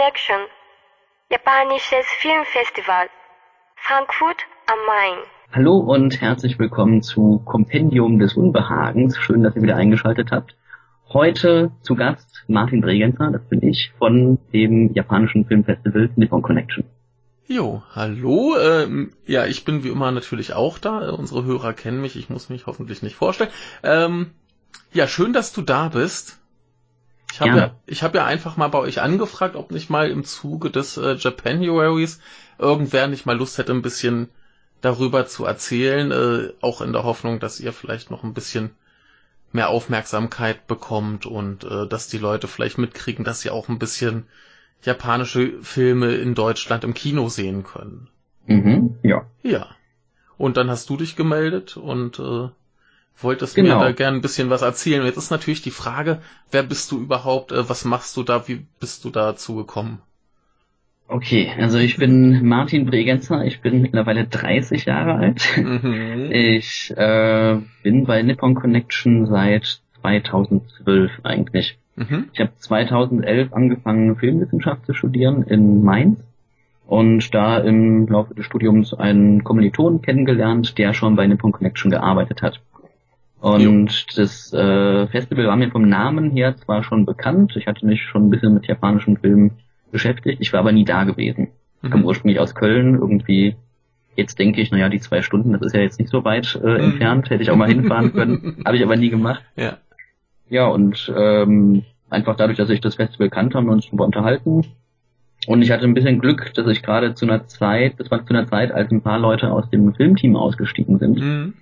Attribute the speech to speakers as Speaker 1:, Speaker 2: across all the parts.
Speaker 1: Connection, japanisches Filmfestival, Frankfurt am Main.
Speaker 2: Hallo und herzlich willkommen zu Kompendium des Unbehagens. Schön, dass ihr wieder eingeschaltet habt. Heute zu Gast Martin Bregenzer, das bin ich, von dem japanischen Filmfestival Nippon Connection.
Speaker 3: Jo, hallo. Ähm, ja, ich bin wie immer natürlich auch da. Unsere Hörer kennen mich. Ich muss mich hoffentlich nicht vorstellen. Ähm, ja, schön, dass du da bist. Ich habe ja, ich habe ja einfach mal bei euch angefragt, ob nicht mal im Zuge des äh, Japanuaries irgendwer nicht mal Lust hätte, ein bisschen darüber zu erzählen, äh, auch in der Hoffnung, dass ihr vielleicht noch ein bisschen mehr Aufmerksamkeit bekommt und äh, dass die Leute vielleicht mitkriegen, dass sie auch ein bisschen japanische Filme in Deutschland im Kino sehen können.
Speaker 2: Mhm, ja.
Speaker 3: Ja. Und dann hast du dich gemeldet und äh, wolltest genau. mir da gerne ein bisschen was erzählen. Jetzt ist natürlich die Frage, wer bist du überhaupt, äh, was machst du da, wie bist du dazu gekommen?
Speaker 2: Okay, also ich bin Martin Bregenzer, ich bin mittlerweile 30 Jahre alt. Mhm. Ich äh, bin bei Nippon Connection seit 2012 eigentlich. Mhm. Ich habe 2011 angefangen, Filmwissenschaft zu studieren in Mainz und da im Laufe des Studiums einen Kommilitonen kennengelernt, der schon bei Nippon Connection gearbeitet hat. Und jo. das äh, Festival war mir vom Namen her zwar schon bekannt, ich hatte mich schon ein bisschen mit japanischen Filmen beschäftigt, ich war aber nie da gewesen. Ich mhm. komme ursprünglich aus Köln, irgendwie jetzt denke ich, naja, die zwei Stunden, das ist ja jetzt nicht so weit äh, mhm. entfernt, hätte ich auch mal hinfahren können, habe ich aber nie gemacht.
Speaker 3: Ja.
Speaker 2: Ja, und ähm, einfach dadurch, dass ich das Festival kannte, haben wir uns darüber unterhalten. Und ich hatte ein bisschen Glück, dass ich gerade zu einer Zeit, das war zu einer Zeit, als ein paar Leute aus dem Filmteam ausgestiegen sind. Mhm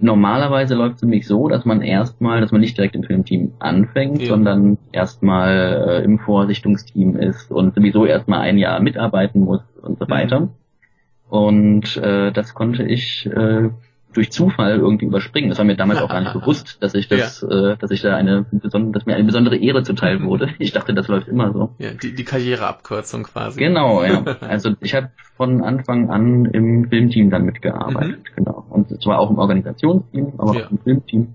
Speaker 2: normalerweise läuft es nämlich so, dass man erstmal, dass man nicht direkt im Filmteam anfängt, ja. sondern erstmal äh, im Vorsichtungsteam ist und sowieso erstmal ein Jahr mitarbeiten muss und so mhm. weiter. Mhm. Und äh, das konnte ich äh, durch Zufall irgendwie überspringen. Das war mir damals auch gar nicht bewusst, dass ich das, ja. äh, dass ich da eine besondere, dass mir eine besondere Ehre zuteil wurde. Ich dachte, das läuft immer so.
Speaker 3: Ja, die, die Karriereabkürzung quasi.
Speaker 2: Genau, ja. Also ich habe von Anfang an im Filmteam dann mitgearbeitet, mhm. genau. Und zwar auch im Organisationsteam, aber ja. auch im Filmteam.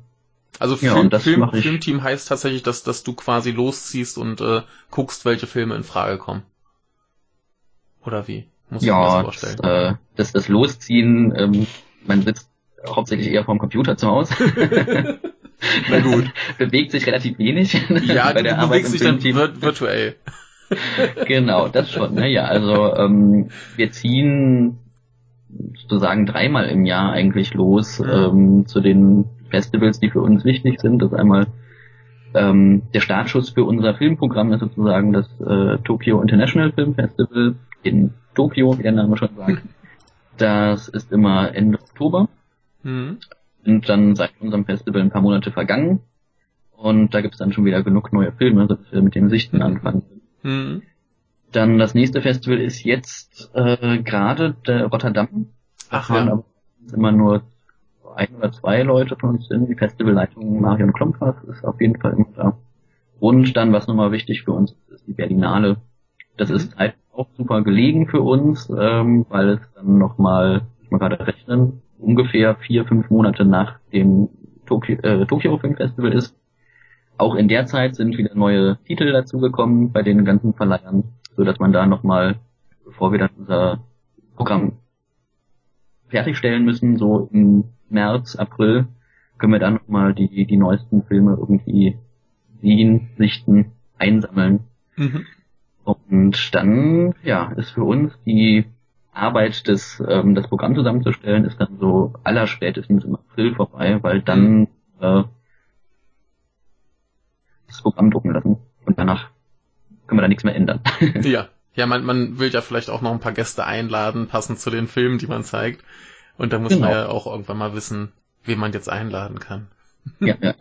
Speaker 3: Also Film, ja, Film, Filmteam heißt tatsächlich, dass, dass du quasi losziehst und äh, guckst, welche Filme in Frage kommen. Oder wie?
Speaker 2: Muss ja, ich mir das vorstellen? Das, äh, das, das Losziehen, ähm, man sitzt hauptsächlich eher vorm Computer zu Hause.
Speaker 3: Na gut.
Speaker 2: Bewegt sich relativ wenig.
Speaker 3: Ja, bei der du Arbeit bewegst dich dann vir virtuell.
Speaker 2: genau, das schon. Ne? Ja, also ähm, wir ziehen sozusagen dreimal im Jahr eigentlich los mhm. ähm, zu den Festivals, die für uns wichtig sind. Das einmal ähm, der Startschuss für unser Filmprogramm ist sozusagen das äh, Tokyo International Film Festival in Tokio, wie der Name schon sagt. Das ist immer Ende Oktober. Mhm. Sind dann seit unserem Festival ein paar Monate vergangen. Und da gibt es dann schon wieder genug neue Filme, dass wir mit dem Sichten anfangen. Mhm. Dann das nächste Festival ist jetzt äh, gerade der Rotterdam.
Speaker 3: Ach ja. Aber
Speaker 2: immer nur ein oder zwei Leute von uns sind. Die Festivalleitung Marion Klompfers ist auf jeden Fall immer da. Und dann, was nochmal wichtig für uns ist, ist die Berlinale. Das mhm. ist halt auch super gelegen für uns, ähm, weil es dann nochmal, ich mal gerade rechnen, ungefähr vier, fünf Monate nach dem Tokyo, äh, Tokyo Film Festival ist. Auch in der Zeit sind wieder neue Titel dazugekommen bei den ganzen Verleihern, so dass man da nochmal, bevor wir dann unser Programm fertigstellen müssen, so im März, April, können wir dann nochmal die, die neuesten Filme irgendwie sehen, sichten, einsammeln. Mhm. Und dann, ja, ist für uns die Arbeit, das, ähm, das Programm zusammenzustellen, ist dann so allerspätestens im April vorbei, weil dann mhm. äh, das Programm drucken lassen und danach können wir da nichts mehr ändern.
Speaker 3: ja, ja, man, man will ja vielleicht auch noch ein paar Gäste einladen, passend zu den Filmen, die man zeigt. Und da muss genau. man ja auch irgendwann mal wissen, wen man jetzt einladen kann.
Speaker 2: ja, ja.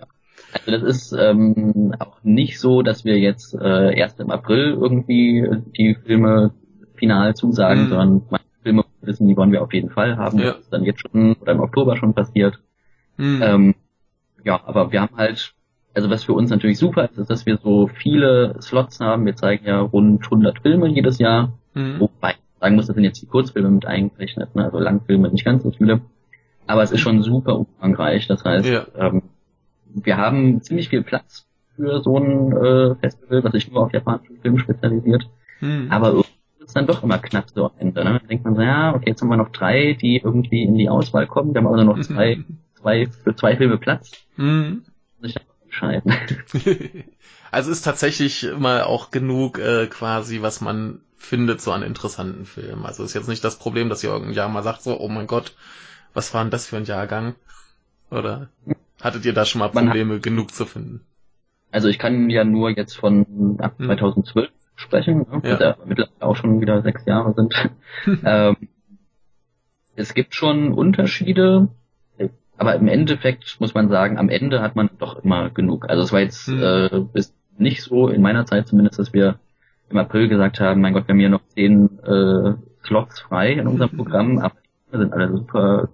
Speaker 2: Also das ist ähm, auch nicht so, dass wir jetzt äh, erst im April irgendwie die Filme final zusagen, mhm. sondern Filme wissen, die wollen wir auf jeden Fall haben. Ja. Das ist dann jetzt schon oder im Oktober schon passiert. Mhm. Ähm, ja, aber wir haben halt, also was für uns natürlich super ist, ist, dass wir so viele Slots haben. Wir zeigen ja rund 100 Filme jedes Jahr. Mhm. Wobei ich sagen muss, das sind jetzt die Kurzfilme mit eingerechnet, ne? also Langfilme nicht ganz so viele. Aber es ist schon super umfangreich. Das heißt, ja. ähm, wir haben ziemlich viel Platz für so ein äh, Festival, was sich nur auf japanischen Film spezialisiert. Mhm. Aber ist dann doch immer knapp so am Ende. Ne? Dann denkt man so, ja, okay, jetzt haben wir noch drei, die irgendwie in die Auswahl kommen. Wir haben also noch zwei, zwei, für zwei Filme Platz. Mhm. Sich entscheiden.
Speaker 3: also ist tatsächlich immer auch genug äh, quasi, was man findet so an interessanten Filmen. Also ist jetzt nicht das Problem, dass ihr irgendein Jahr mal sagt so, oh mein Gott, was war denn das für ein Jahrgang? Oder hattet ihr da schon mal Probleme genug zu finden?
Speaker 2: Also ich kann ja nur jetzt von ab 2012 hm. Sprechen, ne? ja. ja mittlerweile auch schon wieder sechs Jahre sind. ähm, es gibt schon Unterschiede, aber im Endeffekt muss man sagen, am Ende hat man doch immer genug. Also es war jetzt hm. äh, ist nicht so in meiner Zeit zumindest, dass wir im April gesagt haben, mein Gott, wir haben hier noch zehn äh, Slots frei in unserem Programm, aber die sind alle super,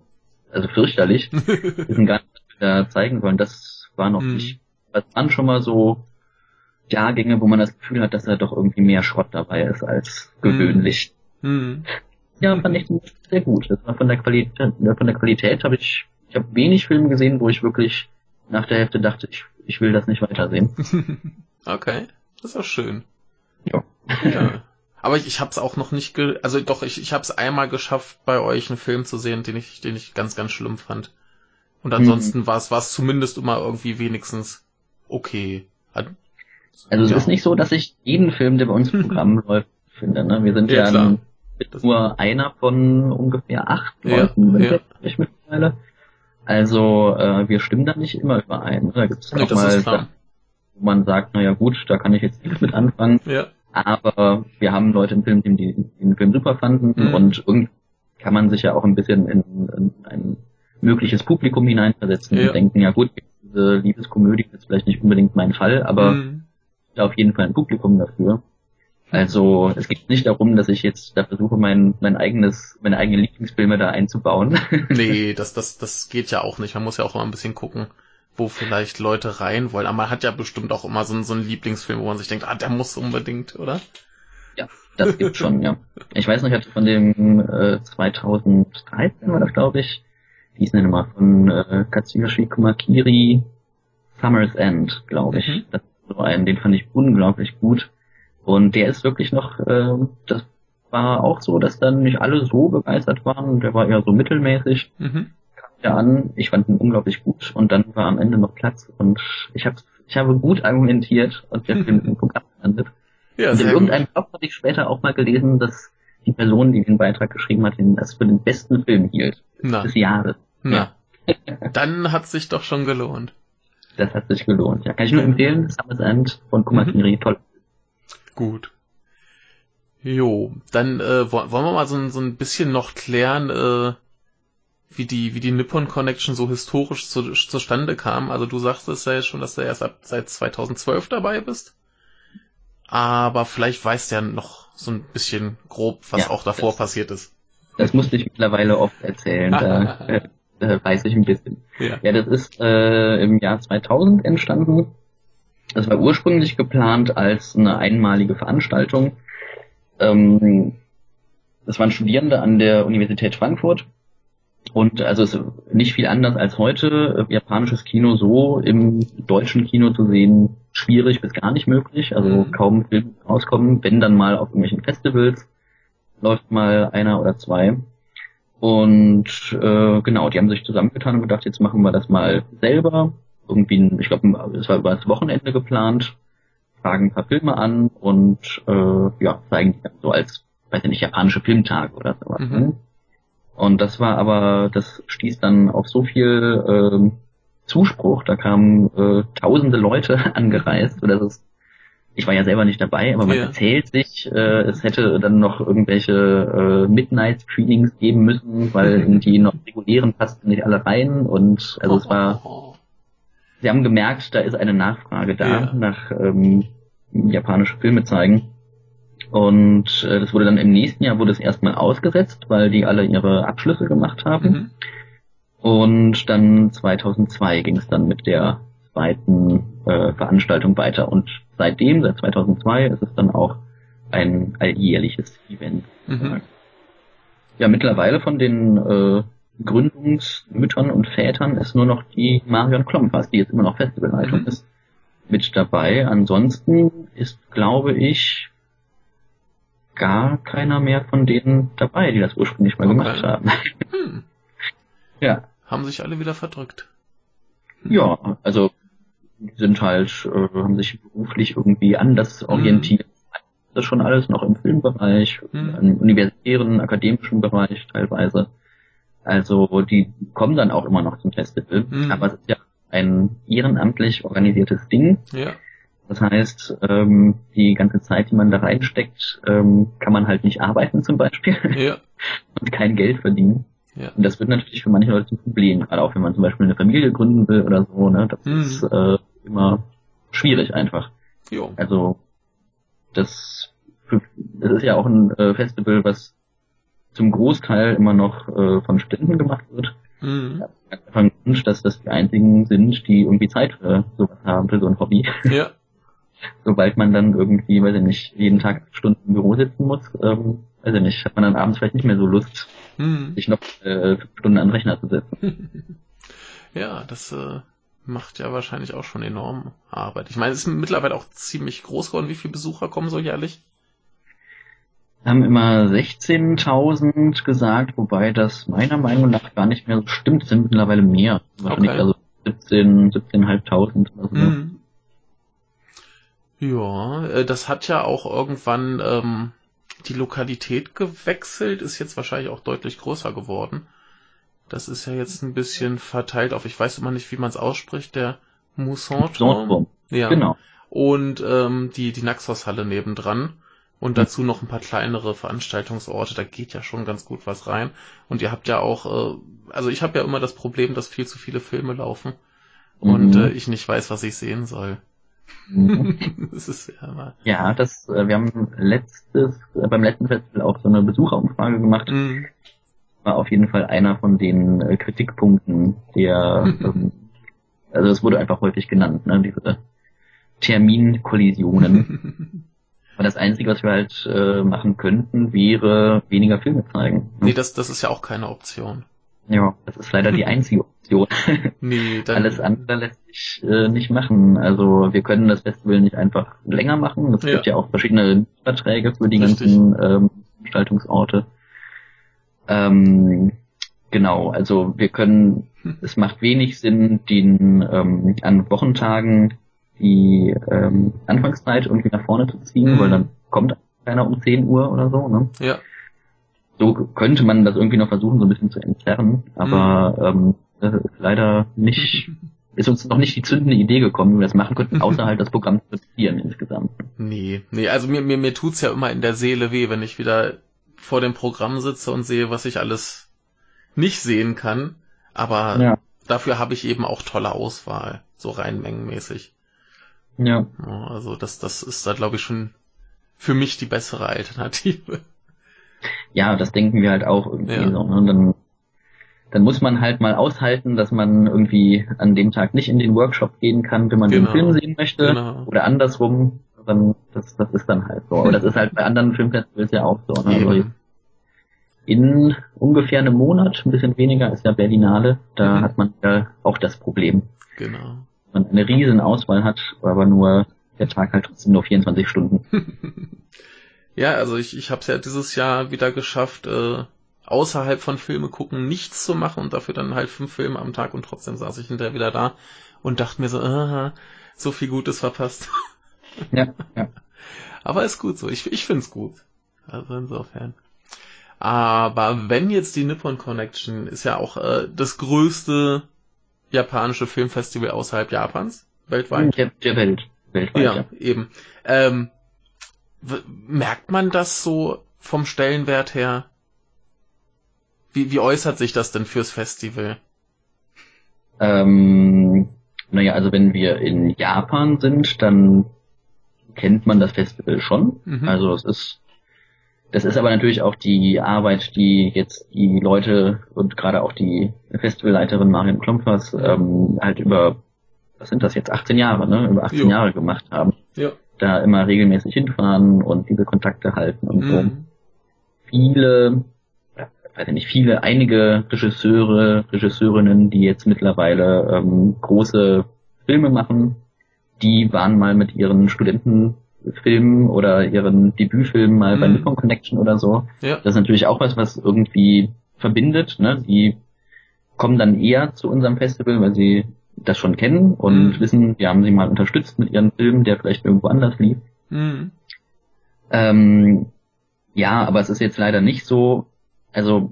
Speaker 2: also fürchterlich. wir sind gar nicht da zeigen wollen. Das war noch hm. nicht das waren schon mal so Jahrgänge, wo man das Gefühl hat, dass da doch irgendwie mehr Schrott dabei ist als gewöhnlich. Hm. Ja, fand ich sehr gut. Das war von der Qualität, von der Qualität habe ich, ich habe wenig Filme gesehen, wo ich wirklich nach der Hälfte dachte, ich, ich will das nicht weitersehen.
Speaker 3: okay, das ist auch schön. Ja. ja. Aber ich, ich habe es auch noch nicht, ge also doch, ich, ich habe es einmal geschafft, bei euch einen Film zu sehen, den ich, den ich ganz, ganz schlimm fand. Und ansonsten hm. war es zumindest immer irgendwie wenigstens okay. Hat,
Speaker 2: also ja. es ist nicht so, dass ich jeden Film, der bei uns im Programm läuft, finde. Ne? Wir sind ja, ja nur einer von ungefähr acht Leuten, ja, ich mittlerweile. Also äh, wir stimmen da nicht immer überein. Ne? Da gibt es auch mal, da, wo man sagt, naja gut, da kann ich jetzt nichts mit anfangen. Ja. Aber wir haben Leute im Film, die, die den Film super fanden mhm. und irgendwie kann man sich ja auch ein bisschen in, in ein mögliches Publikum hineinversetzen ja. und denken, ja gut, diese Liebeskomödie ist vielleicht nicht unbedingt mein Fall, aber mhm. Auf jeden Fall ein Publikum dafür. Also es geht nicht darum, dass ich jetzt da versuche, mein, mein eigenes, meine eigenen Lieblingsfilme da einzubauen.
Speaker 3: nee, das, das, das geht ja auch nicht. Man muss ja auch immer ein bisschen gucken, wo vielleicht Leute rein wollen. Aber man hat ja bestimmt auch immer so, so einen Lieblingsfilm, wo man sich denkt, ah, der muss unbedingt, oder?
Speaker 2: Ja, das gibt schon, ja. Ich weiß noch, ich hatte von dem äh, 2013 war das, glaube ich, wie hieß denn nochmal, von äh, Katsuyoshi Kumakiri, Summer's End, glaube ich. Mhm. So ein, den fand ich unglaublich gut. Und der ist wirklich noch, äh, das war auch so, dass dann nicht alle so begeistert waren. Der war eher so mittelmäßig. Mhm. Kam ja an, ich fand ihn unglaublich gut und dann war am Ende noch Platz und ich habe ich habe gut argumentiert und der Film im Programm gelandet. Ja, und in irgendeinem Blog habe ich später auch mal gelesen, dass die Person, die den Beitrag geschrieben hat, den das für den besten Film hielt Na. des Jahres.
Speaker 3: Na. Ja. Dann hat sich doch schon gelohnt.
Speaker 2: Das hat sich gelohnt. Ja, kann ich nur empfehlen. Summer's End von Kumakiri, mhm. toll.
Speaker 3: Gut. Jo, dann äh, wollen wir mal so, so ein bisschen noch klären, äh, wie die wie die Nippon Connection so historisch zu, zustande kam. Also du sagst es ja schon, dass du erst ab, seit 2012 dabei bist. Aber vielleicht weißt du ja noch so ein bisschen grob, was ja, auch davor das, passiert ist.
Speaker 2: Das musste ich mittlerweile oft erzählen. da, äh, äh, weiß ich ein bisschen. Ja, ja das ist äh, im Jahr 2000 entstanden. Das war ursprünglich geplant als eine einmalige Veranstaltung. Ähm, das waren Studierende an der Universität Frankfurt. Und also es ist nicht viel anders als heute. Japanisches Kino so im deutschen Kino zu sehen, schwierig bis gar nicht möglich. Also mhm. kaum Filme rauskommen, wenn dann mal auf irgendwelchen Festivals läuft mal einer oder zwei. Und äh, genau, die haben sich zusammengetan und gedacht, jetzt machen wir das mal selber. Irgendwie, ich glaube, es war über das Wochenende geplant, fragen ein paar Filme an und äh, ja, zeigen die dann so als, weiß ich nicht, japanische Filmtag oder sowas. Mhm. Ne? Und das war aber, das stieß dann auf so viel äh, Zuspruch, da kamen äh, tausende Leute angereist, oder das ist ich war ja selber nicht dabei, aber man ja. erzählt sich, äh, es hätte dann noch irgendwelche äh, Midnight-Screenings geben müssen, weil in die noch regulären passten nicht alle rein und also es war, sie haben gemerkt, da ist eine Nachfrage da ja. nach ähm, japanische Filme zeigen. Und äh, das wurde dann im nächsten Jahr wurde es erstmal ausgesetzt, weil die alle ihre Abschlüsse gemacht haben. Mhm. Und dann 2002 ging es dann mit der zweiten äh, Veranstaltung weiter. Und seitdem, seit 2002, ist es dann auch ein alljährliches Event. Mhm. Ja, mittlerweile von den äh, Gründungsmüttern und Vätern ist nur noch die Marion Klompfers, die jetzt immer noch Festivalleitung mhm. ist, mit dabei. Ansonsten ist, glaube ich, gar keiner mehr von denen dabei, die das ursprünglich mal
Speaker 3: Okay.
Speaker 2: gemacht haben.
Speaker 3: Hm.
Speaker 2: ja.
Speaker 3: Haben sich alle wieder verdrückt.
Speaker 2: Ja, also sind halt, äh, haben sich beruflich irgendwie anders
Speaker 3: Mhm.
Speaker 2: orientiert. Das ist schon alles noch im Filmbereich,
Speaker 3: Mhm.
Speaker 2: im universitären, akademischen Bereich teilweise. Also die kommen dann auch immer noch zum Festival,
Speaker 3: Mhm.
Speaker 2: aber es ist ja ein ehrenamtlich organisiertes Ding.
Speaker 3: Ja.
Speaker 2: Das heißt, ähm, die ganze Zeit, die man da reinsteckt, ähm, kann man halt nicht arbeiten zum Beispiel
Speaker 3: Ja.
Speaker 2: und kein Geld verdienen.
Speaker 3: Ja.
Speaker 2: Und das wird natürlich für manche Leute zum Problem, gerade auch wenn man zum Beispiel eine Familie gründen will oder so, ne? Das
Speaker 3: Mhm.
Speaker 2: ist äh, immer schwierig einfach.
Speaker 3: Jo.
Speaker 2: Also das, das ist ja auch ein äh, Festival, was zum Großteil immer noch äh, von Studenten gemacht wird.
Speaker 3: Mhm.
Speaker 2: Einfach ein Wunsch, dass das die einzigen sind, die irgendwie Zeit für sowas haben, für so ein Hobby.
Speaker 3: Ja.
Speaker 2: Sobald man dann irgendwie, weiß ich nicht, jeden Tag acht Stunden im Büro sitzen muss, ähm, weiß ich nicht, hat man dann abends vielleicht nicht mehr so Lust,
Speaker 3: Mhm.
Speaker 2: sich noch äh, fünf Stunden an den Rechner zu setzen.
Speaker 3: Ja, das äh, macht ja wahrscheinlich auch schon enorm Arbeit. Ich meine, es ist mittlerweile auch ziemlich groß geworden. Wie viele Besucher kommen so jährlich?
Speaker 2: haben immer 16.000 gesagt, wobei das meiner Meinung nach gar nicht mehr so stimmt. Es sind mittlerweile mehr. Wahrscheinlich
Speaker 3: Okay.
Speaker 2: also 17, 17.500 oder so.
Speaker 3: Mhm. Ja, äh, das hat ja auch irgendwann ähm, die Lokalität gewechselt, ist jetzt wahrscheinlich auch deutlich größer geworden. Das ist ja jetzt ein bisschen verteilt auf, ich weiß immer nicht, wie man es ausspricht, der Mousson-Turm. Ja.
Speaker 2: Genau.
Speaker 3: Und ähm, die, die Naxos-Halle nebendran. Und dazu noch ein paar kleinere Veranstaltungsorte, da geht ja schon ganz gut was rein. Und ihr habt ja auch, äh, also ich habe ja immer das Problem, dass viel zu viele Filme laufen und
Speaker 2: Mhm.
Speaker 3: äh, ich nicht weiß, was ich sehen soll.
Speaker 2: Mhm.
Speaker 3: das ist ja immer.
Speaker 2: Ja, das, äh, wir haben letztes, äh, beim letzten Festival auch so eine Besucherumfrage gemacht.
Speaker 3: Mhm.
Speaker 2: War auf jeden Fall einer von den äh, Kritikpunkten, der, ähm, also es wurde einfach häufig genannt, ne, diese Terminkollisionen. Aber das Einzige, was wir halt äh, machen könnten, wäre weniger Filme zeigen.
Speaker 3: nee, das, das ist ja auch keine Option.
Speaker 2: Ja, das ist leider die einzige Option.
Speaker 3: Nee, dann.
Speaker 2: Alles andere lässt sich äh, nicht machen. Also wir können das Festival nicht einfach länger machen. Es
Speaker 3: Ja.
Speaker 2: gibt ja auch verschiedene Verträge für die
Speaker 3: Richtig.
Speaker 2: ganzen ähm, Veranstaltungsorte. Ähm, genau, also wir können,
Speaker 3: Hm.
Speaker 2: es macht wenig Sinn, den ähm, an Wochentagen die ähm, Anfangszeit irgendwie nach vorne zu ziehen,
Speaker 3: Mhm.
Speaker 2: weil dann kommt keiner um 10 Uhr oder so. Ne?
Speaker 3: Ja.
Speaker 2: so könnte man das irgendwie noch versuchen, so ein bisschen zu entzerren, aber ähm, das ist leider nicht, ist uns noch nicht die zündende Idee gekommen, wie wir das machen könnten, außer halt das Programm zu reduzieren insgesamt.
Speaker 3: Nee, nee, also mir, mir, mir tut's ja immer in der Seele weh, wenn ich wieder vor dem Programm sitze und sehe, was ich alles nicht sehen kann. Aber
Speaker 2: Ja,
Speaker 3: dafür habe ich eben auch tolle Auswahl, so rein mengenmäßig.
Speaker 2: ja,
Speaker 3: Also das, das ist da, glaube ich, schon für mich die bessere Alternative.
Speaker 2: ja, das denken wir halt auch irgendwie
Speaker 3: Ja.
Speaker 2: so. Ne? Und dann, dann muss man halt mal aushalten, dass man irgendwie an dem Tag nicht in den Workshop gehen kann, wenn man
Speaker 3: Genau.
Speaker 2: den Film sehen möchte,
Speaker 3: Genau.
Speaker 2: oder andersrum. Dann, das, das ist dann halt so. Aber das ist halt bei anderen Filmfestivals ja auch so. Ne? Also in ungefähr einem Monat, ein bisschen weniger, ist ja Berlinale. Da
Speaker 3: Mhm.
Speaker 2: hat man ja auch das Problem.
Speaker 3: Genau.
Speaker 2: Man eine riesen Auswahl hat, aber nur der Tag halt trotzdem nur 24 Stunden.
Speaker 3: Ja, also ich, ich habe es ja dieses Jahr wieder geschafft, äh, außerhalb von Filme gucken nichts zu machen und dafür dann halt fünf Filme am Tag und trotzdem saß ich hinterher wieder da und dachte mir so, aha, so viel Gutes verpasst.
Speaker 2: Ja, ja.
Speaker 3: Aber ist gut so. Ich, ich find's gut. Also insofern. Aber wenn jetzt die Nippon Connection ist ja auch äh, das größte japanische Filmfestival außerhalb Japans, weltweit.
Speaker 2: Der, der Welt. Weltweit,
Speaker 3: Ja,
Speaker 2: ja.
Speaker 3: eben. Ähm, merkt man das so vom Stellenwert her? Wie, wie äußert sich das denn fürs Festival?
Speaker 2: Ähm, naja, also wenn wir in Japan sind, dann kennt man das Festival schon.
Speaker 3: Mhm.
Speaker 2: Also es ist, das ist aber natürlich auch die Arbeit, die jetzt die Leute und gerade auch die Festivalleiterin Marion Klompers ähm, halt über, was sind das jetzt, 18 Jahre, ne? Über 18
Speaker 3: Jo.
Speaker 2: Jahre gemacht haben.
Speaker 3: Ja.
Speaker 2: Da immer regelmäßig hinfahren und diese Kontakte halten und so.
Speaker 3: Mhm.
Speaker 2: viele, äh, weiß ich nicht, viele, einige Regisseure, Regisseurinnen, die jetzt mittlerweile ähm, große Filme machen, die waren mal mit ihren Studenten Film oder ihren Debütfilm mal bei
Speaker 3: Mhm.
Speaker 2: Nippon Connection oder so.
Speaker 3: Ja.
Speaker 2: Das ist natürlich auch was, was irgendwie verbindet. Ne? Die kommen dann eher zu unserem Festival, weil sie das schon kennen und
Speaker 3: Mhm.
Speaker 2: wissen, wir haben sie mal unterstützt mit ihrem Film, der vielleicht irgendwo anders lief.
Speaker 3: Mhm.
Speaker 2: Ähm, ja, aber es ist jetzt leider nicht so, also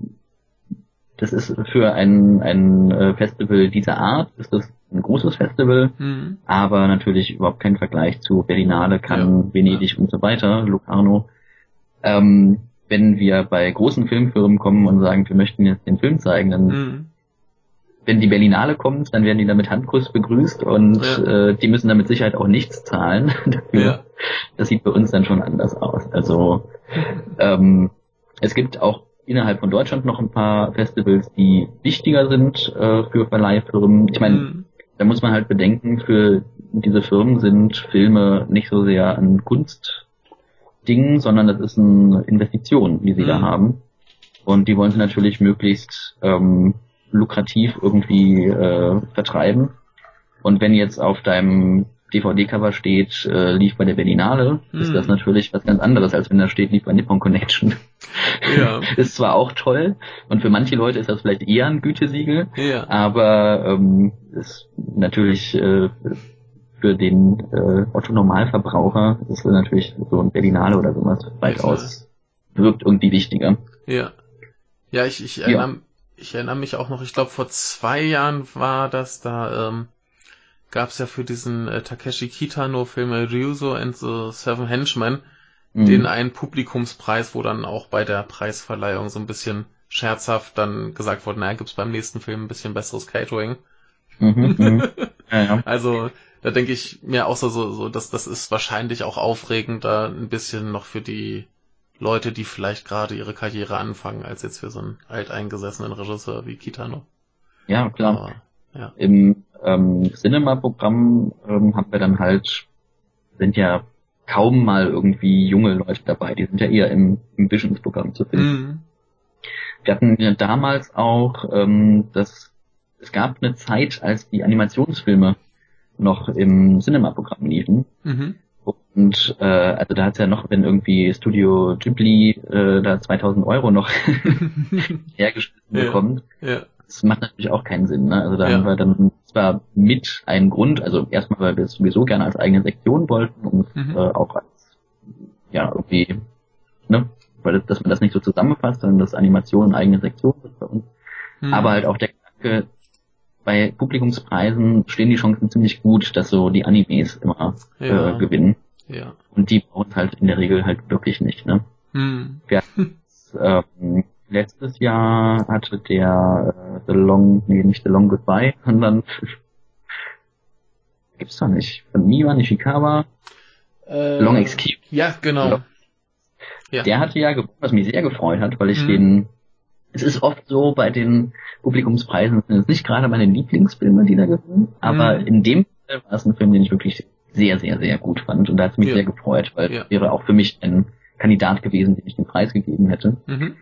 Speaker 2: das ist für ein, ein äh, Festival dieser Art, ist das ein großes Festival,
Speaker 3: Mhm.
Speaker 2: aber natürlich überhaupt kein Vergleich zu Berlinale, Cannes,
Speaker 3: Ja,
Speaker 2: Venedig und so weiter, Locarno. Ähm, wenn wir bei großen Filmfirmen kommen und sagen, wir möchten jetzt den Film zeigen, dann
Speaker 3: Mhm.
Speaker 2: wenn die Berlinale kommt, dann werden die da mit Handkuss begrüßt und
Speaker 3: Ja.
Speaker 2: äh, die müssen da mit Sicherheit auch nichts zahlen dafür.
Speaker 3: Ja.
Speaker 2: Das sieht bei uns dann schon anders aus. Also ähm, es gibt auch innerhalb von Deutschland noch ein paar Festivals, die wichtiger sind äh, für Verleihfirmen. Ich meine,
Speaker 3: Mhm.
Speaker 2: Da muss man halt bedenken, für diese Firmen sind Filme nicht so sehr ein Kunstding, sondern das ist eine Investition, die sie da
Speaker 3: Mhm.
Speaker 2: haben. Und die wollen sie natürlich möglichst ähm, lukrativ irgendwie äh, vertreiben. Und wenn jetzt auf deinem DVD-Cover steht, äh, lief bei der Berlinale, ist
Speaker 3: Mhm.
Speaker 2: das natürlich was ganz anderes, als wenn da steht, lief bei Nippon Connection.
Speaker 3: Ja.
Speaker 2: ist zwar auch toll und für manche Leute ist das vielleicht eher ein Gütesiegel,
Speaker 3: Ja.
Speaker 2: aber ähm, ist natürlich äh, für den äh, Otto Normalverbraucher ist natürlich so ein Berlinale oder sowas weitaus wirkt irgendwie wichtiger.
Speaker 3: Ja. Ja, ich, ich
Speaker 2: Ja.
Speaker 3: erinnere, ich erinnere mich auch noch, ich glaube vor zwei Jahren war das, da ähm, gab es ja für diesen äh, Takeshi Kitano-Film äh, Ryuzo and the Seven Henchmen
Speaker 2: Mhm.
Speaker 3: den einen Publikumspreis, wo dann auch bei der Preisverleihung so ein bisschen scherzhaft dann gesagt wurde, naja, gibt's beim nächsten Film ein bisschen besseres Catering.
Speaker 2: Mhm, mhm. ja, ja.
Speaker 3: Also da denke ich mir auch so, so, so dass das ist wahrscheinlich auch aufregender ein bisschen noch für die Leute, die vielleicht gerade ihre Karriere anfangen, als jetzt für so einen alteingesessenen Regisseur wie Kitano.
Speaker 2: ja, klar.
Speaker 3: Aber, ja.
Speaker 2: Im ähm, Cinema-Programm ähm, haben wir dann halt, sind ja kaum mal irgendwie junge Leute dabei, die sind ja eher im, im Visions-Programm zu finden.
Speaker 3: Mhm.
Speaker 2: Wir hatten ja damals auch, ähm, das, es gab eine Zeit, als die Animationsfilme noch im Cinema-Programm liefen.
Speaker 3: Mhm.
Speaker 2: Und äh, also da hat's ja noch, wenn irgendwie Studio Ghibli äh, da 2000 Euro noch hergeschnitten
Speaker 3: Ja.
Speaker 2: bekommt,
Speaker 3: ja.
Speaker 2: Das macht natürlich auch keinen Sinn. Ne? Also da
Speaker 3: Ja.
Speaker 2: haben wir dann zwar mit einen Grund, also erstmal, weil wir es sowieso gerne als eigene Sektion wollten und
Speaker 3: Mhm.
Speaker 2: äh, auch als ja irgendwie, ne, weil das, dass man das nicht so zusammenfasst, sondern dass Animation eine eigene Sektion ist bei uns.
Speaker 3: Mhm.
Speaker 2: Aber halt auch der Gedanke, bei Publikumspreisen stehen die Chancen ziemlich gut, dass so die Animes immer
Speaker 3: Ja.
Speaker 2: äh, gewinnen.
Speaker 3: Ja.
Speaker 2: Und die brauchen es halt in der Regel halt wirklich nicht. Ne?
Speaker 3: Mhm.
Speaker 2: ähm, letztes Jahr hatte der äh, The Long, nee, nicht The Long Goodbye, sondern gibt's doch nicht. Von Miwa Nishikawa,
Speaker 3: Äh,
Speaker 2: Long Excuse.
Speaker 3: Ja, genau.
Speaker 2: Ja.
Speaker 3: Ja.
Speaker 2: Der hatte ja gewonnen, was mich sehr gefreut hat, weil ich
Speaker 3: Mhm.
Speaker 2: den, es ist oft so bei den Publikumspreisen, sind es nicht gerade meine Lieblingsfilme, die da gewinnen, aber
Speaker 3: Mhm.
Speaker 2: in dem Fall war es ein Film, den ich wirklich sehr, sehr, sehr gut fand und da hat es mich
Speaker 3: Ja.
Speaker 2: sehr gefreut, weil
Speaker 3: Ja.
Speaker 2: es wäre auch für mich ein Kandidat gewesen, dem ich den Preis gegeben hätte.
Speaker 3: Mhm.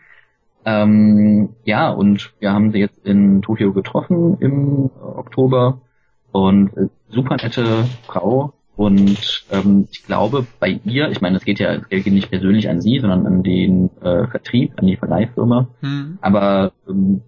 Speaker 2: Ähm, ja, und wir haben sie jetzt in Tokio getroffen im Oktober und äh, super nette Frau und ähm, ich glaube bei ihr, ich meine, es geht ja es geht nicht persönlich an sie, sondern an den äh, Vertrieb, an die Verleihfirma,
Speaker 3: Mhm.
Speaker 2: aber ähm,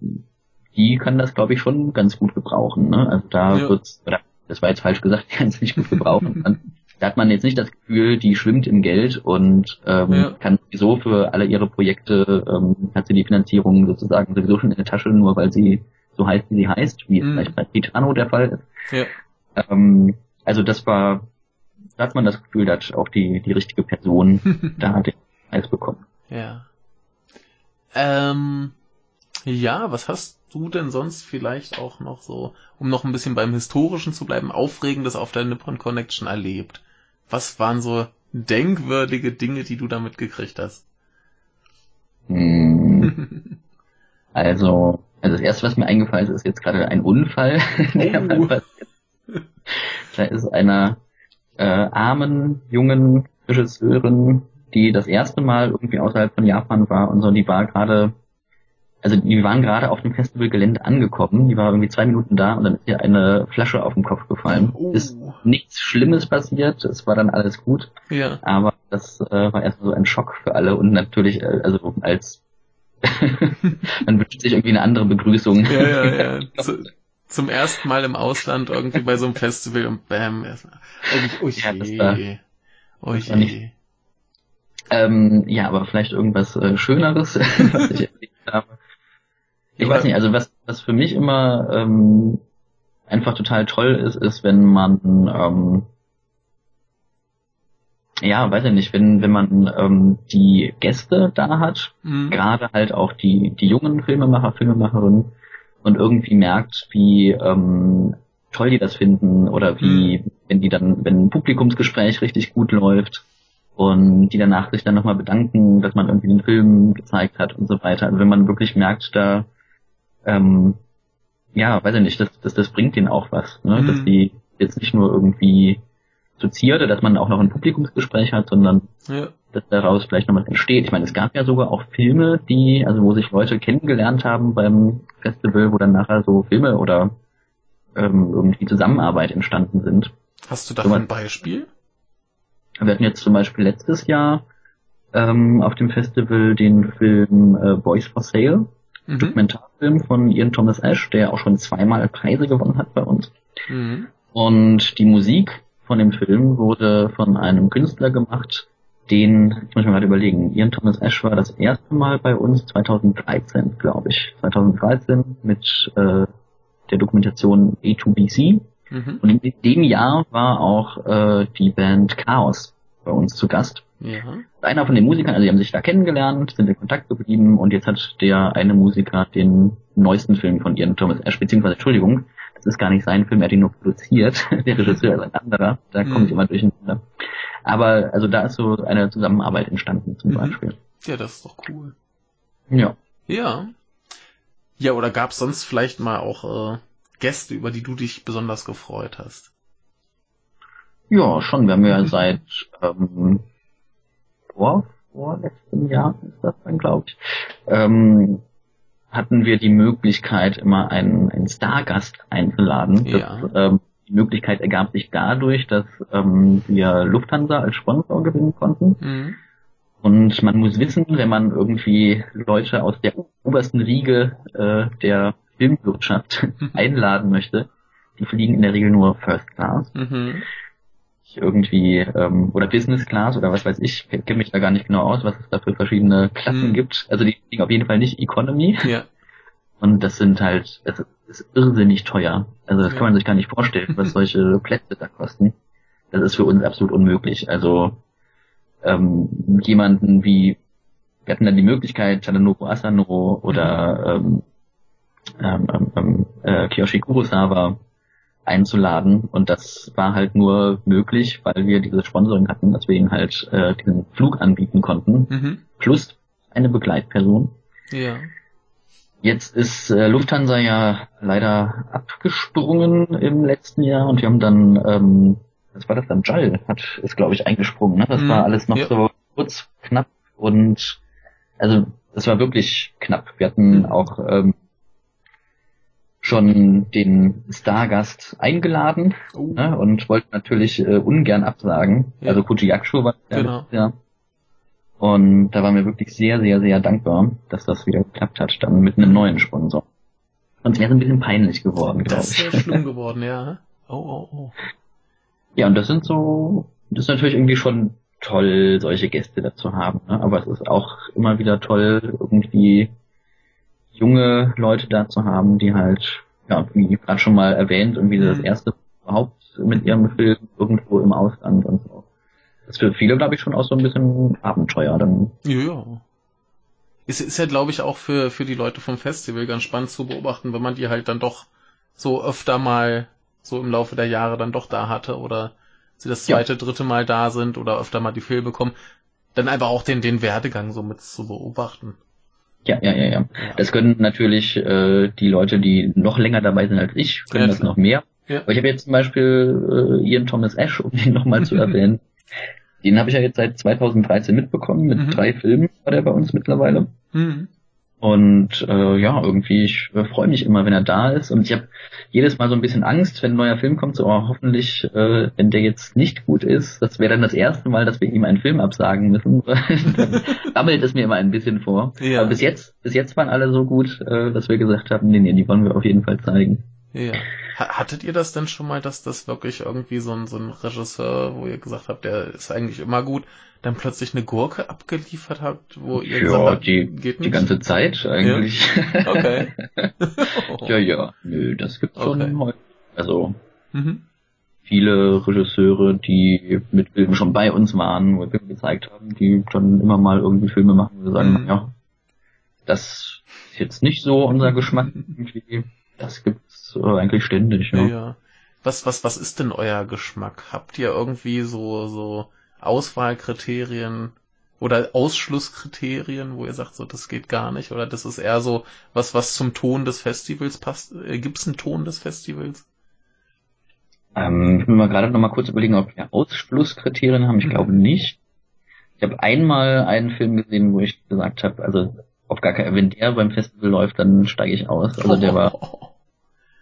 Speaker 2: die kann das glaube ich schon ganz gut gebrauchen. Ne? Also da
Speaker 3: Ja.
Speaker 2: wird's, oder das war jetzt falsch gesagt, die kann es nicht gut gebrauchen. Da hat man jetzt nicht das Gefühl, die schwimmt im Geld und ähm,
Speaker 3: Ja.
Speaker 2: kann sowieso für alle ihre Projekte, ähm, hat sie die Finanzierung sozusagen sowieso schon in der Tasche, nur weil sie so heißt, wie sie heißt, wie es
Speaker 3: Mhm.
Speaker 2: vielleicht bei Titano der Fall ist.
Speaker 3: Ja.
Speaker 2: Ähm, also das war, da hat man das Gefühl, da hat auch die, die richtige Person da den Preis bekommen.
Speaker 3: Ja. Ähm, ja, was hast du denn sonst vielleicht auch noch so, um noch ein bisschen beim Historischen zu bleiben, Aufregendes auf der Nippon Connection erlebt? Was waren so denkwürdige Dinge, die du da mitgekriegt hast?
Speaker 2: Hm, also, also das erste, was mir eingefallen ist, ist jetzt gerade ein Unfall. der
Speaker 3: Oh.
Speaker 2: Da ist einer äh, armen, jungen Regisseurin, die das erste Mal irgendwie außerhalb von Japan war und so, die war gerade also die waren gerade auf dem Festivalgelände angekommen, die war irgendwie zwei Minuten da und dann ist ihr eine Flasche auf den Kopf gefallen. Oh. Ist nichts Schlimmes passiert, es war dann alles gut.
Speaker 3: Ja.
Speaker 2: Aber das äh, war erstmal so ein Schock für alle und natürlich, äh, also als man wünscht sich irgendwie eine andere Begrüßung.
Speaker 3: Ja, ja, ja. Zu, zum ersten Mal im Ausland irgendwie bei so einem Festival und bam, erstmal. Oh, oh je. Ja, das war, oh je. Nicht,
Speaker 2: ähm, ja, aber vielleicht irgendwas äh, Schöneres, was ich erlebt habe. Ich weiß nicht, also was, was für mich immer ähm, einfach total toll ist, ist, wenn man ähm, ja, weiß ich nicht, wenn, wenn man ähm, die Gäste da hat, mhm. gerade halt auch die, die jungen Filmemacher, Filmemacherinnen und irgendwie merkt, wie ähm, toll die das finden oder wie, mhm. wenn die dann, wenn ein Publikumsgespräch richtig gut läuft und die danach sich dann nochmal bedanken, dass man irgendwie den Film gezeigt hat und so weiter. Also wenn man wirklich merkt, da ähm, ja, weiß ich nicht, das, das, das bringt denen auch was, ne? Mhm. dass die jetzt nicht nur irgendwie zu Zierde, dass man auch noch ein Publikumsgespräch hat, sondern ja. dass daraus vielleicht noch was entsteht. Ich meine, es gab ja sogar auch Filme, die, also wo sich Leute kennengelernt haben beim Festival, wo dann nachher so Filme oder ähm, irgendwie Zusammenarbeit entstanden sind.
Speaker 3: Hast du da so ein Beispiel?
Speaker 2: Wir hatten jetzt zum Beispiel letztes Jahr ähm, auf dem Festival den Film äh, Boys for Sale, mhm. Dokumentarfilm von Ian Thomas Ash, der auch schon zweimal Preise gewonnen hat bei uns. Mhm. Und die Musik von dem Film wurde von einem Künstler gemacht, den, ich muss mir gerade überlegen, Ian Thomas Ash war das erste Mal bei uns 2013, glaube ich. 2013 mit äh, der Dokumentation A2BC. Mhm. Und in dem Jahr war auch äh, die Band Chaos bei uns zu Gast. Ja. Einer von den Musikern, also die haben sich da kennengelernt, sind in Kontakt geblieben und jetzt hat der eine Musiker den neuesten Film von Ian Thomas Ash, beziehungsweise Entschuldigung, das ist gar nicht sein Film, er hat ihn nur produziert. Der Regisseur ist ein anderer, da komme ich immer durcheinander. Aber also da ist so eine Zusammenarbeit entstanden zum mhm. Beispiel.
Speaker 3: Ja, das ist doch cool.
Speaker 2: Ja.
Speaker 3: Ja. Ja, oder gab es sonst vielleicht mal auch äh, Gäste, über die du dich besonders gefreut hast?
Speaker 2: Ja, schon. Wir haben ja seit ähm, vor, vor letztem Jahr ist das dann, glaube ich, ähm, hatten wir die Möglichkeit, immer einen, einen Stargast einzuladen. Ja. Das, ähm, die Möglichkeit ergab sich dadurch, dass ähm, wir Lufthansa als Sponsor gewinnen konnten. Mhm. Und man muss wissen, wenn man irgendwie Leute aus der obersten Riege äh, der Filmwirtschaft einladen möchte, die fliegen in der Regel nur First Class. Mhm. Irgendwie, ähm, oder Business Class oder was weiß ich, kenne mich da gar nicht genau aus, was es da für verschiedene Klassen mhm. gibt. Also die fliegen auf jeden Fall nicht Economy.
Speaker 3: Ja.
Speaker 2: Und das sind halt, das ist irrsinnig teuer. Also das ja. kann man sich gar nicht vorstellen, was solche Plätze da kosten. Das ist für uns absolut unmöglich. Also ähm, jemanden wie, wir hatten dann die Möglichkeit, Tadanobu Asano oder ähm, ähm, ähm, ähm, äh, Kiyoshi Kurosawa einzuladen und das war halt nur möglich, weil wir dieses Sponsoring hatten, dass wir ihnen halt äh, diesen Flug anbieten konnten, mhm. plus eine Begleitperson.
Speaker 3: Ja.
Speaker 2: Jetzt ist äh, Lufthansa ja leider abgesprungen im letzten Jahr und wir haben dann, ähm, was war das dann? JAL hat ist glaube ich eingesprungen. Ne? Das mm, war alles noch ja. so kurz, knapp und also das war wirklich knapp. Wir hatten mhm. auch ähm, schon den Stargast eingeladen oh. ne, und wollten natürlich äh, ungern absagen. Ja. Also Kuji Yakusho war
Speaker 3: genau.
Speaker 2: ja und da waren wir wirklich sehr, sehr, sehr dankbar, dass das wieder geklappt hat, dann mit einem neuen Sponsor. Und es wäre ein bisschen peinlich geworden, glaube ich.
Speaker 3: Das wäre schlimm geworden, ja. Oh, oh, oh.
Speaker 2: Ja, und das sind so, das ist natürlich irgendwie schon toll, solche Gäste dazu haben. Ne? Aber es ist auch immer wieder toll, irgendwie junge Leute da zu haben, die halt, ja, wie gerade schon mal erwähnt, irgendwie mhm. das erste überhaupt mit ihrem Film irgendwo im Ausland und so ist für viele, glaube ich, schon auch so ein bisschen Abenteuer dann.
Speaker 3: Ja, ja. Ist, ist ja, glaube ich, auch für, für die Leute vom Festival ganz spannend zu beobachten, wenn man die halt dann doch so öfter mal so im Laufe der Jahre dann doch da hatte oder sie das zweite, ja. dritte Mal da sind oder öfter mal die Filme bekommen, dann einfach auch den, den Werdegang so mit zu beobachten.
Speaker 2: Ja, ja, ja, ja. Das können natürlich äh, die Leute, die noch länger dabei sind als ich, können ja, das noch mehr. Ja. Aber ich habe jetzt zum Beispiel äh, Ian Thomas Ash, um ihn nochmal zu erwähnen, Den habe ich ja jetzt seit 2013 mitbekommen. Mit mhm. drei Filmen war der bei uns mittlerweile. Mhm. Und äh, ja, irgendwie, ich äh, freue mich immer, wenn er da ist. Und ich habe jedes Mal so ein bisschen Angst, wenn ein neuer Film kommt, so oh, hoffentlich, äh, wenn der jetzt nicht gut ist, das wäre dann das erste Mal, dass wir ihm einen Film absagen müssen. dann sammelt es mir immer ein bisschen vor. Ja. Aber bis jetzt, bis jetzt waren alle so gut, äh, dass wir gesagt haben, nee, nee, die wollen wir auf jeden Fall zeigen.
Speaker 3: Ja. Hattet ihr das denn schon mal, dass das wirklich irgendwie so ein, so ein Regisseur, wo ihr gesagt habt, der ist eigentlich immer gut, dann plötzlich eine Gurke abgeliefert habt, wo ihr
Speaker 2: ja, gesagt habt, die, geht nicht? die ganze Zeit eigentlich.
Speaker 3: Ja? Okay.
Speaker 2: ja, ja, nö, das gibt's okay. schon heute. Also mhm. viele Regisseure, die mit Filmen schon bei uns waren, wo wir Filme gezeigt haben, die dann immer mal irgendwie Filme machen und sagen, mhm. ja, das ist jetzt nicht so unser Geschmack. Das gibt's äh, eigentlich ständig, ja. ja.
Speaker 3: Was, was, was ist denn euer Geschmack? Habt ihr irgendwie so, so Auswahlkriterien oder Ausschlusskriterien, wo ihr sagt, so das geht gar nicht, oder das ist eher so was, was zum Ton des Festivals passt? Äh, Gibt es einen Ton des Festivals?
Speaker 2: Ähm, ich will mal gerade noch mal kurz überlegen, ob wir Ausschlusskriterien haben. Ich glaube nicht. Ich habe einmal einen Film gesehen, wo ich gesagt habe, also auf gar keinen, wenn der beim Festival läuft, dann steige ich aus. Also der war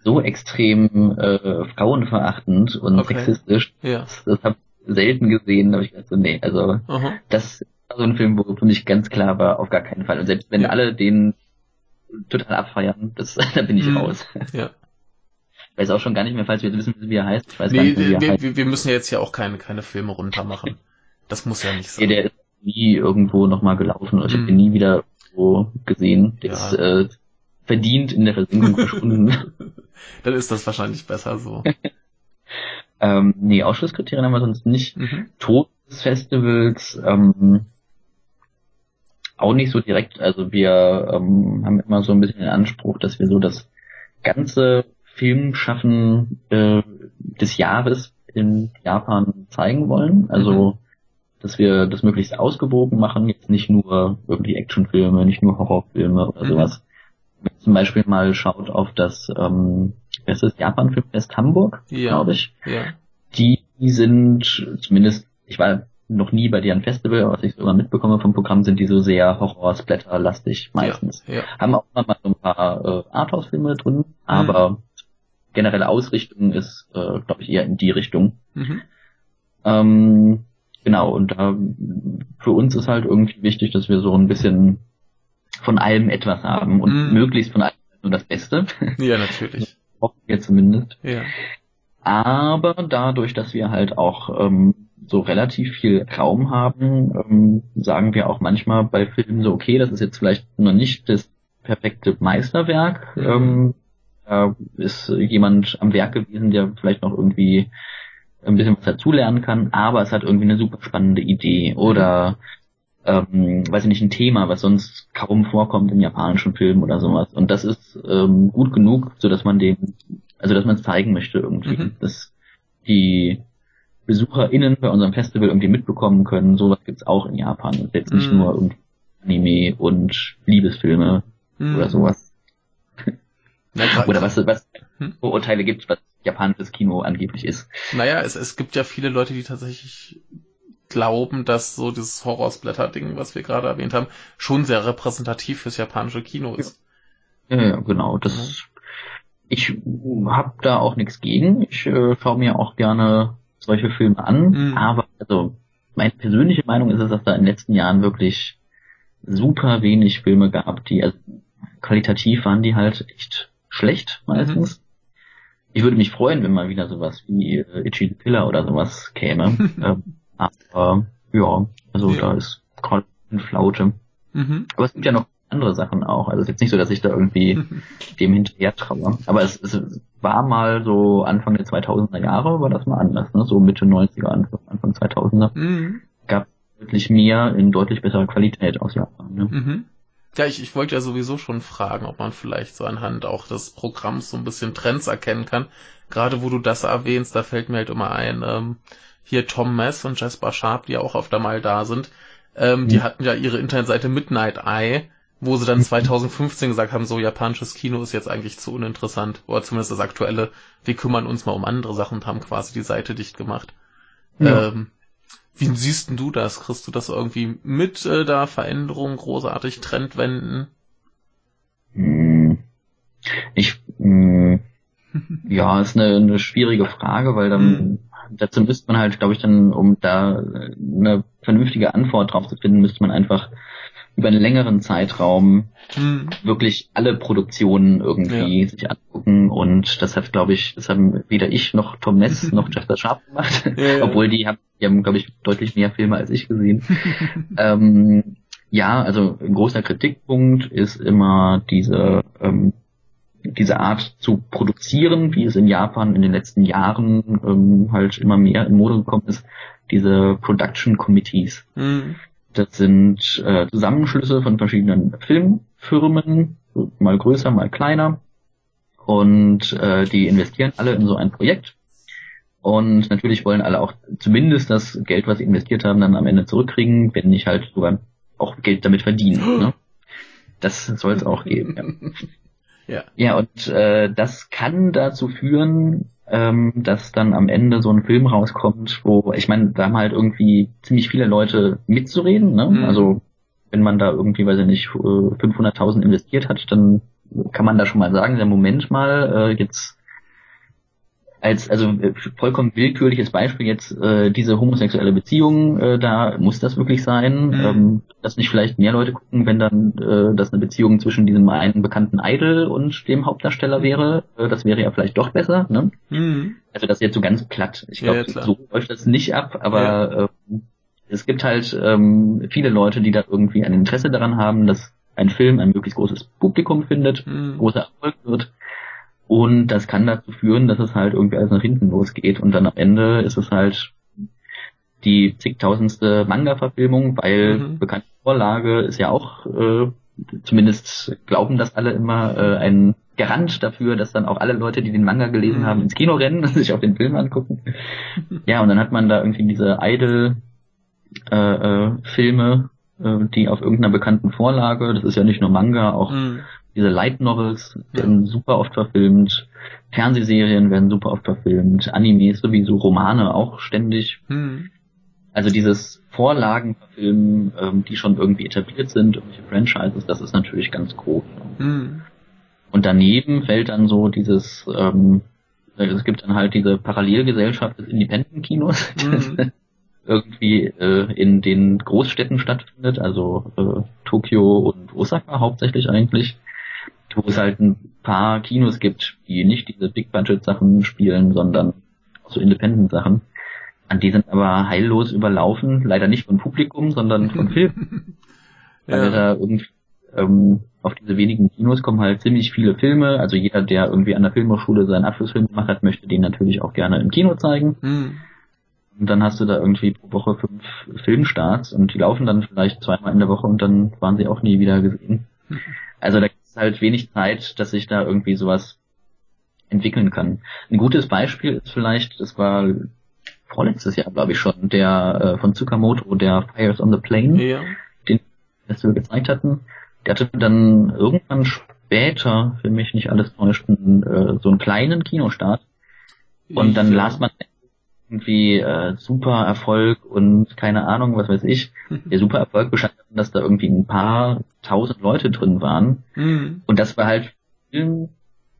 Speaker 2: so extrem äh, frauenverachtend und okay. sexistisch. Ja. Das, das habe selten gesehen, habe ich gedacht so, nee, also Aha. das war so ein Film, wo für mich ganz klar war, auf gar keinen Fall. Und selbst wenn ja. alle den total abfeiern, das, da bin ich mhm. raus.
Speaker 3: Ja.
Speaker 2: Ich weiß auch schon gar nicht mehr, falls wir wissen, wie er heißt. Ich weiß
Speaker 3: nee,
Speaker 2: gar nicht
Speaker 3: wie er wir, heißt. wir müssen ja jetzt ja auch keine, keine Filme runtermachen. Das muss ja nicht sein.
Speaker 2: Nee, der ist nie irgendwo nochmal gelaufen. Oder ich mhm. habe ihn nie wieder so gesehen. Der ja. ist äh, verdient in der Versenkung verschwunden.
Speaker 3: Dann ist das wahrscheinlich besser so.
Speaker 2: Ähm, nee, Ausschlusskriterien haben wir sonst nicht. Mhm. Tod des Festivals ähm, auch nicht so direkt. Also wir ähm, haben immer so ein bisschen den Anspruch, dass wir so das ganze Filmschaffen äh, des Jahres in Japan zeigen wollen. Also mhm. dass wir das möglichst ausgewogen machen, jetzt nicht nur irgendwie Actionfilme, nicht nur Horrorfilme oder mhm. sowas. Wenn zum Beispiel mal schaut auf das ähm, es ist Japan Filmfest Hamburg, ja. glaube ich.
Speaker 3: Ja.
Speaker 2: Die sind zumindest, ich war noch nie bei deren Festival, aber was ich sogar mitbekomme vom Programm, sind die so sehr Horror-Splatter-lastig meistens.
Speaker 3: Ja, ja.
Speaker 2: Haben auch mal so ein paar äh, Arthouse-Filme drin, mhm. aber generelle Ausrichtung ist, äh, glaube ich, eher in die Richtung. Mhm. Ähm, genau, und da für uns ist halt irgendwie wichtig, dass wir so ein bisschen von allem etwas haben und mhm. möglichst von allem nur das Beste.
Speaker 3: Ja, natürlich
Speaker 2: hoffen wir zumindest.
Speaker 3: Ja.
Speaker 2: Aber dadurch, dass wir halt auch ähm, so relativ viel Raum haben, ähm, sagen wir auch manchmal bei Filmen so, okay, das ist jetzt vielleicht noch nicht das perfekte Meisterwerk. Mhm. Ähm, da ist jemand am Werk gewesen, der vielleicht noch irgendwie ein bisschen was dazulernen kann, aber es hat irgendwie eine super spannende Idee oder ähm, weiß ich nicht, ein Thema, was sonst kaum vorkommt im japanischen Film oder sowas. Und das ist ähm, gut genug, so dass man dem, also dass man es zeigen möchte irgendwie, mhm. dass die BesucherInnen bei unserem Festival irgendwie mitbekommen können, sowas gibt's auch in Japan. Und jetzt nicht mhm. nur irgendwie Anime und Liebesfilme mhm. oder sowas. oder was, was hm? Vorurteile gibt, was japanisches Kino angeblich ist.
Speaker 3: Naja, es, es gibt ja viele Leute, die tatsächlich glauben, dass so dieses Horrorsblätter-Ding, was wir gerade erwähnt haben, schon sehr repräsentativ fürs japanische Kino ist.
Speaker 2: Ja, ja genau. Das, ich habe da auch nichts gegen. Ich äh, schaue mir auch gerne solche Filme an. Mhm. Aber also meine persönliche Meinung ist es, dass da in den letzten Jahren wirklich super wenig Filme gab, die also, qualitativ waren die halt echt schlecht meistens. Mhm. Ich würde mich freuen, wenn mal wieder sowas wie äh, Itchy the Killer oder sowas käme. ähm, aber ja, also ja. da ist gerade eine Flaute. Mhm. Aber es gibt ja noch andere Sachen auch. Also es ist jetzt nicht so, dass ich da irgendwie dem hinterher traue. Aber es, es war mal so Anfang der 2000er Jahre, war das mal anders. Ne? So Mitte 90er, Anfang, Anfang 2000er. Mhm. Gab deutlich mehr in deutlich besserer Qualität aus Japan. Ne? Mhm.
Speaker 3: Ja, ich, ich wollte ja sowieso schon fragen, ob man vielleicht so anhand auch des Programms so ein bisschen Trends erkennen kann. Gerade wo du das erwähnst, da fällt mir halt immer ein, ähm, hier Tom Mess und Jasper Sharp, die auch öfter mal da sind, ähm, mhm. die hatten ja ihre Internetseite Midnight Eye, wo sie dann 2015 mhm. gesagt haben, so japanisches Kino ist jetzt eigentlich zu uninteressant, oder zumindest das aktuelle, wir kümmern uns mal um andere Sachen und haben quasi die Seite dicht gemacht. Ja. Ähm, wie siehst denn du das? Kriegst du das irgendwie mit, äh, da Veränderungen, großartig Trendwenden?
Speaker 2: Hm. Ich, mh, hm, ja, ist eine, eine schwierige Frage, weil dann mhm. Dazu müsste man halt, glaube ich, dann, um da eine vernünftige Antwort drauf zu finden, müsste man einfach über einen längeren Zeitraum mhm. wirklich alle Produktionen irgendwie ja. sich angucken und das hat, glaube ich, das haben weder ich noch Tom Ness noch Chester Sharp gemacht, ja, ja. obwohl die haben, die haben, glaube ich, deutlich mehr Filme als ich gesehen. ähm, ja, also ein großer Kritikpunkt ist immer diese ähm, diese Art zu produzieren, wie es in Japan in den letzten Jahren ähm, halt immer mehr in Mode gekommen ist, diese Production Committees. Mhm. Das sind äh, Zusammenschlüsse von verschiedenen Filmfirmen, mal größer, mal kleiner. Und äh, die investieren alle in so ein Projekt. Und natürlich wollen alle auch zumindest das Geld, was sie investiert haben, dann am Ende zurückkriegen, wenn nicht halt sogar auch Geld damit verdienen. Ne? Das soll es auch geben. Ja. Ja. ja, und äh, das kann dazu führen, ähm, dass dann am Ende so ein Film rauskommt, wo, ich meine, da haben halt irgendwie ziemlich viele Leute mitzureden, ne? Mhm. Also wenn man da irgendwie, weiß ich nicht, 500.000 äh, investiert hat, dann kann man da schon mal sagen, der Moment mal, äh, jetzt als also äh, vollkommen willkürliches Beispiel jetzt äh, diese homosexuelle Beziehung, äh, da muss das wirklich sein, mhm. ähm, dass nicht vielleicht mehr Leute gucken, wenn dann äh, das eine Beziehung zwischen diesem einen bekannten Idol und dem Hauptdarsteller mhm. wäre, äh, das wäre ja vielleicht doch besser, ne? Mhm. Also das ist jetzt so ganz platt. Ich glaube, ja, so läuft das nicht ab, aber ja. äh, es gibt halt ähm, viele Leute, die da irgendwie ein Interesse daran haben, dass ein Film ein möglichst großes Publikum findet, mhm. großer Erfolg wird und das kann dazu führen, dass es halt irgendwie alles nach hinten losgeht und dann am Ende ist es halt die zigtausendste Manga-Verfilmung, weil mhm. bekannte Vorlage ist ja auch, äh, zumindest glauben das alle immer, äh, ein Garant dafür, dass dann auch alle Leute, die den Manga gelesen mhm. haben, ins Kino rennen und sich auch den Film angucken. ja, und dann hat man da irgendwie diese Idol-Filme, äh, äh, die auf irgendeiner bekannten Vorlage, das ist ja nicht nur Manga, auch mhm diese Light Novels werden super oft verfilmt, Fernsehserien werden super oft verfilmt, Animes sowieso, Romane auch ständig. Hm. Also dieses Vorlagenverfilmen, ähm, die schon irgendwie etabliert sind, irgendwelche Franchises, das ist natürlich ganz groß. Hm. Und daneben fällt dann so dieses, ähm, es gibt dann halt diese Parallelgesellschaft des Independent-Kinos, hm. irgendwie äh, in den Großstädten stattfindet, also äh, Tokio und Osaka hauptsächlich eigentlich wo es halt ein paar Kinos gibt, die nicht diese Big-Budget-Sachen spielen, sondern so Independent-Sachen. An die sind aber heillos überlaufen, leider nicht von Publikum, sondern von Filmen. ja. Weil da irgendwie ähm, auf diese wenigen Kinos kommen halt ziemlich viele Filme. Also jeder, der irgendwie an der Filmhochschule seinen Abschlussfilm gemacht hat, möchte den natürlich auch gerne im Kino zeigen. Mhm. Und dann hast du da irgendwie pro Woche fünf Filmstarts und die laufen dann vielleicht zweimal in der Woche und dann waren sie auch nie wieder gesehen. Also da ist halt wenig Zeit, dass sich da irgendwie sowas entwickeln kann. Ein gutes Beispiel ist vielleicht, das war vorletztes Jahr, glaube ich schon, der äh, von Tsukamoto, der Fires on the Plane, ja. den wir gezeigt hatten. Der hatte dann irgendwann später, für mich nicht alles täuscht, äh, so einen kleinen Kinostart. Und dann ja. las man irgendwie äh, super Erfolg und keine Ahnung, was weiß ich. Der super Erfolg bestand darin, dass da irgendwie ein paar tausend Leute drin waren. Mhm. Und das war halt Film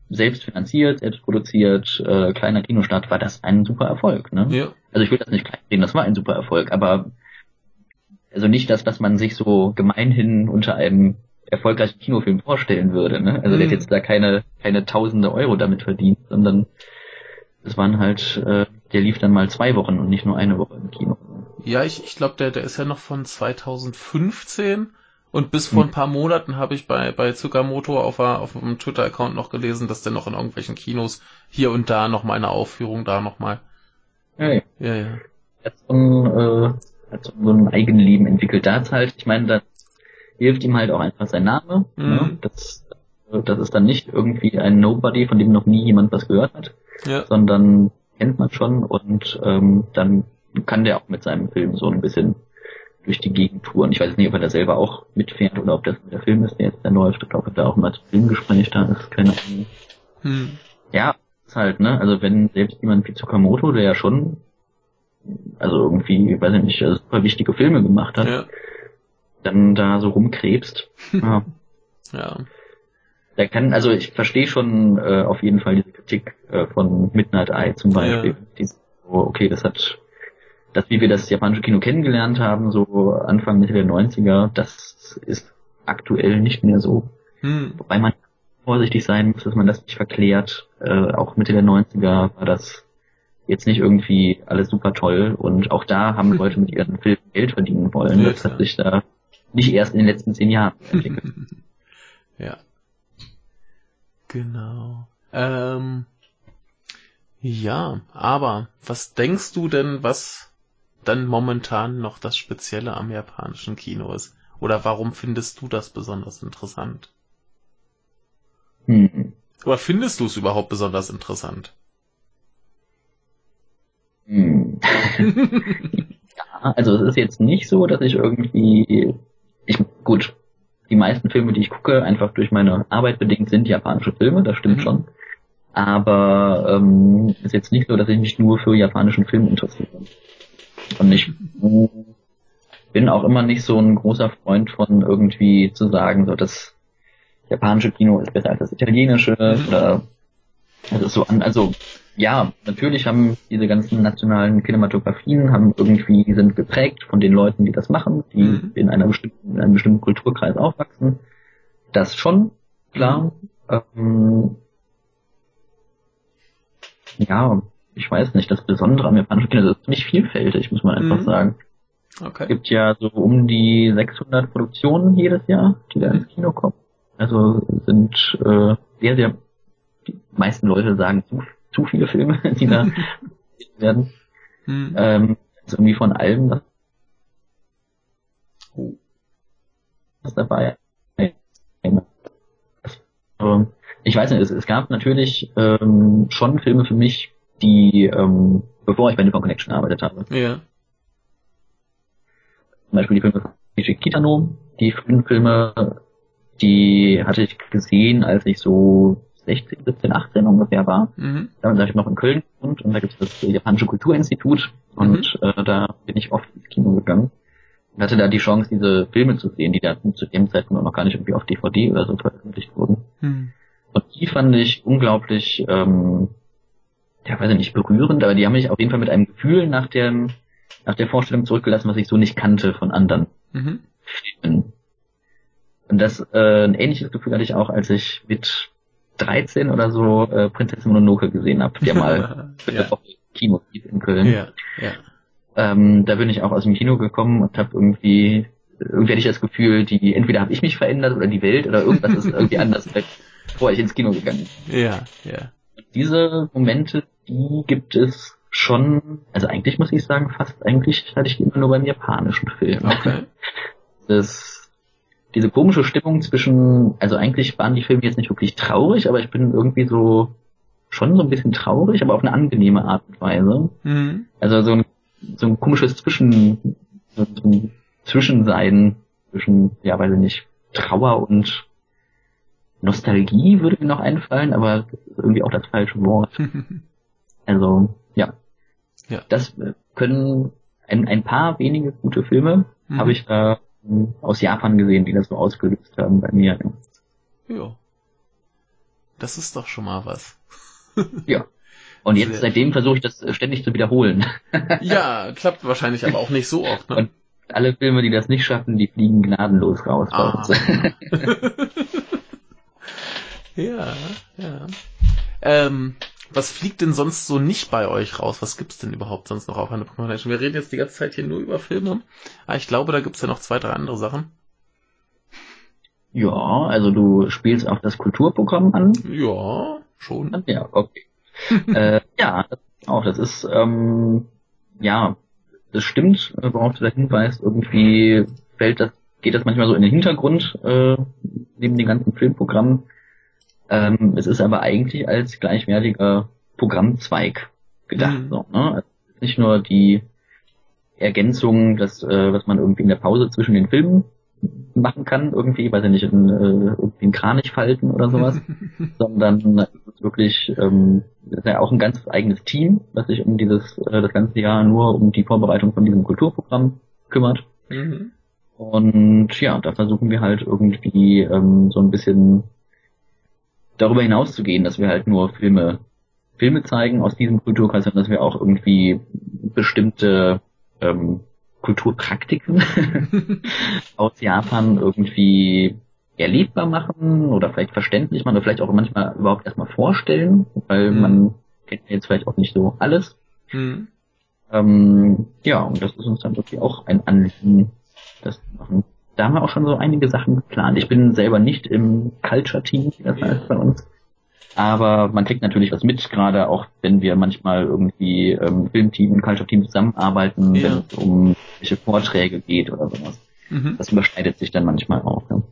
Speaker 2: selbst finanziert, selbst produziert, äh, kleiner Kinostart, war das ein super Erfolg. Ne? Ja. Also ich will das nicht klein sehen, das war ein super Erfolg, aber also nicht das, was man sich so gemeinhin unter einem erfolgreichen Kinofilm vorstellen würde. Ne? Also mhm. der hat jetzt da keine, keine tausende Euro damit verdient, sondern es waren halt äh, der lief dann mal zwei Wochen und nicht nur eine Woche im Kino.
Speaker 3: Ja, ich, ich glaube, der, der ist ja noch von 2015 und bis vor hm. ein paar Monaten habe ich bei, bei Tsukamoto auf, auf dem Twitter-Account noch gelesen, dass der noch in irgendwelchen Kinos hier und da noch mal eine Aufführung da noch mal.
Speaker 2: Ja, ja. ja, ja. Er hat so ein, äh, hat so ein Eigenleben entwickelt. Da hat halt, ich meine, da hilft ihm halt auch einfach sein Name. Mhm. Ne? Das, das ist dann nicht irgendwie ein Nobody, von dem noch nie jemand was gehört hat, ja. sondern kennt man schon und ähm, dann kann der auch mit seinem Film so ein bisschen durch die Gegend touren. Ich weiß nicht, ob er da selber auch mitfährt oder ob das der Film ist, der jetzt da läuft, oder ob er da auch mal zum Filmgespräch da ist, keine Ahnung. Hm. Ja, ist halt, ne, also wenn selbst jemand wie Tsukamoto, der ja schon, also irgendwie, weiß ich nicht, super wichtige Filme gemacht hat, ja. dann da so rumkrebst, ja.
Speaker 3: ja.
Speaker 2: Der kann, also ich verstehe schon äh, auf jeden Fall diese Kritik äh, von Midnight Eye zum Beispiel.
Speaker 3: Ja.
Speaker 2: So, okay, das hat, das wie wir das japanische Kino kennengelernt haben, so Anfang Mitte der 90er, das ist aktuell nicht mehr so.
Speaker 3: Hm.
Speaker 2: Wobei man vorsichtig sein muss, dass man das nicht verklärt. Äh, auch Mitte der 90er war das jetzt nicht irgendwie alles super toll und auch da haben Leute mit ihren Filmen Geld verdienen wollen.
Speaker 3: Ja,
Speaker 2: das hat sich da nicht erst in den letzten zehn Jahren entwickelt.
Speaker 3: ja. Genau. Ähm, ja, aber was denkst du denn, was dann momentan noch das Spezielle am japanischen Kino ist? Oder warum findest du das besonders interessant?
Speaker 2: Hm.
Speaker 3: Oder findest du es überhaupt besonders interessant?
Speaker 2: Hm. ja, also es ist jetzt nicht so, dass ich irgendwie, ich, gut, die meisten Filme, die ich gucke, einfach durch meine Arbeit bedingt, sind japanische Filme, das stimmt
Speaker 3: Mhm.
Speaker 2: schon. Aber ähm, ist jetzt nicht so, dass ich mich nur für japanischen Film interessiere. Und ich bin auch immer nicht so ein großer Freund von irgendwie zu sagen, so das japanische Kino ist besser als das italienische
Speaker 3: Mhm.
Speaker 2: oder also so an, also ja, natürlich haben diese ganzen nationalen Kinematografien haben irgendwie sind geprägt von den Leuten, die das machen, die
Speaker 3: Mhm.
Speaker 2: in einer bestimmten, in einem bestimmten Kulturkreis aufwachsen. Das schon, klar. Ähm, ja, ich weiß nicht, das Besondere am japanischen Kino ist ziemlich vielfältig, muss man einfach
Speaker 3: Mhm.
Speaker 2: sagen. Es
Speaker 3: Okay.
Speaker 2: gibt ja so um die 600 Produktionen jedes Jahr, die da ins Kino kommen. Also sind äh, sehr, sehr, die meisten Leute sagen zu, zu viele Filme, die da werden.
Speaker 3: Hm.
Speaker 2: Ähm, ist irgendwie von allem was, was dabei. Ähm, ich weiß nicht, es, es gab natürlich ähm, schon Filme für mich, die, ähm, bevor ich bei Nippon Connection gearbeitet habe,
Speaker 3: Ja.
Speaker 2: zum Beispiel die Filme von Keiji Kitano, die frühen Filme, die hatte ich gesehen, als ich so 16, 17, 18 ungefähr war.
Speaker 3: Mhm.
Speaker 2: Da habe ich noch in Köln gewohnt und da gibt es das japanische Kulturinstitut und äh, da bin ich oft ins Kino gegangen und hatte da die Chance, diese Filme zu sehen, die da zu dem Zeitpunkt noch gar nicht irgendwie auf DVD oder so veröffentlicht wurden.
Speaker 3: Hm.
Speaker 2: Und die fand ich unglaublich, ähm, ja, weiß ich nicht, berührend, aber die haben mich auf jeden Fall mit einem Gefühl nach dem, nach der Vorstellung zurückgelassen, was ich so nicht kannte von anderen
Speaker 3: Mhm.
Speaker 2: Filmen. Und das, äh, ein ähnliches Gefühl hatte ich auch, als ich mit 13 oder so äh, Prinzessin Mononoke gesehen habe, der mal
Speaker 3: ja.
Speaker 2: im Kino in Köln.
Speaker 3: ja, ja.
Speaker 2: Ähm, da bin ich auch aus dem Kino gekommen und habe irgendwie, irgendwie hatte ich das Gefühl, die entweder habe ich mich verändert oder die Welt oder irgendwas ist irgendwie anders, bevor ich ins Kino gegangen bin.
Speaker 3: Ja, ja.
Speaker 2: Diese Momente, die gibt es schon, also eigentlich muss ich sagen, fast eigentlich hatte ich die immer nur beim japanischen Film.
Speaker 3: Okay.
Speaker 2: Das, diese komische Stimmung zwischen, also eigentlich waren die Filme jetzt nicht wirklich traurig, aber ich bin irgendwie so schon so ein bisschen traurig, aber auf eine angenehme Art und Weise.
Speaker 3: Mhm.
Speaker 2: Also so ein, so ein komisches Zwischen, so ein Zwischensein zwischen, ja, weiß ich nicht, Trauer und Nostalgie würde mir noch einfallen, aber irgendwie auch das falsche Wort. Also, ja.
Speaker 3: Ja.
Speaker 2: Das äh, können ein, ein paar wenige gute Filme
Speaker 3: Mhm.
Speaker 2: habe ich da ähm, aus Japan gesehen, die das so ausgelöst haben bei mir. Ja.
Speaker 3: Ja. Das ist doch schon mal was.
Speaker 2: ja. Und jetzt
Speaker 3: Sehr
Speaker 2: seitdem versuche ich das äh, ständig zu wiederholen.
Speaker 3: Ja, klappt wahrscheinlich aber auch nicht so oft, ne?
Speaker 2: Und alle Filme, die das nicht schaffen, die fliegen gnadenlos raus.
Speaker 3: Ah. ja, ja. Ähm, was fliegt denn sonst so nicht bei euch raus? Was gibt's denn überhaupt sonst noch auf einer Connection? Wir reden jetzt die ganze Zeit hier nur über Filme. Aber ich glaube, da gibt's ja noch zwei, drei andere Sachen.
Speaker 2: Ja, also du spielst auch das Kulturprogramm an.
Speaker 3: Ja, schon.
Speaker 2: Ja, okay. äh, ja, auch. Das ist, ähm, ja, das stimmt, worauf du da hinweist. Irgendwie fällt das, geht das manchmal so in den Hintergrund, äh, neben den ganzen Filmprogrammen. Ähm, es ist aber eigentlich als gleichwertiger Programmzweig gedacht.
Speaker 3: Mhm.
Speaker 2: So, ne? also nicht nur die Ergänzung, das, äh, was man irgendwie in der Pause zwischen den Filmen machen kann, irgendwie, weiß ich nicht, in, äh, irgendwie einen Kranich falten oder sowas, sondern es ist wirklich ähm, ist ja auch ein ganz eigenes Team, das sich um dieses äh, das ganze Jahr nur um die Vorbereitung von diesem Kulturprogramm kümmert.
Speaker 3: Mhm.
Speaker 2: Und ja, da versuchen wir halt irgendwie ähm, so ein bisschen darüber hinaus zu gehen, dass wir halt nur Filme, Filme zeigen aus diesem Kulturkreis, sondern dass wir auch irgendwie bestimmte ähm, Kulturpraktiken aus Japan irgendwie erlebbar machen oder vielleicht verständlich machen oder vielleicht auch manchmal überhaupt erstmal vorstellen, weil mhm. man kennt jetzt vielleicht auch nicht so alles. Mhm. Ähm, ja, und das ist uns dann wirklich auch ein Anliegen, das zu machen. Da haben wir auch schon so einige Sachen geplant. Ich bin selber nicht im Culture-Team, das heißt bei uns. Aber man kriegt natürlich was mit, gerade auch wenn wir manchmal irgendwie ähm, Filmteam und Culture-Team zusammenarbeiten, ja. wenn es um welche Vorträge geht oder sowas. Mhm. Das überschneidet sich dann manchmal auch. Ja.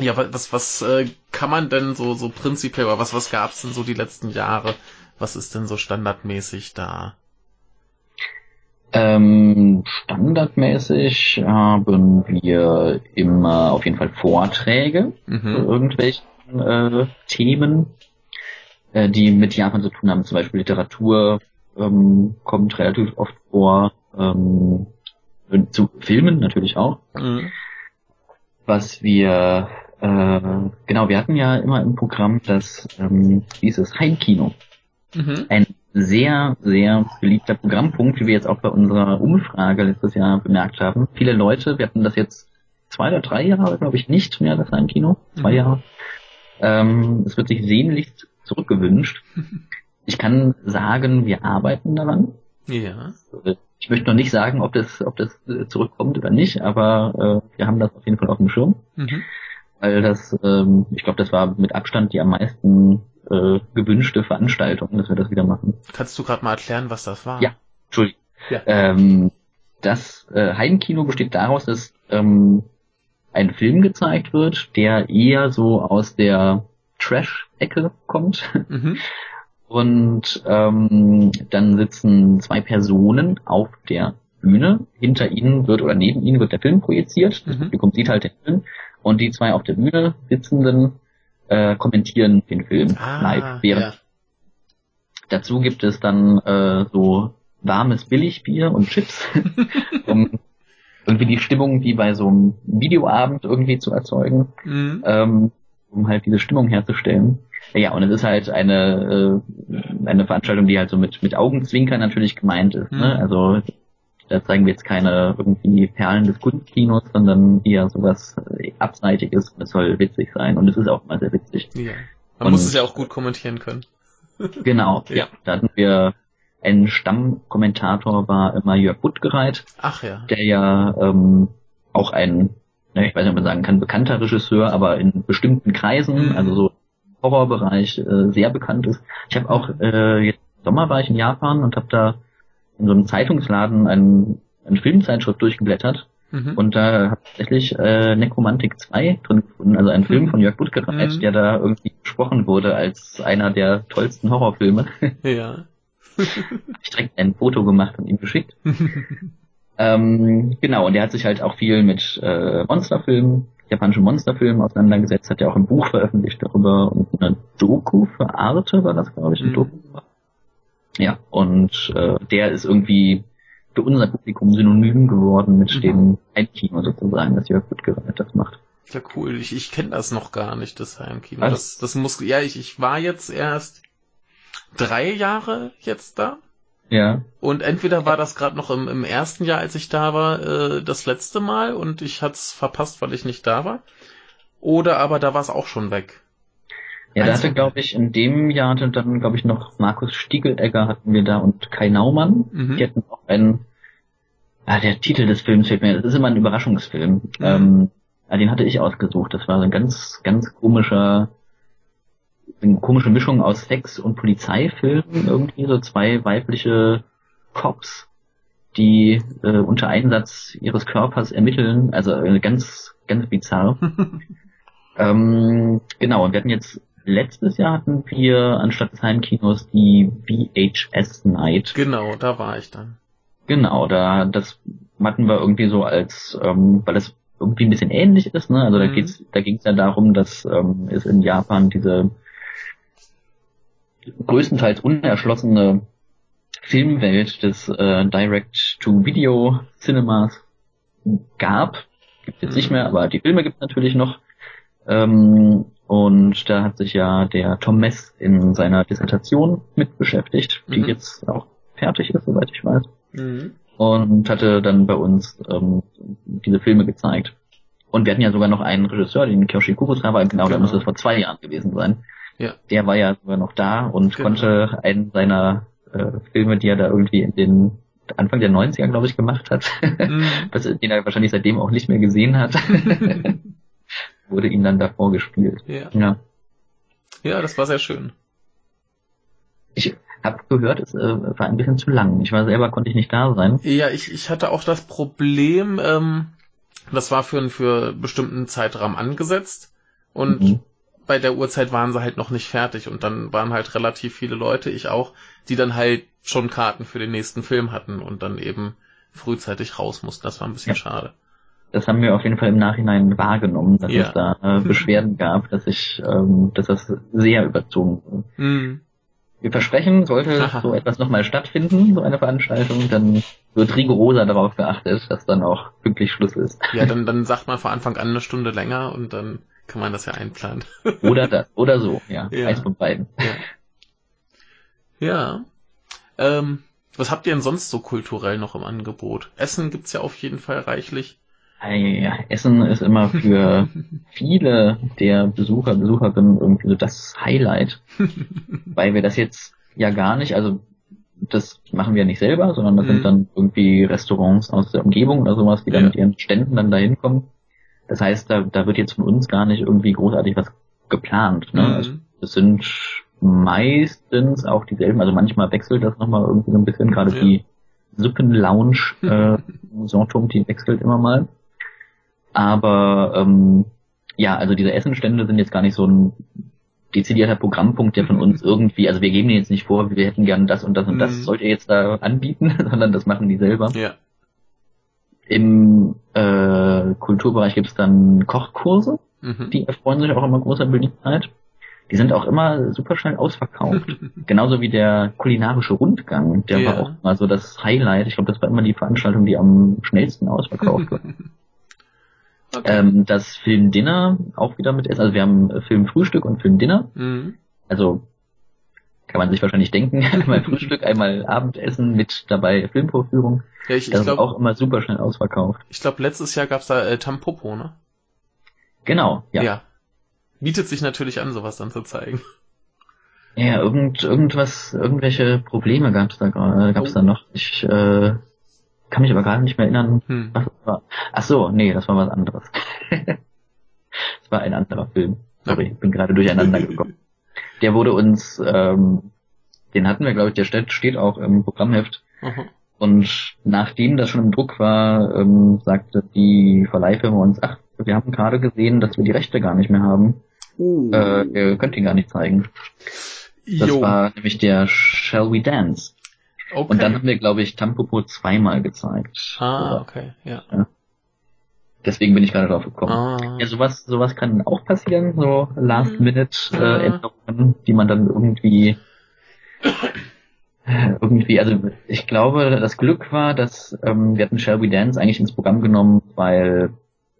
Speaker 3: Ja, was, was äh, kann man denn so, so prinzipiell, oder was, was gab's denn so die letzten Jahre? Was ist denn so standardmäßig da?
Speaker 2: Ähm, standardmäßig haben wir immer auf jeden Fall Vorträge mhm. zu irgendwelchen äh, Themen, äh, die mit Japan zu tun haben. Zum Beispiel Literatur ähm, kommt relativ oft vor, ähm, zu Filmen natürlich auch. Mhm was wir, äh, genau, wir hatten ja immer im Programm das, ähm, dieses Heimkino. Mhm. Ein sehr, sehr beliebter Programmpunkt, wie wir jetzt auch bei unserer Umfrage letztes Jahr bemerkt haben. Viele Leute, wir hatten das jetzt zwei oder drei Jahre, glaube ich, nicht mehr, das Heimkino. Zwei mhm. Jahre. Ähm, es wird sich sehnlichst zurückgewünscht. Ich kann sagen, wir arbeiten daran. Ja. Ich möchte noch nicht sagen, ob das, ob das äh, zurückkommt oder nicht, aber äh, wir haben das auf jeden Fall auf dem Schirm. Mhm. Weil das, ähm, ich glaube, das war mit Abstand die am meisten äh, gewünschte Veranstaltung, dass wir das wieder machen.
Speaker 3: Kannst du gerade mal erklären, was das war?
Speaker 2: Ja, Entschuldigung. Ja. Ähm, das äh, Heimkino besteht daraus, dass ähm, ein Film gezeigt wird, der eher so aus der Trash-Ecke kommt. Mhm. Und ähm, dann sitzen zwei Personen auf der Bühne. Hinter ihnen wird oder neben ihnen wird der Film projiziert. Das mhm. Publikum sieht halt den Film. Und die zwei auf der Bühne sitzenden äh, kommentieren den Film ah, live. Während ja. Dazu gibt es dann äh, so warmes Billigbier und Chips, um irgendwie die Stimmung wie bei so einem Videoabend irgendwie zu erzeugen, mhm. ähm, um halt diese Stimmung herzustellen. Ja, und es ist halt eine, äh, eine Veranstaltung, die halt so mit, mit Augenzwinkern natürlich gemeint ist. Ne? Mhm. Ne? Also da zeigen wir jetzt keine irgendwie Perlen des Kunstkinos, sondern eher sowas äh, Abseitiges. Es soll witzig sein und es ist auch mal sehr witzig.
Speaker 3: Ja. Man und, muss es ja auch gut kommentieren können.
Speaker 2: genau, ja. ja. Da hatten wir ein Stammkommentator war immer Jörg Buttgereit.
Speaker 3: Ach ja.
Speaker 2: Der ja ähm, auch ein, ne, ich weiß nicht, ob man sagen kann, bekannter Regisseur, aber in bestimmten Kreisen, mhm. also so Horrorbereich äh, sehr bekannt ist. Ich habe auch äh, jetzt im Sommer war ich in Japan und habe da in so einem Zeitungsladen einen, eine Filmzeitschrift durchgeblättert mhm. und da habe ich tatsächlich äh, Necromantic 2 drin gefunden, also ein Film von Jörg Buttgereit, mhm. der da irgendwie gesprochen wurde als einer der tollsten Horrorfilme.
Speaker 3: Ja.
Speaker 2: ich direkt ein Foto gemacht und ihm geschickt. ähm, genau, und der hat sich halt auch viel mit äh, Monsterfilmen japanischen Monsterfilm auseinandergesetzt, hat ja auch ein Buch veröffentlicht darüber und eine Doku für Arte war das, glaube ich, ein mhm. Doku. Ja, und äh, der ist irgendwie für unser Publikum synonym geworden mit mhm. dem Heimkino sozusagen, das Jörg Buttgereit das macht.
Speaker 3: Ja, cool. Ich, ich kenne das noch gar nicht, das Heimkino. Das, das muss, ja, ich, ich war jetzt erst drei Jahre jetzt da.
Speaker 2: Ja.
Speaker 3: Und entweder war das gerade noch im, im ersten Jahr, als ich da war, äh, das letzte Mal und ich hat's verpasst, weil ich nicht da war. Oder aber da war es auch schon weg.
Speaker 2: Ja, da hatte, glaube ich, in dem Jahr hatte dann, glaube ich, noch Markus Stiegelegger hatten wir da und Kai Naumann. Mhm. Die hatten auch einen, ah, der Titel des Films fehlt mir, das ist immer ein Überraschungsfilm. Mhm. Ähm, ja, den hatte ich ausgesucht. Das war so ein ganz, ganz komischer, eine komische Mischung aus Sex und Polizeifilmen, irgendwie so zwei weibliche Cops, die äh, unter Einsatz ihres Körpers ermitteln, also äh, ganz, ganz bizarr. ähm, genau, und wir hatten jetzt letztes Jahr hatten wir anstatt des Heimkinos die VHS Night.
Speaker 3: Genau, da war ich dann.
Speaker 2: Genau, da das hatten wir irgendwie so als, ähm, weil es irgendwie ein bisschen ähnlich ist, ne? Also mhm. da geht's, da ging es ja darum, dass ähm, es in Japan diese größtenteils unerschlossene Filmwelt des äh, Direct-to-Video-Cinemas gab. Gibt jetzt nicht mehr, aber die Filme gibt es natürlich noch. Ähm, Und da hat sich ja der Tom Mess in seiner Dissertation mit beschäftigt, die
Speaker 3: Mhm.
Speaker 2: jetzt auch fertig ist, soweit ich weiß.
Speaker 3: Mhm.
Speaker 2: Und hatte dann bei uns ähm, diese Filme gezeigt. Und wir hatten ja sogar noch einen Regisseur, den Kyoshi Kurosawa, genau, da
Speaker 3: Genau.
Speaker 2: muss es vor zwei Jahren gewesen sein.
Speaker 3: Ja.
Speaker 2: Der war ja sogar noch da und
Speaker 3: Genau.
Speaker 2: konnte einen seiner äh, Filme, die er da irgendwie in den Anfang der 90er, glaube ich, gemacht hat,
Speaker 3: Mhm.
Speaker 2: den er wahrscheinlich seitdem auch nicht mehr gesehen hat, wurde ihm dann davor gespielt.
Speaker 3: ja.
Speaker 2: Ja.
Speaker 3: ja, das war sehr schön.
Speaker 2: Ich habe gehört, es äh, war ein bisschen zu lang. Ich war selber, konnte ich nicht da sein.
Speaker 3: Ja, ich, ich hatte auch das Problem, ähm, das war für einen für bestimmten Zeitrahmen angesetzt und
Speaker 2: Mhm.
Speaker 3: bei der Uhrzeit waren sie halt noch nicht fertig und dann waren halt relativ viele Leute, ich auch, die dann halt schon Karten für den nächsten Film hatten und dann eben frühzeitig raus mussten. Das war ein bisschen
Speaker 2: Ja.
Speaker 3: schade.
Speaker 2: Das haben wir auf jeden Fall im Nachhinein wahrgenommen, dass
Speaker 3: Ja.
Speaker 2: es da äh, Beschwerden gab, dass ich, ähm, dass das sehr überzogen wurde.
Speaker 3: Mhm.
Speaker 2: Wir versprechen, sollte
Speaker 3: Aha.
Speaker 2: so etwas nochmal stattfinden, so eine Veranstaltung, dann wird rigoroser darauf geachtet, dass dann auch pünktlich Schluss ist.
Speaker 3: Ja, dann, dann sagt man von Anfang an eine Stunde länger und dann kann man das ja einplanen.
Speaker 2: Oder das, oder so, ja.
Speaker 3: Ja.
Speaker 2: Eins von beiden.
Speaker 3: Ja. ja. Ähm, was habt ihr denn sonst so kulturell noch im Angebot? Essen gibt's ja auf jeden Fall reichlich.
Speaker 2: Ja, Essen ist immer für viele der Besucher, Besucherinnen irgendwie so das Highlight, weil wir das jetzt ja gar nicht, also das machen wir nicht selber, sondern das
Speaker 3: Mhm.
Speaker 2: sind dann irgendwie Restaurants aus der Umgebung oder sowas, die dann
Speaker 3: Ja.
Speaker 2: mit ihren Ständen dann dahin kommen. Das heißt, da, da wird jetzt von uns gar nicht irgendwie großartig was geplant. Ne?
Speaker 3: Mhm.
Speaker 2: Also, es sind meistens auch dieselben, also manchmal wechselt das nochmal irgendwie so ein bisschen, gerade
Speaker 3: Ja.
Speaker 2: die Suppenlounge, äh, Sortum, die wechselt immer mal. Aber ähm, ja, also diese Essenstände sind jetzt gar nicht so ein dezidierter Programmpunkt, der von uns irgendwie, also wir geben denen jetzt nicht vor, wir hätten gern das und das und das
Speaker 3: Mhm.
Speaker 2: sollt ihr jetzt da anbieten, sondern das machen die selber.
Speaker 3: Ja.
Speaker 2: Im äh, Kulturbereich gibt es dann Kochkurse,
Speaker 3: Mhm.
Speaker 2: die erfreuen sich auch immer großer Beliebtheit. Die sind auch immer super schnell ausverkauft. Genauso wie der kulinarische Rundgang, der
Speaker 3: Ja.
Speaker 2: war auch mal so das Highlight. Ich glaube, das war immer die Veranstaltung, die am schnellsten ausverkauft war.
Speaker 3: Okay.
Speaker 2: ähm, das Film-Dinner auch wieder mit Essen. Also wir haben äh, Film-Frühstück und Film-Dinner.
Speaker 3: mhm.
Speaker 2: Also kann man sich wahrscheinlich denken, einmal Frühstück, einmal Abendessen mit dabei Filmvorführung.
Speaker 3: Ja, ich,
Speaker 2: Das
Speaker 3: ich
Speaker 2: ist
Speaker 3: glaube,
Speaker 2: auch immer super schnell ausverkauft.
Speaker 3: ich glaub, letztes Jahr gab's da äh, Tampopo, ne?
Speaker 2: Genau, ja. Ja,
Speaker 3: Bietet sich natürlich an, sowas dann zu zeigen.
Speaker 2: ja irgend, irgendwas, irgendwelche Probleme gab es da gerade, gab es
Speaker 3: Oh.
Speaker 2: da noch. Ich äh, kann mich aber gerade nicht mehr erinnern,
Speaker 3: Hm.
Speaker 2: was es war. Ach so, nee, das war was anderes. das war ein anderer Film. Sorry, ich bin gerade durcheinander gekommen. Der wurde uns, ähm, den hatten wir, glaube ich, der steht, steht auch im Programmheft.
Speaker 3: Aha.
Speaker 2: Und nachdem das schon im Druck war, ähm, sagte die Verleihfirma uns, ach, wir haben gerade gesehen, dass wir die Rechte gar nicht mehr haben.
Speaker 3: Uh.
Speaker 2: Äh, ihr könnt ihn gar nicht zeigen. Das
Speaker 3: jo.
Speaker 2: war nämlich der Shall We Dance.
Speaker 3: Okay.
Speaker 2: Und dann haben wir, glaube ich, Tampopo zweimal gezeigt.
Speaker 3: ah, okay, ja.
Speaker 2: Deswegen bin ich gerade drauf gekommen.
Speaker 3: Ah.
Speaker 2: Ja, sowas, sowas kann auch passieren, so
Speaker 3: Mhm.
Speaker 2: Last-Minute-Änderungen, die man dann irgendwie irgendwie, also ich glaube, das Glück war, dass ähm, wir hatten Shall We Dance eigentlich ins Programm genommen, weil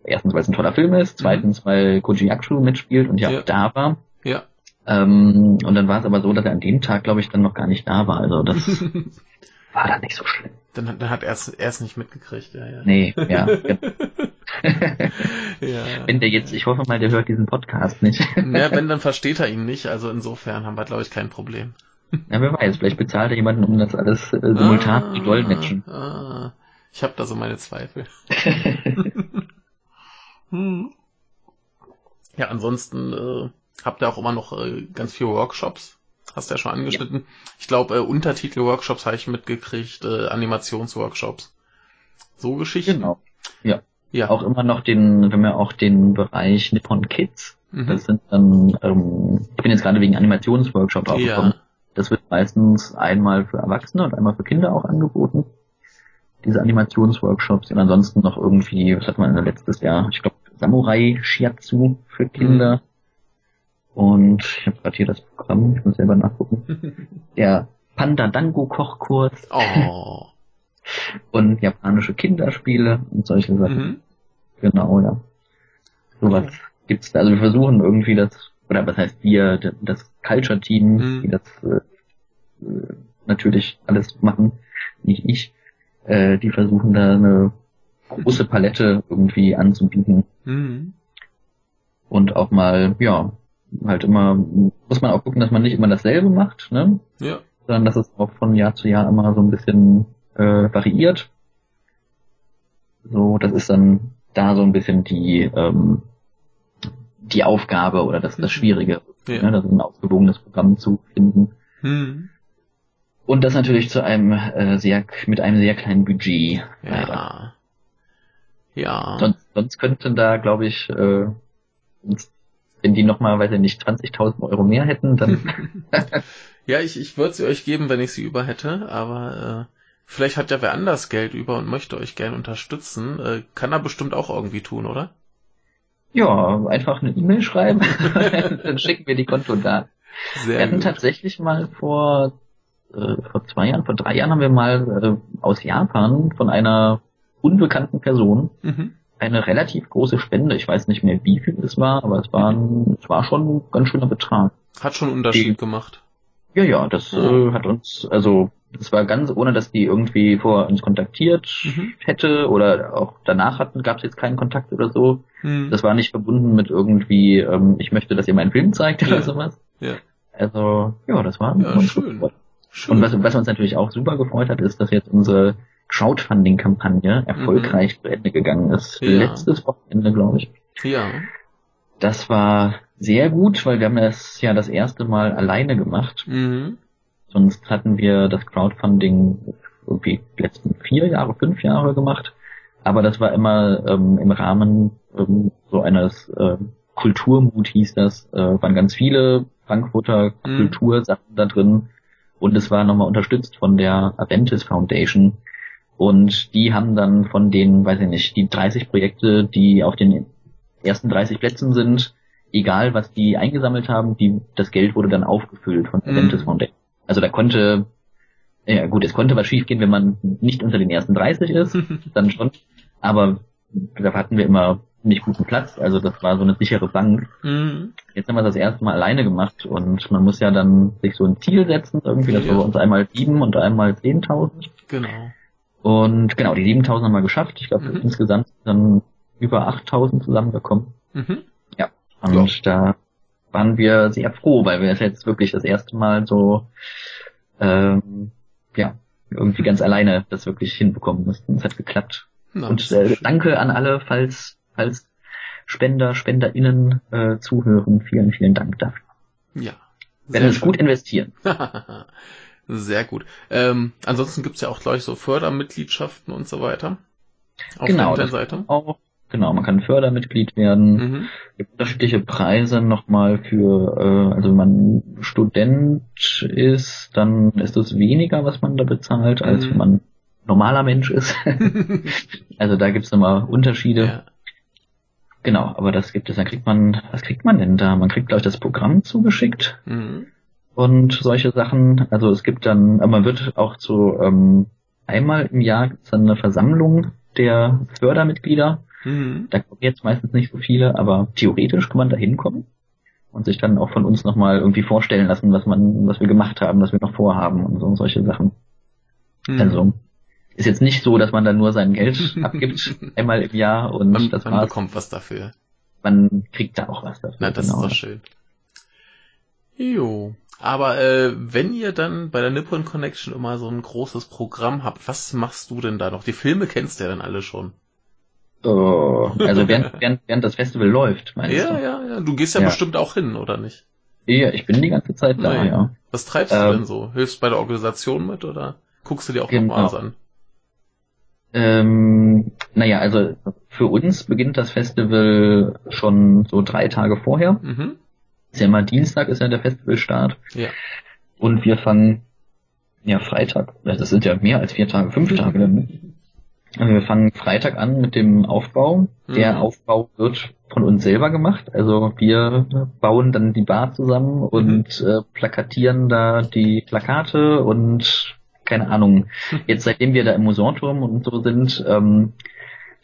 Speaker 2: erstens, weil es ein toller Film ist, zweitens, weil Koji Yakusho mitspielt und ja,
Speaker 3: Mhm. Ja.
Speaker 2: auch da war.
Speaker 3: Ja.
Speaker 2: Ähm, und dann war es aber so, dass er an dem Tag, glaube ich, dann noch gar nicht da war. Also das war dann nicht so schlimm.
Speaker 3: dann, hat- dann hat er es nicht mitgekriegt, ja, ja.
Speaker 2: Nee, ja.
Speaker 3: ja.
Speaker 2: Wenn der jetzt, ich hoffe mal, der hört diesen Podcast nicht.
Speaker 3: ja, wenn, dann versteht er ihn nicht. Also insofern haben wir, glaube ich, kein Problem.
Speaker 2: Ja, wer weiß, vielleicht bezahlt er jemanden, um das alles äh, simultan zu dolmetschen.
Speaker 3: Ah, ich habe da so meine Zweifel. hm. Ja, ansonsten äh, habt ihr auch immer noch äh, ganz viele Workshops. Hast du ja schon angeschnitten. Ich glaube, äh, Untertitel-Workshops habe ich mitgekriegt, äh, Animationsworkshops. So Geschichten.
Speaker 2: genau. Ja.
Speaker 3: Ja.
Speaker 2: Auch immer noch den, wenn wir auch den Bereich Nippon Kids,
Speaker 3: Mhm.
Speaker 2: das sind dann, ähm, ich bin jetzt gerade wegen Animationsworkshop draufgekommen.
Speaker 3: ja.
Speaker 2: Das wird meistens einmal für Erwachsene und einmal für Kinder auch angeboten. Diese Animationsworkshops und ansonsten noch irgendwie, was hat man letztes Jahr? Ich glaube Samurai Shiatsu für Kinder. Und ich habe gerade hier das Programm, ich muss selber nachgucken. Der Panda Dango Kochkurs
Speaker 3: Oh.
Speaker 2: und japanische Kinderspiele und solche Sachen.
Speaker 3: Mhm.
Speaker 2: Genau, ja. Sowas
Speaker 3: Okay.
Speaker 2: gibt's da. Also wir versuchen irgendwie das oder was heißt wir, das Culture-Team, mhm. die das äh, natürlich alles machen, nicht ich, äh, die versuchen da eine große Palette irgendwie anzubieten. Mhm. Und auch mal, ja, halt immer, muss man auch gucken, dass man nicht immer dasselbe macht, ne? Ja. Sondern dass es auch von Jahr zu Jahr immer so ein bisschen äh, variiert. So, das ist dann da so ein bisschen die, ähm, die Aufgabe oder das, das. Schwierige, ja. ne, das ein ausgewogenes Programm zu finden. Hm. Und das natürlich zu einem äh, sehr mit einem sehr kleinen Budget.
Speaker 3: Ja. Ja.
Speaker 2: Sonst, sonst könnten da, glaube ich, äh, wenn die nochmal, weiß ich nicht, 20.000 Euro mehr hätten, dann.
Speaker 3: ja, ich, ich würde sie euch geben, wenn ich sie über hätte, aber äh, vielleicht hat ja wer anders Geld über und möchte euch gern unterstützen. Äh, kann er bestimmt auch irgendwie tun, oder?
Speaker 2: Ja, einfach eine E-Mail schreiben, dann schicken wir die Kontodaten. Sehr wir hatten gut. tatsächlich mal vor äh, vor zwei Jahren, vor drei Jahren haben wir mal äh, aus Japan von einer unbekannten Person mhm. Eine relativ große Spende. Ich weiß nicht mehr, wie viel es war, aber es war, ein, es war schon ein ganz schöner Betrag.
Speaker 3: Hat schon einen Unterschied die, gemacht.
Speaker 2: Ja, ja, das äh, hat uns, also das war ganz, ohne dass die irgendwie vor uns kontaktiert mhm. hätte oder auch danach hatten, gab es jetzt keinen Kontakt oder so. Mhm. Das war nicht verbunden mit irgendwie, ähm, ich möchte, dass ihr meinen Film zeigt ja. oder sowas. Ja. Also, ja, das war
Speaker 3: ja, schön.
Speaker 2: Schön. Und was, was uns natürlich auch super gefreut hat, ist, dass jetzt unsere Crowdfunding-Kampagne erfolgreich mhm. zu Ende gegangen ist. Ja. Letztes Wochenende, glaube ich.
Speaker 3: Ja.
Speaker 2: Das war sehr gut, weil wir haben das ja das erste Mal alleine gemacht. Mhm. Sonst hatten wir das Crowdfunding irgendwie die letzten vier Jahre, fünf Jahre gemacht. Aber das war immer ähm, im Rahmen ähm, so eines äh, Kulturmut hieß das. Äh, waren ganz viele Frankfurter mhm. Kultursachen da drin und es war nochmal unterstützt von der Aventis Foundation. Und die haben dann von den, weiß ich nicht, die 30 Projekte, die auf den ersten 30 Plätzen sind, egal was die eingesammelt haben, die, das Geld wurde dann aufgefüllt von mhm. Aventis Foundation. Also da konnte, ja gut, es konnte was schiefgehen, wenn man nicht unter den ersten 30 ist, dann schon. Aber da hatten wir immer nicht guten Platz, also das war so eine sichere Bank. Mhm. Jetzt haben wir das erste Mal alleine gemacht und man muss ja dann sich so ein Ziel setzen, irgendwie, das ja. war uns einmal sieben und einmal zehntausend.
Speaker 3: Genau.
Speaker 2: Und genau, die 7000 haben wir geschafft. Ich glaube, mhm. insgesamt sind dann über 8000 zusammengekommen. Mhm. Ja. Und ja. da waren wir sehr froh, weil wir es jetzt wirklich das erste Mal so, ähm, ja, irgendwie ganz alleine das wirklich hinbekommen mussten. Es hat geklappt. Na, und äh, danke an alle, falls als Spender, SpenderInnen äh, zuhören. Vielen, vielen Dank dafür.
Speaker 3: Ja.
Speaker 2: Werden es gut investieren.
Speaker 3: sehr gut. Ähm, ansonsten gibt's ja auch gleich so Fördermitgliedschaften und so weiter.
Speaker 2: Auf genau, der Seite. Auch, genau, man kann Fördermitglied werden. Mhm. Es gibt unterschiedliche Preise nochmal für, äh, also wenn man Student ist, dann ist es weniger, was man da bezahlt, als mhm. wenn man normaler Mensch ist. also da gibt's nochmal Unterschiede. Ja. Genau, aber das gibt es. Dann kriegt man, was kriegt man denn da? Man kriegt, glaube ich, das Programm zugeschickt mhm. Und solche Sachen. Also es gibt dann, man wird auch zu ähm, einmal im Jahr gibt's dann eine Versammlung der Fördermitglieder. Mhm. Da kommen jetzt meistens nicht so viele, aber theoretisch kann man da hinkommen und sich dann auch von uns nochmal irgendwie vorstellen lassen, was man, was wir gemacht haben, was wir noch vorhaben und so und solche Sachen. Mhm. Also ist jetzt nicht so, dass man dann nur sein Geld abgibt einmal im Jahr und
Speaker 3: man, das man bekommt was dafür.
Speaker 2: Man kriegt da auch was dafür.
Speaker 3: Na, das genau. ist doch schön. Jo. Aber äh, wenn ihr dann bei der Nippon Connection immer so ein großes Programm habt, was machst du denn da noch? Die Filme kennst du ja dann alle schon.
Speaker 2: Oh, also während, während, während das Festival läuft,
Speaker 3: meinst ja, du? Ja, ja, ja. Du gehst ja, ja, bestimmt auch hin, oder nicht?
Speaker 2: Ja, ich bin die ganze Zeit da, Nein. ja.
Speaker 3: Was treibst ähm, du denn so? Hilfst du bei der Organisation mit oder guckst du dir auch genau. noch was an?
Speaker 2: Ähm, naja, also für uns beginnt das Festival schon so drei Tage vorher. Mhm. Ist ja immer Dienstag, ist ja der Festivalstart.
Speaker 3: Ja.
Speaker 2: Und wir fangen ja Freitag, das sind ja mehr als vier Tage, fünf Tage. Also wir fangen Freitag an mit dem Aufbau. Mhm. Der Aufbau wird von uns selber gemacht. Also wir bauen dann die Bar zusammen und mhm. äh, plakatieren da die Plakate und keine Ahnung, jetzt seitdem wir da im Museumturm und so sind, ähm,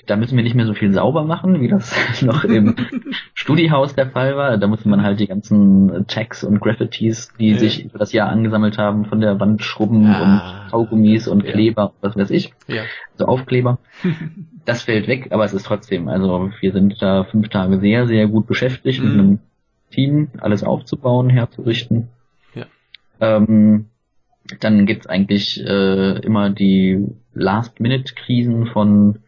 Speaker 2: Da müssen wir nicht mehr so viel sauber machen, wie das noch im Studiehaus der Fall war. Da musste man halt die ganzen Tags und Graffitis, die
Speaker 3: Ja.
Speaker 2: sich über das Jahr angesammelt haben, von der Wand schrubben
Speaker 3: Ah.
Speaker 2: und Kaugummis und
Speaker 3: Ja.
Speaker 2: Kleber, was weiß ich,
Speaker 3: Ja.
Speaker 2: so Aufkleber. Das fällt weg, aber es ist trotzdem, also wir sind da fünf Tage sehr, sehr gut beschäftigt mit
Speaker 3: Mhm.
Speaker 2: einem Team, alles aufzubauen, herzurichten.
Speaker 3: Ja.
Speaker 2: Ähm, dann gibt's eigentlich äh, immer die Last-Minute-Krisen von,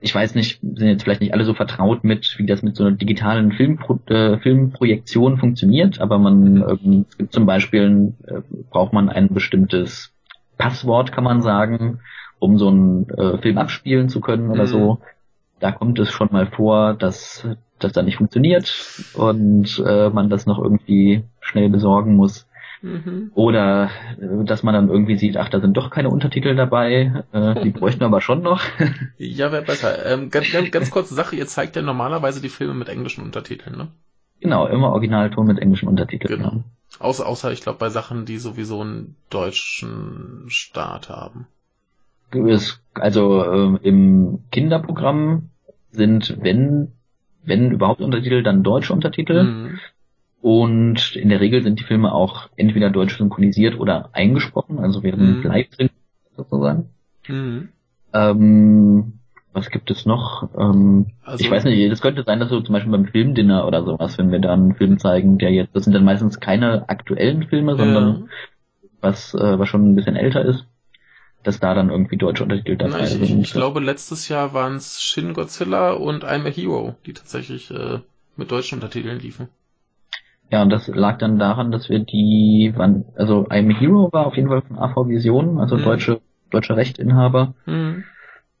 Speaker 2: ich weiß nicht, sind jetzt vielleicht nicht alle so vertraut mit, wie das mit so einer digitalen Filmpro äh, Filmprojektion funktioniert, aber man, ähm, zum Beispiel, äh, braucht man ein bestimmtes Passwort, kann man sagen, um so einen äh, Film abspielen zu können oder
Speaker 3: Mhm.
Speaker 2: so. Da kommt es schon mal vor, dass das dann nicht funktioniert und äh, man das noch irgendwie schnell besorgen muss.
Speaker 3: Mhm.
Speaker 2: Oder äh, dass man dann irgendwie sieht, ach, da sind doch keine Untertitel dabei, äh, die bräuchten wir aber schon noch.
Speaker 3: Ja, wäre besser. Ähm, ganz, ganz, ganz kurze Sache, ihr zeigt ja normalerweise die Filme mit englischen Untertiteln, ne?
Speaker 2: genau, immer Originalton mit englischen Untertiteln.
Speaker 3: Genau. Außer, außer ich glaube bei Sachen, die sowieso einen deutschen Start haben.
Speaker 2: Es, also äh, im Kinderprogramm sind, wenn, wenn überhaupt Untertitel, dann deutsche Untertitel.
Speaker 3: Mhm.
Speaker 2: Und in der Regel sind die Filme auch entweder deutsch synchronisiert oder eingesprochen, also werden
Speaker 3: Mhm.
Speaker 2: live drin sozusagen.
Speaker 3: Mhm.
Speaker 2: Ähm, was gibt es noch? Ähm,
Speaker 3: Also-
Speaker 2: ich weiß nicht, das könnte sein, dass so zum Beispiel beim Filmdinner oder sowas, wenn wir da einen Film zeigen, der jetzt, das sind dann meistens keine aktuellen Filme, sondern was, äh, was schon ein bisschen älter ist, dass da dann irgendwie deutsche Untertitel dabei
Speaker 3: ich,
Speaker 2: sind.
Speaker 3: ich, ich glaube, letztes Jahr waren es Shin Godzilla und I'm a Hero, die tatsächlich äh, mit deutschen Untertiteln liefen.
Speaker 2: Ja, und das lag dann daran, dass wir die, wann, also I'm a Hero war auf jeden Fall von AV Vision, also
Speaker 3: Mhm.
Speaker 2: deutsche, deutscher Rechtinhaber.
Speaker 3: Mhm.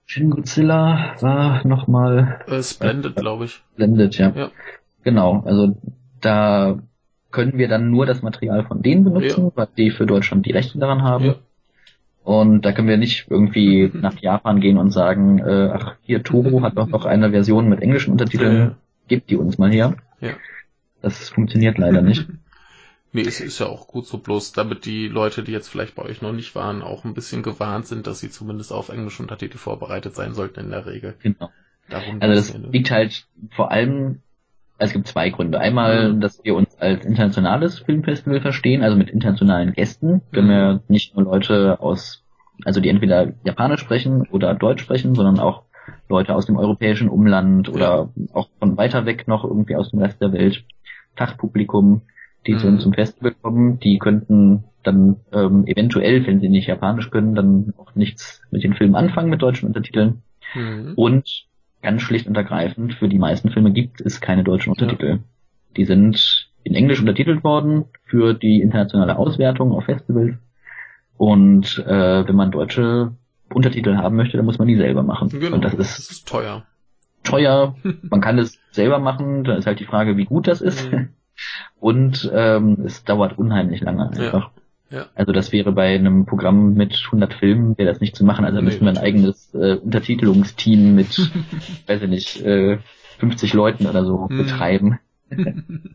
Speaker 2: Shin Godzilla war nochmal
Speaker 3: Äh, Splendid, glaube ich.
Speaker 2: blendet, ja.
Speaker 3: Ja.
Speaker 2: Genau, also da können wir dann nur das Material von denen benutzen, weil die für Deutschland die Rechte daran haben.
Speaker 3: Ja.
Speaker 2: Und da können wir nicht irgendwie nach Japan gehen und sagen, äh, ach, hier Toro hat doch noch eine Version mit englischen Untertiteln,
Speaker 3: Ja.
Speaker 2: gebt die uns mal her.
Speaker 3: Ja.
Speaker 2: Das funktioniert leider nicht.
Speaker 3: Nee, es ist ja auch gut so, bloß damit die Leute, die jetzt vielleicht bei euch noch nicht waren, auch ein bisschen gewarnt sind, dass sie zumindest auf englische Untertitel vorbereitet sein sollten in der Regel.
Speaker 2: Genau.
Speaker 3: Darum
Speaker 2: Also das
Speaker 3: ne?
Speaker 2: liegt halt vor allem, also es gibt zwei Gründe. Einmal,
Speaker 3: Mhm.
Speaker 2: dass wir uns als internationales Filmfestival verstehen, also mit internationalen Gästen. Wir
Speaker 3: Mhm.
Speaker 2: haben ja nicht nur Leute aus, also die entweder Japanisch sprechen oder Deutsch sprechen, sondern auch Leute aus dem europäischen Umland oder auch von weiter weg noch irgendwie aus dem Rest der Welt. Fachpublikum, die
Speaker 3: Mhm.
Speaker 2: uns zum Festival kommen, die könnten dann ähm, eventuell, wenn sie nicht Japanisch können, dann auch nichts mit den Filmen anfangen mit deutschen Untertiteln.
Speaker 3: Mhm.
Speaker 2: Und ganz schlicht und ergreifend, für die meisten Filme gibt es keine deutschen Untertitel. Die sind in Englisch untertitelt worden für die internationale Auswertung auf Festivals. Und äh, wenn man deutsche Untertitel haben möchte, dann muss man die selber machen.
Speaker 3: Genau,
Speaker 2: Und das
Speaker 3: das
Speaker 2: ist
Speaker 3: ist teuer.
Speaker 2: teuer. Man kann es selber machen. Da ist halt die Frage, wie gut das ist.
Speaker 3: Mhm.
Speaker 2: Und ähm, es dauert unheimlich lange
Speaker 3: Ja.
Speaker 2: einfach.
Speaker 3: Ja.
Speaker 2: Also das wäre bei einem Programm mit 100 Filmen, wäre das nicht zu machen. Also
Speaker 3: Nee,
Speaker 2: müssten wir ein eigenes äh, Untertitelungsteam mit, weiß ich nicht, äh, 50 Leuten oder so
Speaker 3: Hm.
Speaker 2: betreiben.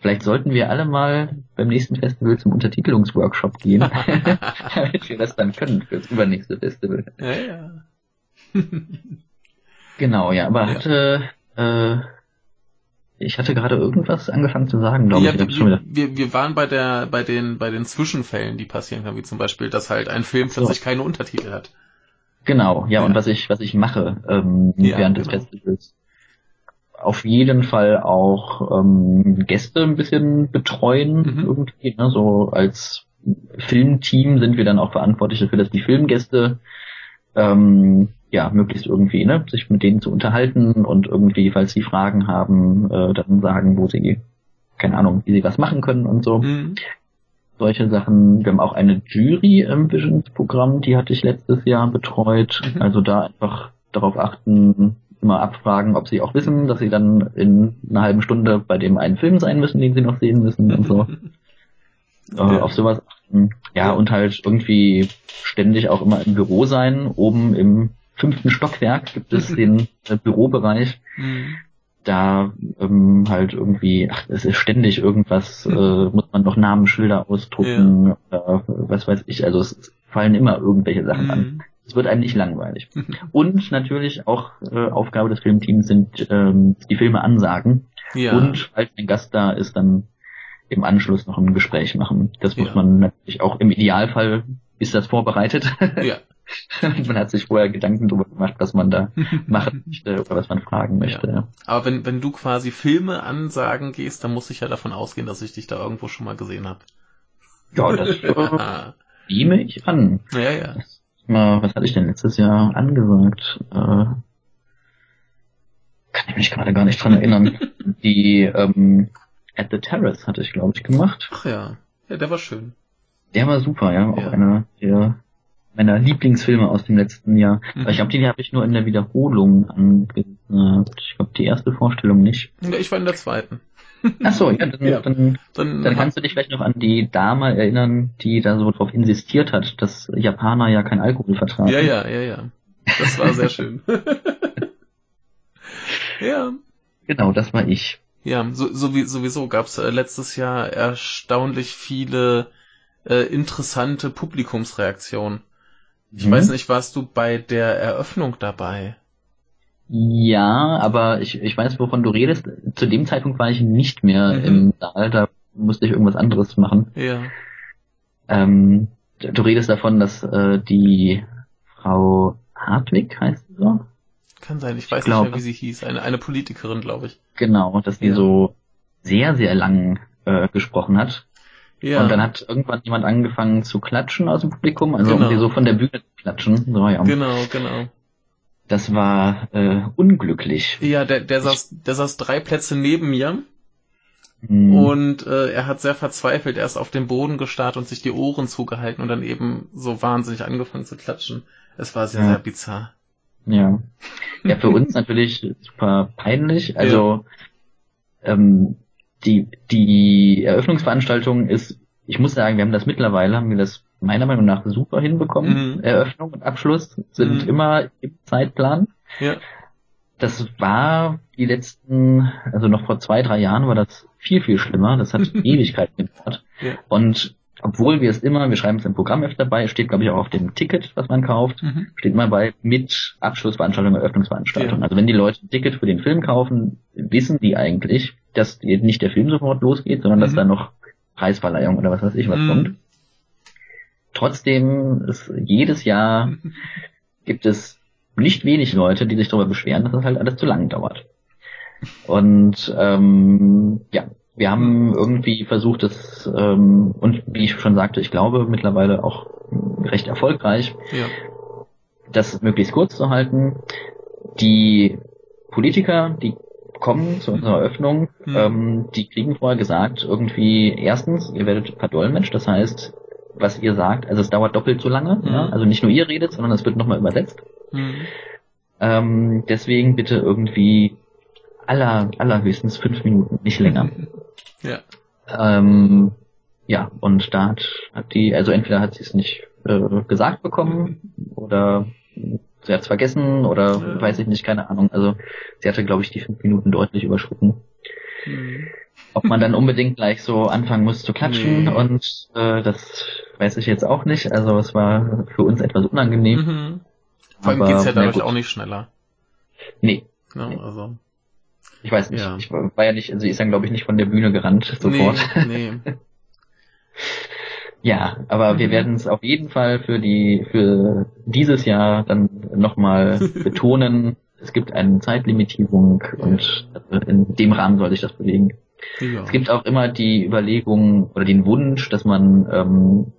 Speaker 2: Vielleicht sollten wir alle mal beim nächsten Festival zum Untertitelungsworkshop gehen, damit wir das dann können fürs übernächste Festival.
Speaker 3: ja, ja.
Speaker 2: Genau, ja, aber
Speaker 3: Ja.
Speaker 2: hatte, äh, ich hatte gerade irgendwas angefangen zu sagen, glaube
Speaker 3: ja,
Speaker 2: ich.
Speaker 3: Wir, wir, wir waren bei der, bei den, bei den Zwischenfällen, die passieren können, wie zum Beispiel, dass halt ein Film
Speaker 2: So.
Speaker 3: plötzlich keine Untertitel hat.
Speaker 2: Genau, ja,
Speaker 3: Ja.
Speaker 2: und was ich, was ich mache ähm,
Speaker 3: Ja,
Speaker 2: während des
Speaker 3: genau.
Speaker 2: Festivals. Auf jeden Fall auch ähm, Gäste ein bisschen betreuen
Speaker 3: Mhm.
Speaker 2: irgendwie. Ne? So als Filmteam sind wir dann auch verantwortlich dafür, dass die Filmgäste ähm, ja möglichst irgendwie ne, sich mit denen zu unterhalten und irgendwie, falls sie Fragen haben, äh, dann sagen, wo sie keine Ahnung, wie sie was machen können und so
Speaker 3: Mhm.
Speaker 2: solche Sachen. Wir haben auch eine Jury im Visions-Programm, die hatte ich letztes Jahr betreut.
Speaker 3: Mhm.
Speaker 2: Also da einfach darauf achten, immer abfragen, ob sie auch wissen, dass sie dann in einer halben Stunde bei dem einen Film sein müssen, den sie noch sehen müssen und so. Äh,
Speaker 3: Ja.
Speaker 2: Auf sowas achten. Ja,
Speaker 3: Ja.
Speaker 2: und halt irgendwie ständig auch immer im Büro sein. Oben im fünften Stockwerk gibt es den äh, Bürobereich
Speaker 3: Mhm.
Speaker 2: da ähm, halt irgendwie, ach, es ist ständig irgendwas, äh, muss man noch Namensschilder ausdrucken oder was weiß ich, also es fallen immer irgendwelche Sachen an.
Speaker 3: Mhm.
Speaker 2: es wird einem nicht langweilig. Und natürlich auch äh, Aufgabe des Filmteams sind ähm, die Filme ansagen.
Speaker 3: Ja.
Speaker 2: Und falls ein Gast da ist, dann im Anschluss noch ein Gespräch machen. Das muss
Speaker 3: Ja.
Speaker 2: man natürlich auch im Idealfall ist das vorbereitet.
Speaker 3: ja.
Speaker 2: man hat sich vorher Gedanken darüber gemacht, was man da machen möchte oder was man fragen möchte. Ja.
Speaker 3: Aber wenn, wenn du quasi Filme ansagen gehst, dann muss ich ja davon ausgehen, dass ich dich da irgendwo schon mal gesehen habe.
Speaker 2: Ja, das äh,
Speaker 3: Ah,
Speaker 2: nehme ich an.
Speaker 3: ja, ja.
Speaker 2: Mal, was hatte ich denn letztes Jahr angesagt? Äh, kann ich mich gerade gar nicht dran erinnern. Die ähm, At the Terrace hatte ich, glaube ich, gemacht.
Speaker 3: Ach ja. Ja, der war schön.
Speaker 2: Der war super, ja. Auch
Speaker 3: Ja.
Speaker 2: einer der meiner Lieblingsfilme aus dem letzten Jahr.
Speaker 3: Mhm.
Speaker 2: Ich glaube, die habe ich nur in der Wiederholung angesagt. Ich glaube, die erste Vorstellung nicht.
Speaker 3: Ja, ich war in der zweiten.
Speaker 2: Ach so, ja, dann,
Speaker 3: Ja.
Speaker 2: dann,
Speaker 3: Dann,
Speaker 2: dann kannst du dich vielleicht noch an die Dame erinnern, die da so drauf insistiert hat, dass Japaner ja kein Alkohol vertragen.
Speaker 3: Ja, ja, ja, ja. Das war sehr schön. ja.
Speaker 2: Genau, das war ich.
Speaker 3: Ja, so, so wie, sowieso gab es äh, letztes Jahr erstaunlich viele äh, interessante Publikumsreaktionen. Ich
Speaker 2: Mhm.
Speaker 3: weiß nicht, warst du bei der Eröffnung dabei?
Speaker 2: Ja, aber ich, ich weiß, wovon du redest. Zu dem Zeitpunkt war ich nicht mehr
Speaker 3: Mhm.
Speaker 2: im Saal, da musste ich irgendwas anderes machen.
Speaker 3: Ja.
Speaker 2: Ähm, du redest davon, dass äh, die Frau Hartwig heißt sie so?
Speaker 3: Kann sein, ich weiß
Speaker 2: glaube.
Speaker 3: nicht mehr, wie sie hieß. Eine, eine Politikerin, glaube ich.
Speaker 2: Genau, dass die
Speaker 3: Ja.
Speaker 2: so sehr, sehr lang äh, gesprochen hat.
Speaker 3: Ja.
Speaker 2: Und dann hat irgendwann jemand angefangen zu klatschen aus dem Publikum, also
Speaker 3: Genau.
Speaker 2: um die so von der Bühne zu klatschen. So, ja.
Speaker 3: Genau, genau.
Speaker 2: Das war äh, unglücklich.
Speaker 3: Ja, der, der saß, der saß drei Plätze neben mir
Speaker 2: Hm.
Speaker 3: und äh, er hat sehr verzweifelt erst auf den Boden gestarrt und sich die Ohren zugehalten und dann eben so wahnsinnig angefangen zu klatschen. Es war sehr,
Speaker 2: Ja.
Speaker 3: sehr bizarr.
Speaker 2: Ja. Ja, für uns natürlich super peinlich. Also ähm, die, die Eröffnungsveranstaltung ist, ich muss sagen, wir haben das mittlerweile, haben wir das meiner Meinung nach super hinbekommen.
Speaker 3: Mhm.
Speaker 2: Eröffnung und Abschluss sind
Speaker 3: Mhm.
Speaker 2: immer im Zeitplan.
Speaker 3: Ja.
Speaker 2: Das war die letzten, also noch vor zwei, drei Jahren war das viel, viel schlimmer. Das hat Ewigkeiten gedauert.
Speaker 3: Ja.
Speaker 2: Und obwohl wir es immer, wir schreiben es im Programmheft dabei, steht glaube ich auch auf dem Ticket, was man kauft,
Speaker 3: Mhm.
Speaker 2: steht mal bei mit Abschlussveranstaltung, Eröffnungsveranstaltung.
Speaker 3: Ja.
Speaker 2: Also wenn die Leute ein Ticket für den Film kaufen, wissen die eigentlich, dass nicht der Film sofort losgeht, sondern dass
Speaker 3: Mhm.
Speaker 2: da noch Preisverleihung oder was weiß ich was
Speaker 3: Mhm.
Speaker 2: kommt. Trotzdem ist jedes Jahr gibt es nicht wenig Leute, die sich darüber beschweren, dass das halt alles zu lang dauert. Und ähm, ja, wir haben irgendwie versucht, das ähm, und wie ich schon sagte, ich glaube mittlerweile auch recht erfolgreich,
Speaker 3: Ja.
Speaker 2: das möglichst kurz zu halten. Die Politiker, die kommen zu unserer Eröffnung,
Speaker 3: Mhm.
Speaker 2: ähm, die kriegen vorher gesagt, irgendwie erstens, ihr werdet verdolmetscht, das heißt, was ihr sagt, also es dauert doppelt so lange,
Speaker 3: Mhm.
Speaker 2: ja? also nicht nur ihr redet, sondern es wird nochmal übersetzt.
Speaker 3: Mhm.
Speaker 2: Ähm, deswegen bitte irgendwie aller, allerhöchstens fünf Minuten, nicht länger.
Speaker 3: Ja.
Speaker 2: Ähm, ja, und da hat, hat die, also entweder hat sie es nicht äh, gesagt bekommen oder sie hat es vergessen oder
Speaker 3: Ja.
Speaker 2: weiß ich nicht, keine Ahnung. Also sie hatte, glaube ich, die fünf Minuten deutlich überschritten.
Speaker 3: Mhm.
Speaker 2: Ob man dann unbedingt gleich so anfangen muss zu klatschen
Speaker 3: Nee.
Speaker 2: und äh, das weiß ich jetzt auch nicht. Also es war für uns etwas unangenehm.
Speaker 3: Mhm. Vor allem geht's ja dadurch auch nicht schneller.
Speaker 2: Nee,
Speaker 3: Ne? Also.
Speaker 2: ich weiß nicht.
Speaker 3: Ja.
Speaker 2: Ich war war ja nicht, also sie ist dann glaube ich nicht von der Bühne gerannt sofort.
Speaker 3: Nee, nee.
Speaker 2: Ja, aber wir
Speaker 3: Mhm.
Speaker 2: werden es auf jeden Fall für die für dieses Jahr dann nochmal betonen. Es gibt eine Zeitlimitierung und in dem Rahmen soll sich das bewegen.
Speaker 3: Ja.
Speaker 2: Es gibt auch immer die Überlegung oder den Wunsch, dass man ähm,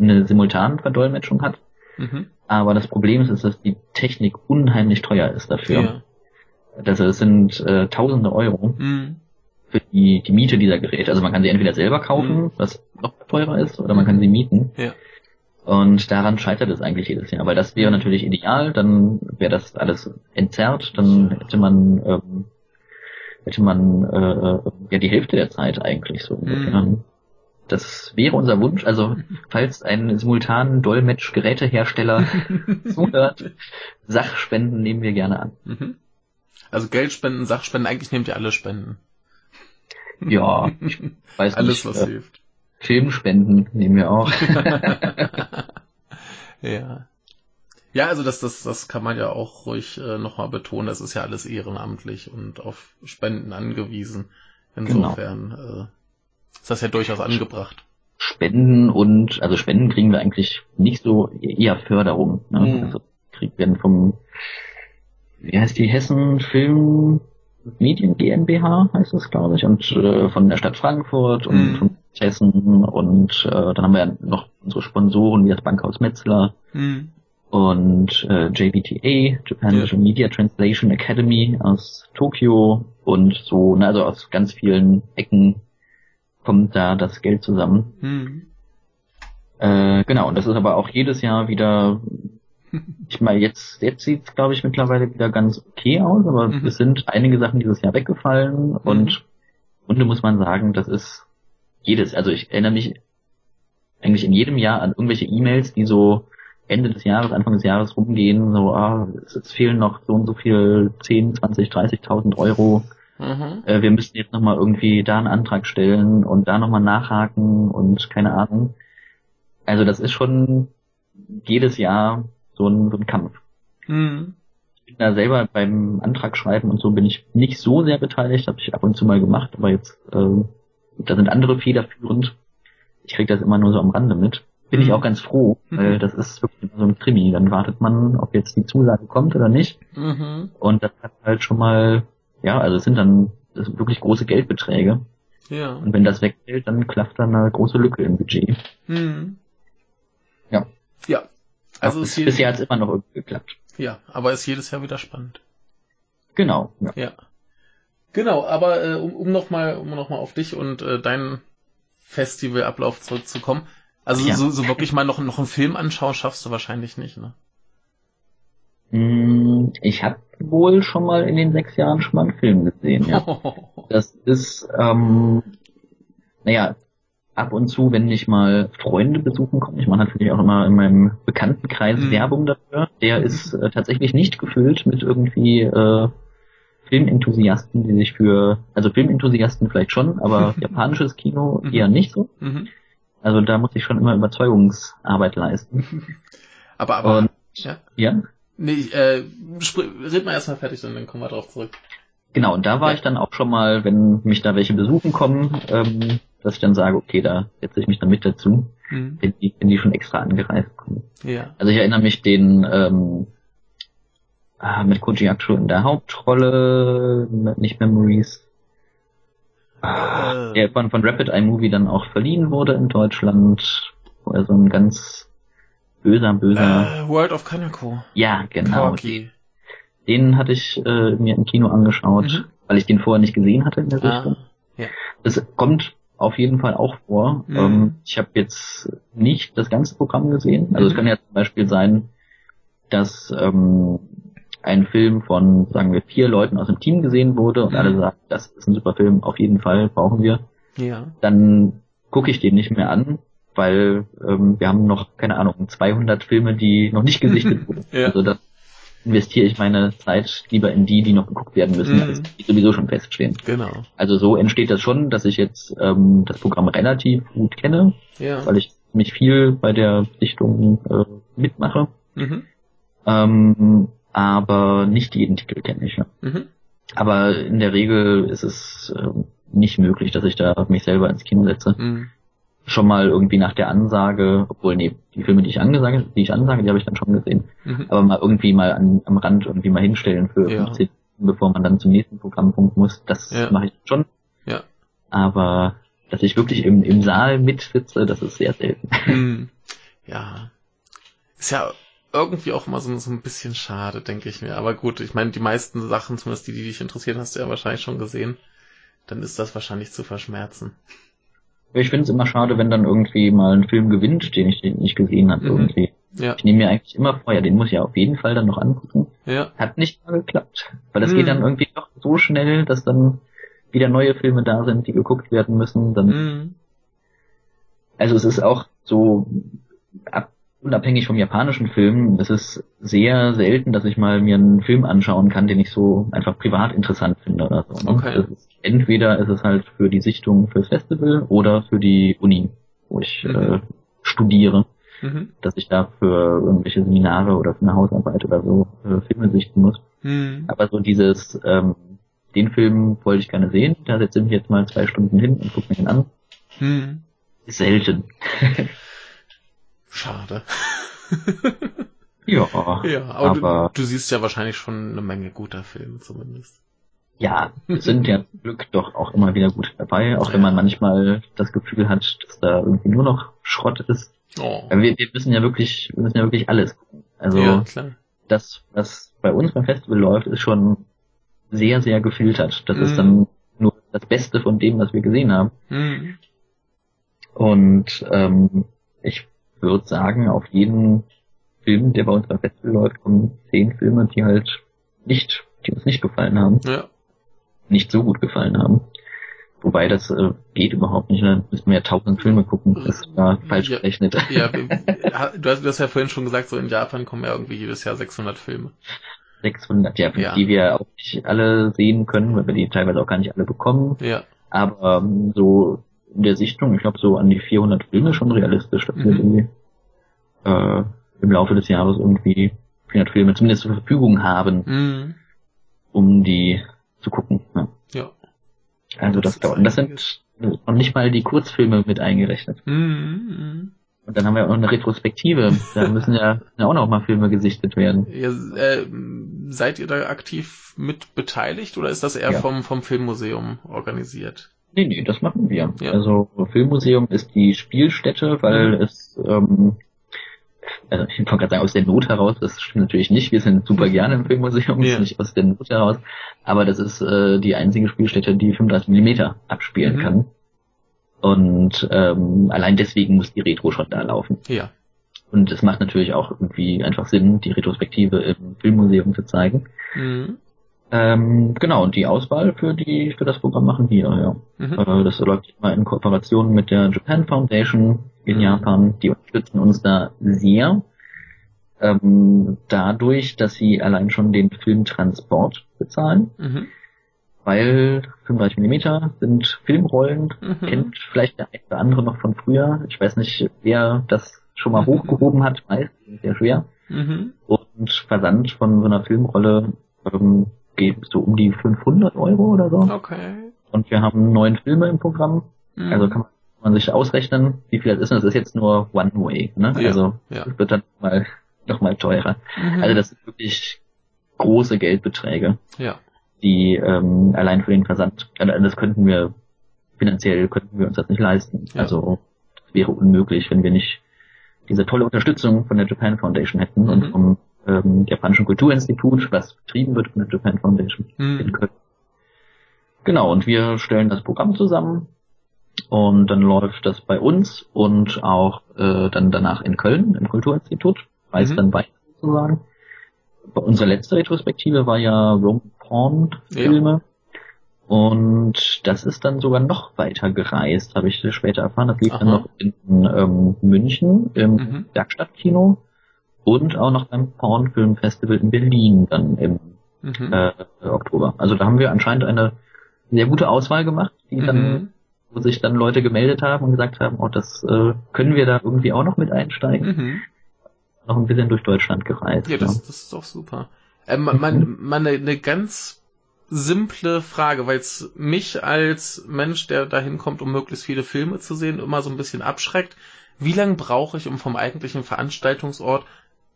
Speaker 2: eine Simultanverdolmetschung hat.
Speaker 3: Mhm.
Speaker 2: Aber das Problem ist, ist, dass die Technik unheimlich teuer ist dafür.
Speaker 3: Ja.
Speaker 2: Also es sind äh, tausende Euro
Speaker 3: Mhm.
Speaker 2: Für die, die Miete dieser Geräte. Also man kann sie entweder selber kaufen,
Speaker 3: Mhm.
Speaker 2: was noch teurer ist, oder man kann sie mieten.
Speaker 3: Ja.
Speaker 2: Und daran scheitert es eigentlich jedes Jahr, weil das wäre natürlich ideal, dann wäre das alles entzerrt, dann hätte man ähm, hätte man äh, äh, ja die Hälfte der Zeit eigentlich so.
Speaker 3: Mhm.
Speaker 2: Das wäre unser Wunsch. Also falls ein simultanen Dolmetsch-Gerätehersteller zuhört, Sachspenden nehmen wir gerne an.
Speaker 3: Mhm. Also Geldspenden, Sachspenden, eigentlich nehmt ihr alle Spenden.
Speaker 2: Ja, ich weiß
Speaker 3: Alles,
Speaker 2: nicht.
Speaker 3: was
Speaker 2: äh,
Speaker 3: hilft.
Speaker 2: Filmspenden nehmen wir auch.
Speaker 3: ja. Ja, also das, das, das kann man ja auch ruhig äh, nochmal betonen. Das ist ja alles ehrenamtlich und auf Spenden angewiesen. Insofern genau. äh, ist das ja durchaus angebracht.
Speaker 2: Spenden und, also Spenden kriegen wir eigentlich nicht so, eher Förderung. Ne? Mhm. Also kriegen wir vom, wie heißt die Hessen Film Medien GmbH heißt das, glaube ich, und äh, von der Stadt Frankfurt und mhm. von Hessen und äh, dann haben wir ja noch unsere Sponsoren wie das Bankhaus Metzler mhm. und äh, JBTA, Japan ja. Media Translation Academy aus Tokio und so, ne, also aus ganz vielen Ecken kommt da das Geld zusammen. Mhm. Äh, genau, und das ist aber auch jedes Jahr wieder ich meine, jetzt, jetzt sieht es, glaube ich, mittlerweile wieder ganz okay aus, aber mhm. es sind einige Sachen dieses Jahr weggefallen mhm. und und muss man sagen, das ist jedes, also ich erinnere mich eigentlich in jedem Jahr an irgendwelche E-Mails, die so Ende des Jahres, Anfang des Jahres rumgehen, so, ah, es fehlen noch so und so viel 10, 20, 30.000 Euro. Mhm. Äh, wir müssen jetzt nochmal irgendwie da einen Antrag stellen und da nochmal nachhaken und keine Ahnung. Also das ist schon jedes Jahr so ein, so ein Kampf. Mhm. Ich bin da selber beim Antrag schreiben und so bin ich nicht so sehr beteiligt, habe ich ab und zu mal gemacht, aber jetzt, äh, da sind andere federführend. Ich kriege das immer nur so am Rande mit. Bin mhm. ich auch ganz froh, weil mhm. das ist wirklich so ein Krimi. Dann wartet man, ob jetzt die Zusage kommt oder nicht. Mhm. Und das hat halt schon mal, ja, also es sind dann das sind wirklich große Geldbeträge. Ja. Und wenn das wegfällt, dann klafft dann eine große Lücke im Budget. Mhm. Ja.
Speaker 3: Ja,
Speaker 2: also bis, bisher hat es immer noch irgendwie geklappt.
Speaker 3: Ja, aber ist jedes Jahr wieder spannend.
Speaker 2: Genau.
Speaker 3: Ja. ja. Genau, aber äh, um, um nochmal um noch mal auf dich und äh, deinen Festivalablauf zurückzukommen. Also ja. so, so wirklich mal noch, noch einen Film anschauen schaffst du wahrscheinlich nicht, ne?
Speaker 2: Mm, ich habe wohl schon mal in den sechs Jahren schon mal einen Film gesehen, ja. Das ist, ähm, naja, ab und zu, wenn ich mal Freunde besuchen komme, ich mache natürlich auch immer in meinem Bekanntenkreis mhm. Werbung dafür, der ist äh, tatsächlich nicht gefüllt mit irgendwie äh, Filmenthusiasten, die sich für, also Filmenthusiasten vielleicht schon, aber japanisches Kino mhm. eher nicht so. Mhm. Also da muss ich schon immer Überzeugungsarbeit leisten.
Speaker 3: Aber, aber,
Speaker 2: und, ja? ja?
Speaker 3: Nee, äh, red mal erstmal fertig, dann kommen wir drauf zurück.
Speaker 2: Genau, und da war ja. ich dann auch schon mal, wenn mich da welche besuchen kommen, ähm, dass ich dann sage, okay, da setze ich mich dann mit dazu, mhm. wenn, die, wenn die schon extra angereist kommen. Ja. Also ich erinnere mich den ähm, ah, mit Koji Akshu in der Hauptrolle, nicht Memories, ah, äh. der von, von Rapid Eye Movie dann auch verliehen wurde in Deutschland, wo er so ein ganz böser, böser...
Speaker 3: Äh, World of Kaneko.
Speaker 2: Ja, genau. Porky. Den hatte ich äh, mir im Kino angeschaut, mhm. weil ich den vorher nicht gesehen hatte in der ah, Richtung. Ja. Das kommt auf jeden Fall auch vor. Mhm. Ähm, ich habe jetzt nicht das ganze Programm gesehen. Also mhm. es kann ja zum Beispiel sein, dass ähm, ein Film von, sagen wir, vier Leuten aus dem Team gesehen wurde und mhm. alle sagen, das ist ein super Film, auf jeden Fall brauchen wir. Ja. Dann gucke ich den nicht mehr an, weil ähm, wir haben noch, keine Ahnung, 200 Filme, die noch nicht gesichtet wurden. ja. Also das investiere ich meine Zeit lieber in die, die noch geguckt werden müssen, mhm. als die sowieso schon feststehen.
Speaker 3: Genau.
Speaker 2: Also so entsteht das schon, dass ich jetzt ähm, das Programm relativ gut kenne, ja. weil ich mich viel bei der Sichtung äh, mitmache. Mhm. Ähm, aber nicht jeden Titel kenne ich. Ja. Mhm. Aber in der Regel ist es äh, nicht möglich, dass ich da mich selber ins Kino setze. Mhm schon mal irgendwie nach der Ansage, obwohl nee, die Filme, die ich angesage, die ich ansage, die habe ich dann schon gesehen, mhm. aber mal irgendwie mal an, am Rand irgendwie mal hinstellen für ja. 15 bevor man dann zum nächsten Programmpunkt muss, das ja. mache ich schon.
Speaker 3: Ja.
Speaker 2: Aber dass ich wirklich im, im Saal mitsitze, das ist sehr selten.
Speaker 3: Mhm. Ja. Ist ja irgendwie auch mal so, so ein bisschen schade, denke ich mir. Aber gut, ich meine, die meisten Sachen, zumindest die, die dich interessieren, hast du ja wahrscheinlich schon gesehen. Dann ist das wahrscheinlich zu verschmerzen.
Speaker 2: Ich finde es immer schade, wenn dann irgendwie mal ein Film gewinnt, den ich nicht gesehen habe mhm. irgendwie. Ja. Ich nehme mir eigentlich immer vor, ja, den muss ich ja auf jeden Fall dann noch angucken. Ja. Hat nicht mal geklappt. Weil das mhm. geht dann irgendwie doch so schnell, dass dann wieder neue Filme da sind, die geguckt werden müssen. Dann mhm. Also es ist auch so ab, unabhängig vom japanischen Film, es ist sehr selten, dass ich mal mir einen Film anschauen kann, den ich so einfach privat interessant finde oder so. Ne? Okay. Ist, entweder ist es halt für die Sichtung fürs Festival oder für die Uni, wo ich mhm. äh, studiere. mhm. dass ich da für irgendwelche Seminare oder für eine Hausarbeit oder so äh, Filme sichten muss. Mhm. Aber so dieses, ähm, den Film wollte ich gerne sehen, da setze ich mich jetzt mal zwei Stunden hin und gucke mir den an. Mhm. Ist selten.
Speaker 3: Schade.
Speaker 2: ja,
Speaker 3: ja, aber, aber du, du, siehst ja wahrscheinlich schon eine Menge guter Filme zumindest.
Speaker 2: Ja, sind ja zum Glück doch auch immer wieder gut dabei, auch ja. wenn man manchmal das Gefühl hat, dass da irgendwie nur noch Schrott ist. Oh. Wir, wir müssen ja wirklich, wir müssen ja wirklich alles gucken. Also ja, das, was bei uns beim Festival läuft, ist schon sehr, sehr gefiltert. Das mm. ist dann nur das Beste von dem, was wir gesehen haben. Mm. Und ähm, ich würde sagen, auf jeden Film, der bei uns beim Festival läuft, kommen zehn Filme, die halt nicht, die uns nicht gefallen haben. Ja. Nicht so gut gefallen haben. Wobei das äh, geht überhaupt nicht, dann müssen wir ja tausend Filme gucken. Das war falsch ja, gerechnet.
Speaker 3: Ja, du hast, du hast ja vorhin schon gesagt, so in Japan kommen ja irgendwie jedes Jahr 600 Filme.
Speaker 2: 600, ja, ja. die wir auch nicht alle sehen können, weil wir die teilweise auch gar nicht alle bekommen. Ja. Aber ähm, so in der Sichtung, ich glaube so an die 400 Filme schon realistisch, dass mhm. wir die äh, im Laufe des Jahres irgendwie 400 Filme zumindest zur Verfügung haben, mhm. um die zu gucken. Ja. ja. Also das, das dauert. Und das sind noch nicht mal die Kurzfilme mit eingerechnet. Mhm. mhm. Und dann haben wir auch noch eine Retrospektive. Da müssen ja auch noch mal Filme gesichtet werden.
Speaker 3: Ja, äh, seid ihr da aktiv mit beteiligt oder ist das eher ja. vom, vom Filmmuseum organisiert?
Speaker 2: Nee, nee, das machen wir. Ja. Also Filmmuseum ist die Spielstätte, weil mhm. es ähm, also ich wollte gerade sagen, aus der Not heraus, das stimmt natürlich nicht, wir sind super gerne im Filmmuseum, ja. nicht aus der Not heraus, aber das ist äh, die einzige Spielstätte, die 35 mm abspielen mhm. kann. Und ähm, allein deswegen muss die Retro schon da laufen. Ja. Und es macht natürlich auch irgendwie einfach Sinn, die Retrospektive im Filmmuseum zu zeigen. Mhm. Ähm, genau, und die Auswahl für die für das Programm machen wir, ja. Mhm. Äh, das läuft immer in Kooperation mit der Japan Foundation in mhm. Japan. Die unterstützen uns da sehr. Ähm, dadurch, dass sie allein schon den Filmtransport bezahlen. Mhm weil 35 mm sind Filmrollen, mhm. kennt vielleicht der eine oder andere noch von früher. Ich weiß nicht, wer das schon mal hochgehoben hat, meist sehr schwer. Mhm. Und Versand von so einer Filmrolle ähm, geht so um die 500 Euro oder so. Okay. Und wir haben neun Filme im Programm. Mhm. Also kann man sich ausrechnen, wie viel das ist. Und das ist jetzt nur One Way. Ne? Ja, also ja. das wird dann mal noch mal teurer. Mhm. Also das sind wirklich große Geldbeträge. Ja die ähm, allein für den Versand, also das könnten wir finanziell könnten wir uns das nicht leisten. Ja. Also das wäre unmöglich, wenn wir nicht diese tolle Unterstützung von der Japan Foundation hätten mhm. und vom ähm, japanischen Kulturinstitut, was betrieben wird von der Japan Foundation mhm. in Köln. Genau, und wir stellen das Programm zusammen und dann läuft das bei uns und auch äh, dann danach in Köln im Kulturinstitut, weiß mhm. dann weiter sozusagen. Unsere letzte Retrospektive war ja Rome Porn-Filme. Ja. Und das ist dann sogar noch weiter gereist, habe ich später erfahren. Das lief Aha. dann noch in ähm, München im mhm. Werkstattkino und auch noch beim Pornfilmfestival in Berlin dann im mhm. äh, Oktober. Also da haben wir anscheinend eine sehr gute Auswahl gemacht, die mhm. dann, wo sich dann Leute gemeldet haben und gesagt haben, oh, das äh, können wir da irgendwie auch noch mit einsteigen. Mhm. Noch ein bisschen durch Deutschland gereist.
Speaker 3: Ja, das, ja. das ist doch super. Äh, man, man, man eine, eine ganz simple Frage, weil es mich als Mensch, der dahin kommt, um möglichst viele Filme zu sehen, immer so ein bisschen abschreckt. Wie lange brauche ich, um vom eigentlichen Veranstaltungsort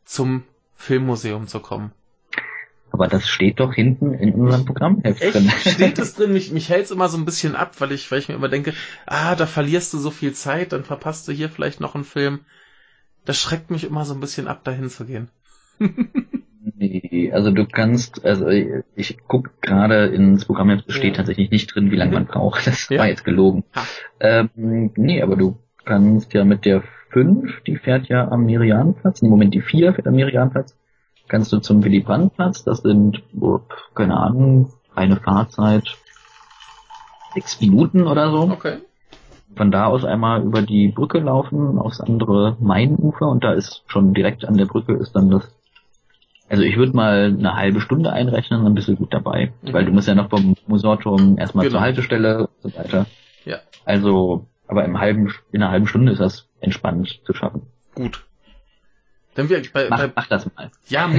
Speaker 3: zum Filmmuseum zu kommen?
Speaker 2: Aber das steht doch hinten in unserem Programmheft
Speaker 3: drin. Steht das drin? Mich, mich hält es immer so ein bisschen ab, weil ich, weil ich mir immer denke, ah, da verlierst du so viel Zeit, dann verpasst du hier vielleicht noch einen Film. Das schreckt mich immer so ein bisschen ab, dahin zu gehen.
Speaker 2: Nee, also du kannst, also ich guck gerade ins Programm, es steht ja. tatsächlich nicht drin, wie lange man braucht. Das ja. war jetzt gelogen. Ähm, nee, aber du kannst ja mit der 5, die fährt ja am Merianplatz, im Moment die 4 fährt am Merianplatz, kannst du zum Willy Brandt-Platz, das sind, oh, keine Ahnung, eine Fahrzeit sechs Minuten oder so. Okay. Von da aus einmal über die Brücke laufen, aufs andere Mainufer und da ist schon direkt an der Brücke ist dann das also ich würde mal eine halbe Stunde einrechnen, dann bist du gut dabei. Mhm. Weil du musst ja noch vom Musorturm erstmal genau. zur Haltestelle und so weiter. Ja. Also, aber im halben, in einer halben Stunde ist das entspannt zu schaffen.
Speaker 3: Gut. Dann wir,
Speaker 2: bei, mach, bei, mach das mal.
Speaker 3: Ja,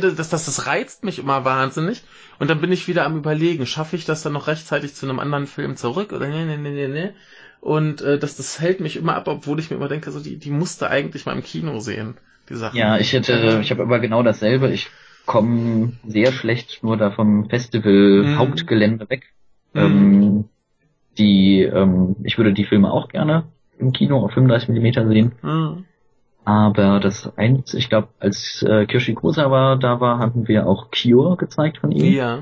Speaker 3: das, das, das reizt mich immer wahnsinnig. Und dann bin ich wieder am überlegen, schaffe ich das dann noch rechtzeitig zu einem anderen Film zurück oder ne, ne, ne, ne, ne. Und äh, das, das hält mich immer ab, obwohl ich mir immer denke, so die, die musste eigentlich mal im Kino sehen, die Sachen.
Speaker 2: Ja, ich hätte, ich habe aber genau dasselbe. Ich komme sehr schlecht nur da vom Festival mhm. Hauptgelände weg. Mhm. Ähm, die, ähm, ich würde die Filme auch gerne im Kino auf 35 mm sehen. Mhm. Aber das eins, ich glaube, als äh, Kirshi Kurosawa da war, hatten wir auch Cure gezeigt von ihm.
Speaker 3: Ja.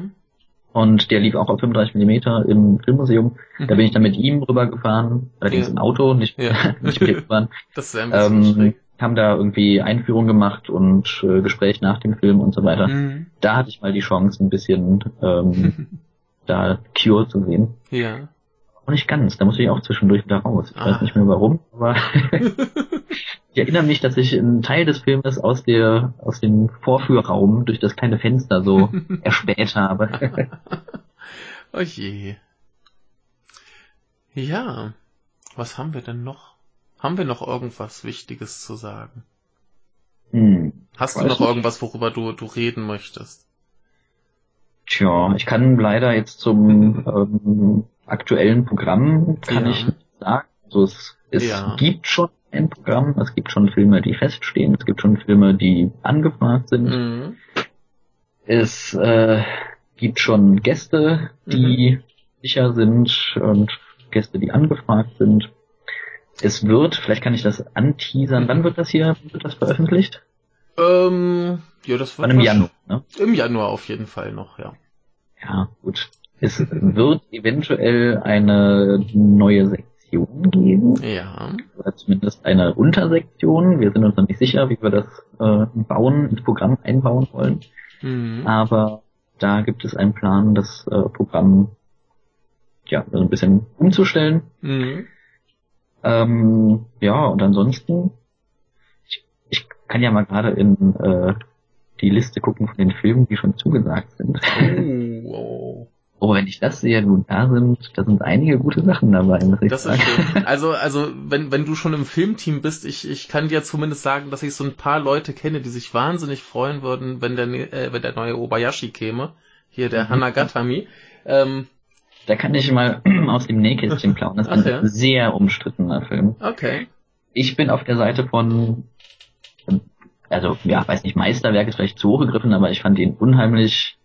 Speaker 2: Und der lief auch auf 35 mm im Filmmuseum. Mhm. Da bin ich dann mit ihm rübergefahren, allerdings ja. im Auto, nicht, ja. nicht mit ihm gefahren.
Speaker 3: Das ist ein bisschen ähm,
Speaker 2: haben da irgendwie Einführung gemacht und äh, Gespräch nach dem Film und so weiter. Mhm. Da hatte ich mal die Chance, ein bisschen ähm, da Cure zu sehen.
Speaker 3: Ja.
Speaker 2: Auch nicht ganz, da muss ich auch zwischendurch wieder raus. Ich ah. weiß nicht mehr warum, aber ich erinnere mich, dass ich einen Teil des Filmes aus der aus dem Vorführraum durch das kleine Fenster so erspäht habe.
Speaker 3: oh je. Ja, was haben wir denn noch? Haben wir noch irgendwas Wichtiges zu sagen?
Speaker 2: Hm,
Speaker 3: Hast du noch nicht. irgendwas, worüber du, du reden möchtest?
Speaker 2: Tja, ich kann leider jetzt zum ähm, aktuellen Programm kann ja. ich nicht sagen. Also es, es ja. gibt schon ein Programm, es gibt schon Filme, die feststehen, es gibt schon Filme, die angefragt sind. Mhm. Es äh, gibt schon Gäste, die mhm. sicher sind und Gäste, die angefragt sind. Es wird, vielleicht kann ich das anteasern, wann wird das hier, wird das veröffentlicht?
Speaker 3: Ähm, ja, das
Speaker 2: wird im Januar, ne?
Speaker 3: Im Januar auf jeden Fall noch, ja.
Speaker 2: Ja, gut. Es wird eventuell eine neue Sektion geben.
Speaker 3: Ja.
Speaker 2: Oder zumindest eine Untersektion. Wir sind uns noch nicht sicher, wie wir das äh, bauen, ins Programm einbauen wollen. Mhm. Aber da gibt es einen Plan, das äh, Programm ja, so ein bisschen umzustellen. Mhm. Ähm, ja, und ansonsten, ich, ich kann ja mal gerade in äh, die Liste gucken von den Filmen, die schon zugesagt sind.
Speaker 3: Oh, wow.
Speaker 2: Oh, wenn ich das sehe, nun da sind, da sind einige gute Sachen dabei,
Speaker 3: das. Ist schön. Also, also, wenn, wenn du schon im Filmteam bist, ich, ich kann dir zumindest sagen, dass ich so ein paar Leute kenne, die sich wahnsinnig freuen würden, wenn der, äh, wenn der neue Obayashi käme. Hier, der mhm. Hanagatami. Ähm,
Speaker 2: da kann ich mal aus dem Nähkästchen klauen. Das ist ein ja. sehr umstrittener Film.
Speaker 3: Okay.
Speaker 2: Ich bin auf der Seite von, also ja, weiß nicht, Meisterwerk ist vielleicht zu hoch gegriffen, aber ich fand ihn unheimlich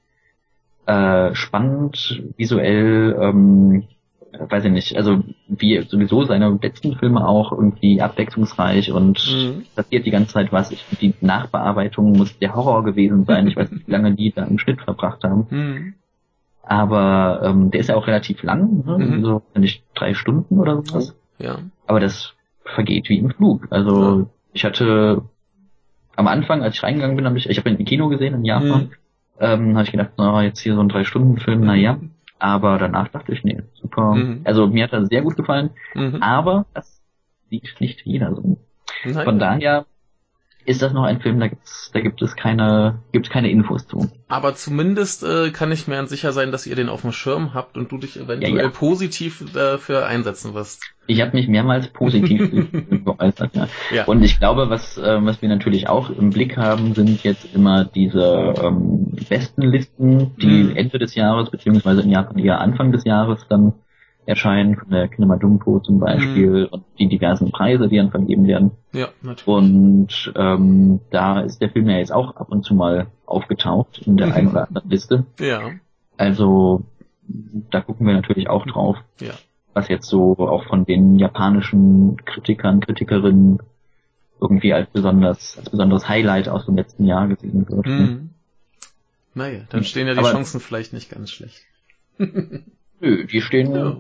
Speaker 2: äh, spannend, visuell, ähm, weiß ich nicht, also wie sowieso seine letzten Filme auch irgendwie abwechslungsreich und mhm. passiert die ganze Zeit was. Ich, die Nachbearbeitung muss der Horror gewesen sein. Ich weiß nicht, wie lange die da im Schnitt verbracht haben.
Speaker 3: Mhm.
Speaker 2: Aber ähm, der ist ja auch relativ lang, ne? mhm. so wenn ich drei Stunden oder sowas.
Speaker 3: Ja.
Speaker 2: Aber das vergeht wie im Flug. Also ja. ich hatte am Anfang, als ich reingegangen bin, habe ich, ich habe ihn im Kino gesehen in Japan, mhm. Ähm, habe ich gedacht, na jetzt hier so ein drei Stunden Film, mhm. naja. Aber danach dachte ich, nee, super. Mhm. Also mir hat das sehr gut gefallen. Mhm. Aber das sieht nicht jeder so. Nein. Von daher ist das noch ein Film, da gibt's, da gibt es keine, gibt's keine Infos zu.
Speaker 3: Aber zumindest äh, kann ich mir sicher sein, dass ihr den auf dem Schirm habt und du dich eventuell ja, ja. positiv dafür einsetzen wirst.
Speaker 2: Ich habe mich mehrmals positiv geäußert, ja. ja. Und ich glaube, was, äh, was wir natürlich auch im Blick haben, sind jetzt immer diese ähm, besten Listen, die mhm. Ende des Jahres, beziehungsweise im Japan eher Anfang des Jahres dann erscheinen, von der Kinema Dumpo zum Beispiel mhm. und die diversen Preise, die dann vergeben werden.
Speaker 3: Ja, natürlich.
Speaker 2: Und ähm, da ist der Film ja jetzt auch ab und zu mal aufgetaucht in der mhm. einen oder anderen Liste.
Speaker 3: Ja.
Speaker 2: Also da gucken wir natürlich auch drauf.
Speaker 3: Ja.
Speaker 2: Was jetzt so auch von den japanischen Kritikern, Kritikerinnen irgendwie als besonders, als besonderes Highlight aus dem letzten Jahr gesehen wird. Mhm.
Speaker 3: Naja, dann stehen ja die Aber Chancen vielleicht nicht ganz schlecht.
Speaker 2: Nö, die stehen ja.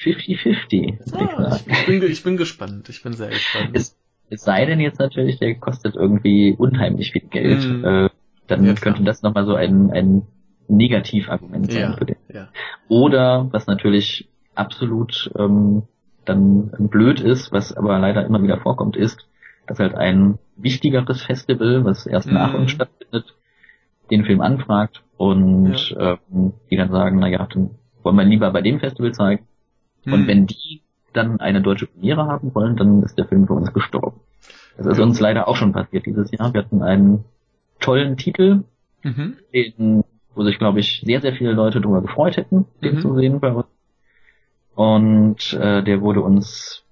Speaker 2: 50-50.
Speaker 3: Ah, ich, bin, ich bin gespannt. Ich bin sehr gespannt.
Speaker 2: Es, es sei denn jetzt natürlich, der kostet irgendwie unheimlich viel Geld. Mm. Äh, dann ja, könnte das nochmal so ein, ein Negativargument sein
Speaker 3: ja,
Speaker 2: für den.
Speaker 3: Ja.
Speaker 2: Oder, was natürlich absolut ähm, dann blöd ist, was aber leider immer wieder vorkommt, ist, dass halt ein wichtigeres Festival, was erst mm. nach uns stattfindet, den Film anfragt und ja. ähm, die dann sagen, na ja, dann wollen wir lieber bei dem Festival zeigen. Hm. Und wenn die dann eine deutsche Premiere haben wollen, dann ist der Film für uns gestorben. Das ist uns leider auch schon passiert dieses Jahr. Wir hatten einen tollen Titel, mhm. den, wo sich, glaube ich, sehr, sehr viele Leute darüber gefreut hätten, den mhm. zu sehen bei uns. Und äh, der wurde uns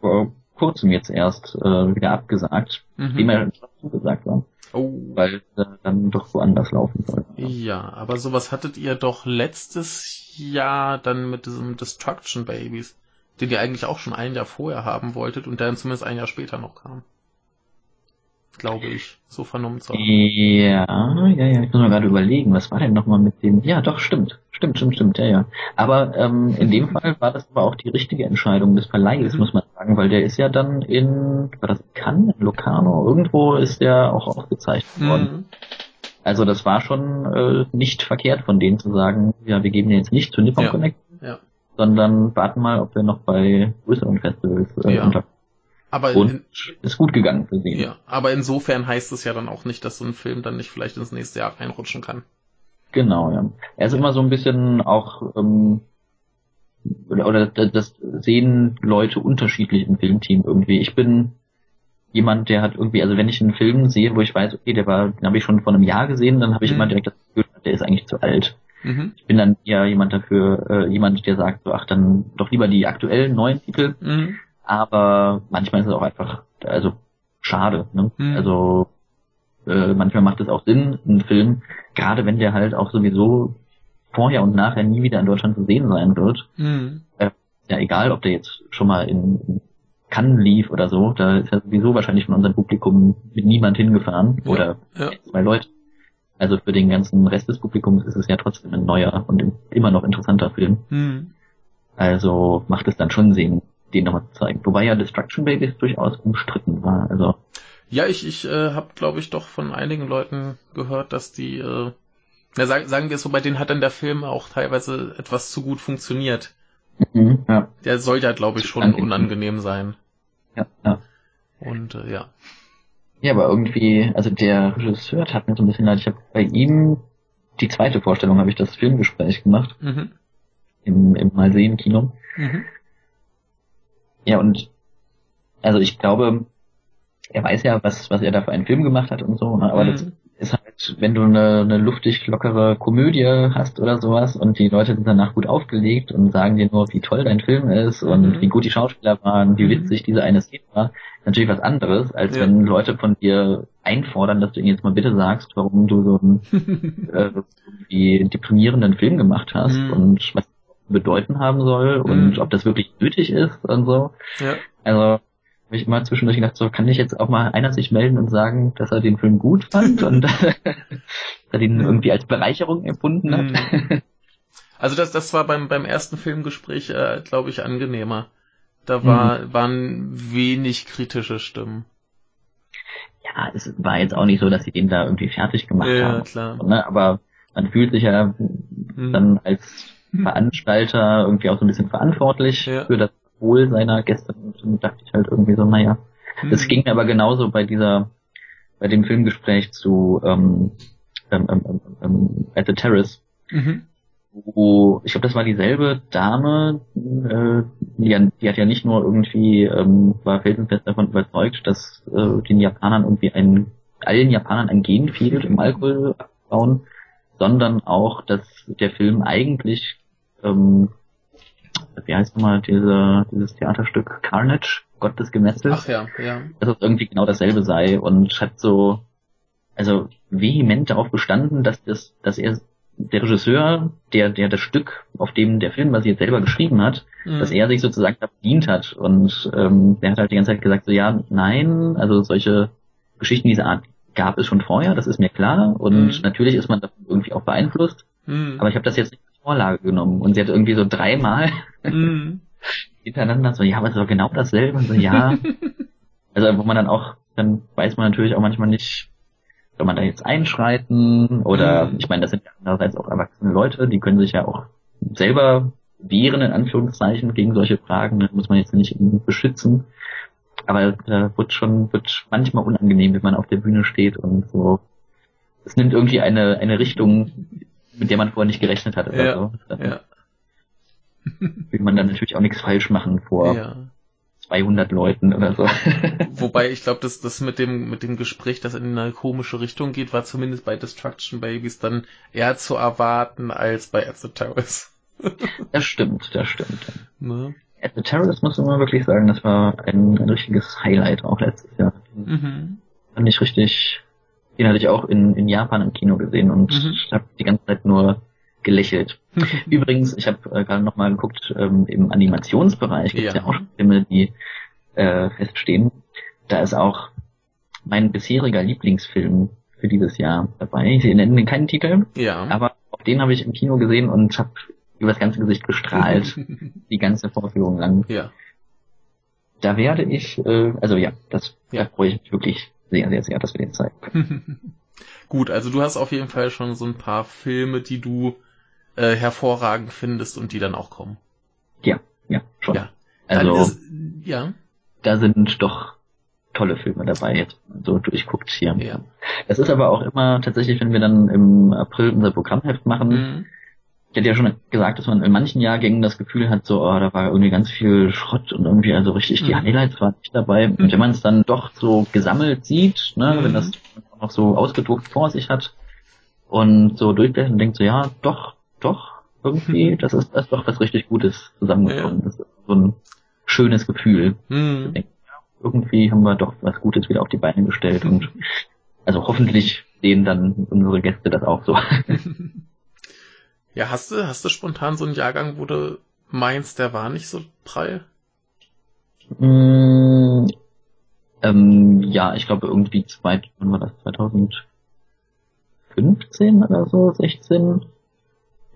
Speaker 2: vor kurzem jetzt erst äh, wieder abgesagt, mhm. dem er schon zugesagt war. Oh. Weil äh, dann doch woanders laufen soll.
Speaker 3: Ja, aber sowas hattet ihr doch letztes Jahr dann mit diesem Destruction Babies, den ihr eigentlich auch schon ein Jahr vorher haben wolltet und der dann zumindest ein Jahr später noch kam glaube ich, so vernommen zu haben.
Speaker 2: Ja, ja, ja, ich muss mal gerade überlegen, was war denn nochmal mit dem, ja doch, stimmt, stimmt, stimmt, stimmt, ja, ja. Aber ähm, in dem Fall war das aber auch die richtige Entscheidung des Verleihs, mhm. muss man sagen, weil der ist ja dann in, war das Cannes, in Locarno, irgendwo ist der auch ausgezeichnet worden. Mhm. Also das war schon äh, nicht verkehrt von denen zu sagen, ja, wir geben den jetzt nicht zu Nippon ja. Connect, ja. sondern warten mal, ob wir noch bei größeren Festivals äh, ja.
Speaker 3: Aber
Speaker 2: und in, ist gut gegangen für sie.
Speaker 3: Ja, aber insofern heißt es ja dann auch nicht, dass so ein Film dann nicht vielleicht ins nächste Jahr reinrutschen kann.
Speaker 2: Genau, ja. Er ist immer so ein bisschen auch ähm, oder, oder das sehen Leute unterschiedlich im Filmteam irgendwie. Ich bin jemand, der hat irgendwie, also wenn ich einen Film sehe, wo ich weiß, okay, der war, den habe ich schon vor einem Jahr gesehen, dann habe ich mhm. immer direkt das Gefühl, der ist eigentlich zu alt. Mhm. Ich bin dann eher jemand dafür, äh, jemand, der sagt, so, ach, dann doch lieber die aktuellen neuen Titel. Mhm aber manchmal ist es auch einfach, also schade. Ne? Mhm. Also äh, manchmal macht es auch Sinn, ein Film, gerade wenn der halt auch sowieso vorher und nachher nie wieder in Deutschland zu sehen sein wird. Mhm. Äh, ja, egal, ob der jetzt schon mal in, in Cannes lief oder so, da ist ja sowieso wahrscheinlich von unserem Publikum mit niemand hingefahren ja, oder ja. zwei Leute. Also für den ganzen Rest des Publikums ist es ja trotzdem ein neuer und immer noch interessanter Film. Mhm. Also macht es dann schon Sinn, den nochmal zu zeigen. Wobei ja Destruction Babies durchaus umstritten war. Also
Speaker 3: ja, ich, ich äh, habe, glaube ich, doch von einigen Leuten gehört, dass die, äh, ja, sagen, sagen wir es so, bei denen hat dann der Film auch teilweise etwas zu gut funktioniert. Mhm, ja. Der soll ja, glaube ich, schon unangenehm sein.
Speaker 2: Ja, ja.
Speaker 3: Und äh, ja.
Speaker 2: Ja, aber irgendwie, also der Regisseur hat mir so ein bisschen leid. Ich habe bei ihm die zweite Vorstellung habe ich das Filmgespräch gemacht. Mhm. Im, im Malsehen-Kino. Mhm. Ja, und also ich glaube, er weiß ja, was, was er da für einen Film gemacht hat und so, ne? aber mhm. das ist halt, wenn du eine, eine luftig lockere Komödie hast oder sowas und die Leute sind danach gut aufgelegt und sagen dir nur, wie toll dein Film ist und mhm. wie gut die Schauspieler waren, wie mhm. witzig diese eine Szene war, natürlich was anderes, als ja. wenn Leute von dir einfordern, dass du ihnen jetzt mal bitte sagst, warum du so einen äh, deprimierenden Film gemacht hast mhm. und was bedeuten haben soll und mhm. ob das wirklich nötig ist und so. Ja. Also habe ich immer zwischendurch gedacht, so kann ich jetzt auch mal einer sich melden und sagen, dass er den Film gut fand und dass er den irgendwie als Bereicherung empfunden hat. Mhm.
Speaker 3: Also das, das war beim, beim ersten Filmgespräch, äh, glaube ich, angenehmer. Da war, mhm. waren wenig kritische Stimmen.
Speaker 2: Ja, es war jetzt auch nicht so, dass sie den da irgendwie fertig gemacht ja, haben. Klar. Ne? Aber man fühlt sich ja mhm. dann als. Veranstalter irgendwie auch so ein bisschen verantwortlich ja. für das Wohl seiner Gäste. Und dann dachte ich halt irgendwie so, naja. Es mhm. ging mir aber genauso bei dieser, bei dem Filmgespräch zu ähm, ähm, ähm, ähm, ähm At the Terrace, mhm. wo ich glaube, das war dieselbe Dame, äh, die, die hat ja nicht nur irgendwie ähm, war felsenfest davon überzeugt, dass äh, den Japanern irgendwie ein allen Japanern ein Gen fehlt im Alkohol abbauen, sondern auch, dass der Film eigentlich ähm, wie heißt nochmal diese, dieses Theaterstück Carnage, Gott des Gemetzels.
Speaker 3: Ach ja, ja.
Speaker 2: Dass es irgendwie genau dasselbe sei und hat so, also vehement darauf bestanden, dass das, dass er der Regisseur, der, der das Stück, auf dem der Film basiert, selber geschrieben hat, mhm. dass er sich sozusagen da bedient hat. Und ähm, der hat halt die ganze Zeit gesagt, so ja, nein, also solche Geschichten dieser Art gab es schon vorher, das ist mir klar. Und mhm. natürlich ist man davon irgendwie auch beeinflusst. Mhm. Aber ich habe das jetzt nicht Vorlage genommen und sie hat irgendwie so dreimal mm. hintereinander so, ja, aber es ist doch genau dasselbe und so, ja. also wo man dann auch, dann weiß man natürlich auch manchmal nicht, soll man da jetzt einschreiten oder mm. ich meine, das sind ja andererseits auch erwachsene Leute, die können sich ja auch selber wehren, in Anführungszeichen, gegen solche Fragen, da muss man jetzt nicht beschützen. Aber da wird schon, wird manchmal unangenehm, wenn man auf der Bühne steht und so. Es nimmt irgendwie eine, eine Richtung, mit der man vorher nicht gerechnet hat oder ja, so. Dann ja. will man dann natürlich auch nichts falsch machen vor ja. 200 Leuten oder so.
Speaker 3: Wobei ich glaube, dass das mit dem mit dem Gespräch, das in eine komische Richtung geht, war zumindest bei Destruction Babies dann eher zu erwarten als bei At the Terrace.
Speaker 2: das stimmt, das stimmt. Ne? At the Terrace muss man wirklich sagen, das war ein, ein richtiges Highlight auch letztes Jahr. Mhm. Fand ich richtig, den hatte ich auch in, in Japan im Kino gesehen und mhm. habe die ganze Zeit nur gelächelt. Übrigens, ich habe äh, gerade noch mal geguckt, ähm, im Animationsbereich gibt es ja. ja. auch Filme, die äh, feststehen. Da ist auch mein bisheriger Lieblingsfilm für dieses Jahr dabei. Ich nenne keinen Titel, ja. aber auch den habe ich im Kino gesehen und habe über das ganze Gesicht gestrahlt, die ganze Vorführung lang. Ja. Da werde ich, äh, also ja, das ja. da freue ich mich wirklich sehr, sehr, sehr, dass wir den zeigen.
Speaker 3: Gut, also du hast auf jeden Fall schon so ein paar Filme, die du äh, hervorragend findest und die dann auch kommen.
Speaker 2: Ja, ja, schon.
Speaker 3: Ja. Also, ist, ja.
Speaker 2: Da sind doch tolle Filme dabei, jetzt so durchguckt hier. Ja. Das ist aber auch immer tatsächlich, wenn wir dann im April unser Programmheft machen, mhm. Ich hätte ja schon gesagt, dass man in manchen Jahrgängen das Gefühl hat, so, oh, da war irgendwie ganz viel Schrott und irgendwie also richtig, mhm. die Highlights waren nicht dabei. Mhm. Und wenn man es dann doch so gesammelt sieht, ne, wenn mhm. das noch so ausgedruckt vor sich hat und so durchblättert und denkt so, ja, doch, doch, irgendwie, das ist, das ist doch was richtig Gutes zusammengekommen. Ja. Das ist so ein schönes Gefühl. Mhm. Denke, irgendwie haben wir doch was Gutes wieder auf die Beine gestellt und also hoffentlich sehen dann unsere Gäste das auch so.
Speaker 3: Ja, hast du, hast du spontan so einen Jahrgang, wo du meinst, der war nicht so prall?
Speaker 2: Mm, ähm, ja, ich glaube irgendwie zwei, wann war das? 2015 oder so, 16?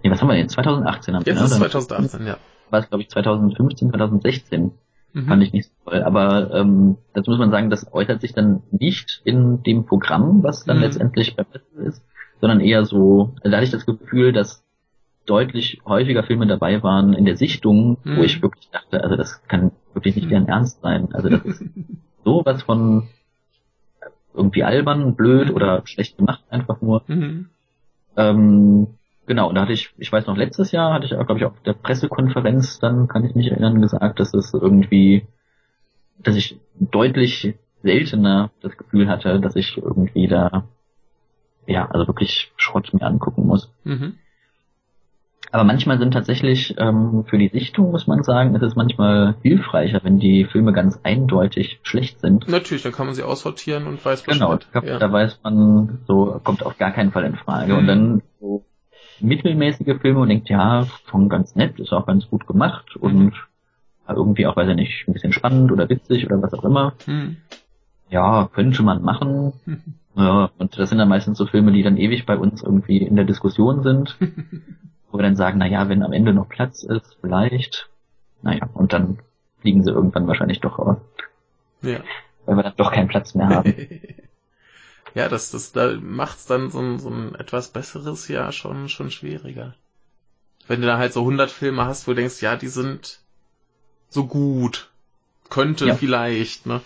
Speaker 2: Nee, was haben wir denn? 2018 haben
Speaker 3: wir, Jetzt ne? ist 2018, ja.
Speaker 2: War es, glaube ich, 2015, 2016. Mhm. Fand ich nicht so toll. Aber ähm, das muss man sagen, das äußert sich dann nicht in dem Programm, was dann mhm. letztendlich beim Festival ist, sondern eher so, also da hatte ich das Gefühl, dass deutlich häufiger Filme dabei waren in der Sichtung, mhm. wo ich wirklich dachte, also das kann wirklich nicht deren Ernst sein. Also das ist sowas von irgendwie albern, blöd mhm. oder schlecht gemacht einfach nur. Mhm. Ähm, Genau, da hatte ich, ich weiß noch, letztes Jahr hatte ich, glaube ich, auf der Pressekonferenz, dann kann ich mich erinnern, gesagt, dass es irgendwie, dass ich deutlich seltener das Gefühl hatte, dass ich irgendwie da, ja, also wirklich Schrott mir angucken muss. Mhm. Aber manchmal sind tatsächlich ähm, für die Sichtung, muss man sagen, ist es manchmal hilfreicher, wenn die Filme ganz eindeutig schlecht sind.
Speaker 3: Natürlich, da kann man sie aussortieren und weiß
Speaker 2: Genau, da, ja. da weiß man, so kommt auf gar keinen Fall in Frage. Mhm. Und dann so mittelmäßige Filme und denkt, ja, schon ganz nett, ist auch ganz gut gemacht mhm. und irgendwie auch, weiß ich nicht, ein bisschen spannend oder witzig oder was auch immer. Mhm. Ja, könnte man machen. Mhm. Ja, und das sind dann meistens so Filme, die dann ewig bei uns irgendwie in der Diskussion sind, wo wir dann sagen, na ja, wenn am Ende noch Platz ist, vielleicht. Naja, und dann fliegen sie irgendwann wahrscheinlich doch raus. Ja. Weil wir dann doch keinen Platz mehr haben.
Speaker 3: ja, das, das da macht's dann so ein, so ein etwas besseres Jahr schon, schon schwieriger. Wenn du da halt so 100 Filme hast, wo du denkst, ja, die sind so gut. Könnte ja. vielleicht, ne?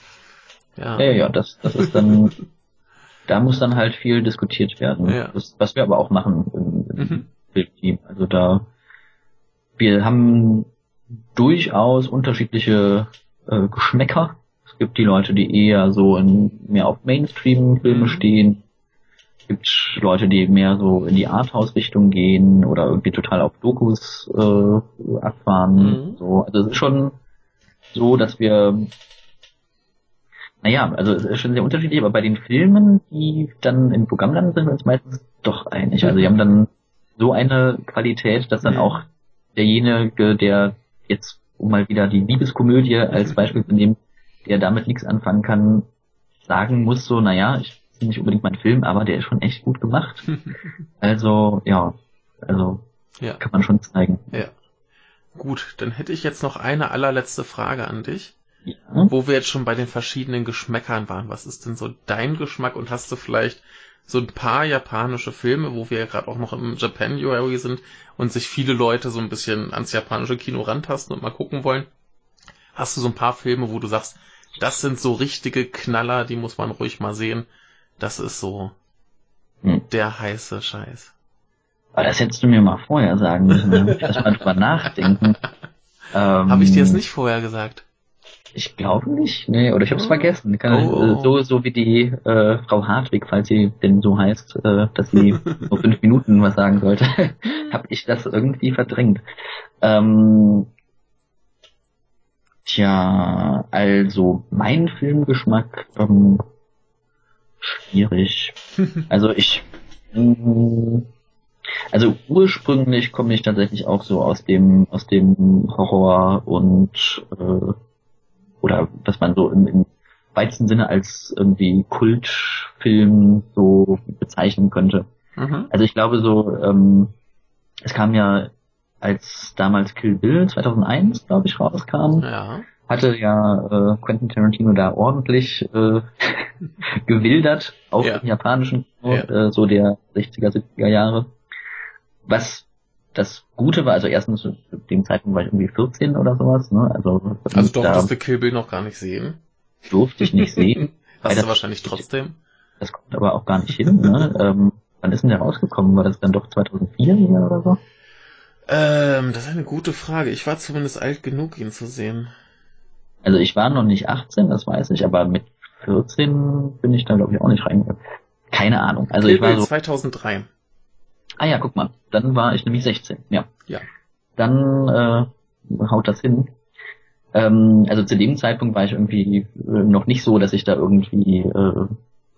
Speaker 2: Ja. ja, ja, das, das ist dann, da muss dann halt viel diskutiert werden. Ja. Das, was wir aber auch machen im, im mhm. Filmteam. Also da, wir haben durchaus unterschiedliche äh, Geschmäcker gibt die Leute, die eher so in, mehr auf Mainstream-Filme mhm. stehen. Es gibt Leute, die mehr so in die Arthouse-Richtung gehen oder irgendwie total auf Dokus äh, abfahren. Mhm. So, also es ist schon so, dass wir naja, also es ist schon sehr unterschiedlich, aber bei den Filmen, die dann im Programm landen, sind wir uns meistens doch einig. Also die haben dann so eine Qualität, dass dann mhm. auch derjenige, der jetzt, um mal wieder die Liebeskomödie als Beispiel zu nehmen, der damit nichts anfangen kann, sagen muss so, naja, ich ist nicht unbedingt mein Film, aber der ist schon echt gut gemacht. also, ja, also ja. kann man schon zeigen.
Speaker 3: Ja. Gut, dann hätte ich jetzt noch eine allerletzte Frage an dich. Ja. Wo wir jetzt schon bei den verschiedenen Geschmäckern waren. Was ist denn so dein Geschmack und hast du vielleicht so ein paar japanische Filme, wo wir ja gerade auch noch im Japan URI sind und sich viele Leute so ein bisschen ans japanische Kino rantasten und mal gucken wollen? Hast du so ein paar Filme, wo du sagst, das sind so richtige Knaller, die muss man ruhig mal sehen. Das ist so hm. der heiße Scheiß.
Speaker 2: Aber das hättest du mir mal vorher sagen müssen, dann ich mal drüber nachdenken.
Speaker 3: Ähm, Habe ich dir das nicht vorher gesagt?
Speaker 2: Ich glaube nicht, nee, oder ich habe es
Speaker 3: Oh.
Speaker 2: vergessen. Kann,
Speaker 3: Oh.
Speaker 2: äh, so, so wie die äh, Frau Hartwig, falls sie denn so heißt, äh, dass sie nur fünf Minuten was sagen sollte, habe ich das irgendwie verdrängt. Ähm, tja, also mein Filmgeschmack ähm, schwierig. Also ich mh, also ursprünglich komme ich tatsächlich auch so aus dem aus dem Horror und äh, oder was man so im, im weitesten Sinne als irgendwie Kultfilm so bezeichnen könnte.
Speaker 3: Mhm.
Speaker 2: Also ich glaube so, ähm, es kam ja als damals Kill Bill 2001, glaube ich, rauskam,
Speaker 3: Ja.
Speaker 2: hatte ja äh, Quentin Tarantino da ordentlich äh, gewildert auf
Speaker 3: Ja.
Speaker 2: dem japanischen Kino,
Speaker 3: Ja.
Speaker 2: äh, so der 60er, 70er Jahre. Was das Gute war, also erstens zu dem Zeitpunkt war ich irgendwie 14 oder sowas, ne? Also,
Speaker 3: Also durftest du Kill Bill noch gar nicht sehen.
Speaker 2: durfte ich nicht sehen.
Speaker 3: Hast du wahrscheinlich trotzdem.
Speaker 2: Das kommt aber auch gar nicht hin, ne? ähm, wann ist denn der rausgekommen? War das dann doch 2004 hier oder so?
Speaker 3: Ähm, das ist eine gute Frage. Ich war zumindest alt genug, ihn zu sehen.
Speaker 2: Also ich war noch nicht 18, das weiß ich, aber mit 14 bin ich da glaube ich auch nicht reingegangen. Keine Ahnung. Also
Speaker 3: Kill
Speaker 2: ich war so,
Speaker 3: 2003.
Speaker 2: ah ja, guck mal, dann war ich nämlich 16, ja.
Speaker 3: Ja.
Speaker 2: Dann äh, haut das hin. Ähm, also zu dem Zeitpunkt war ich irgendwie äh, noch nicht so, dass ich da irgendwie äh,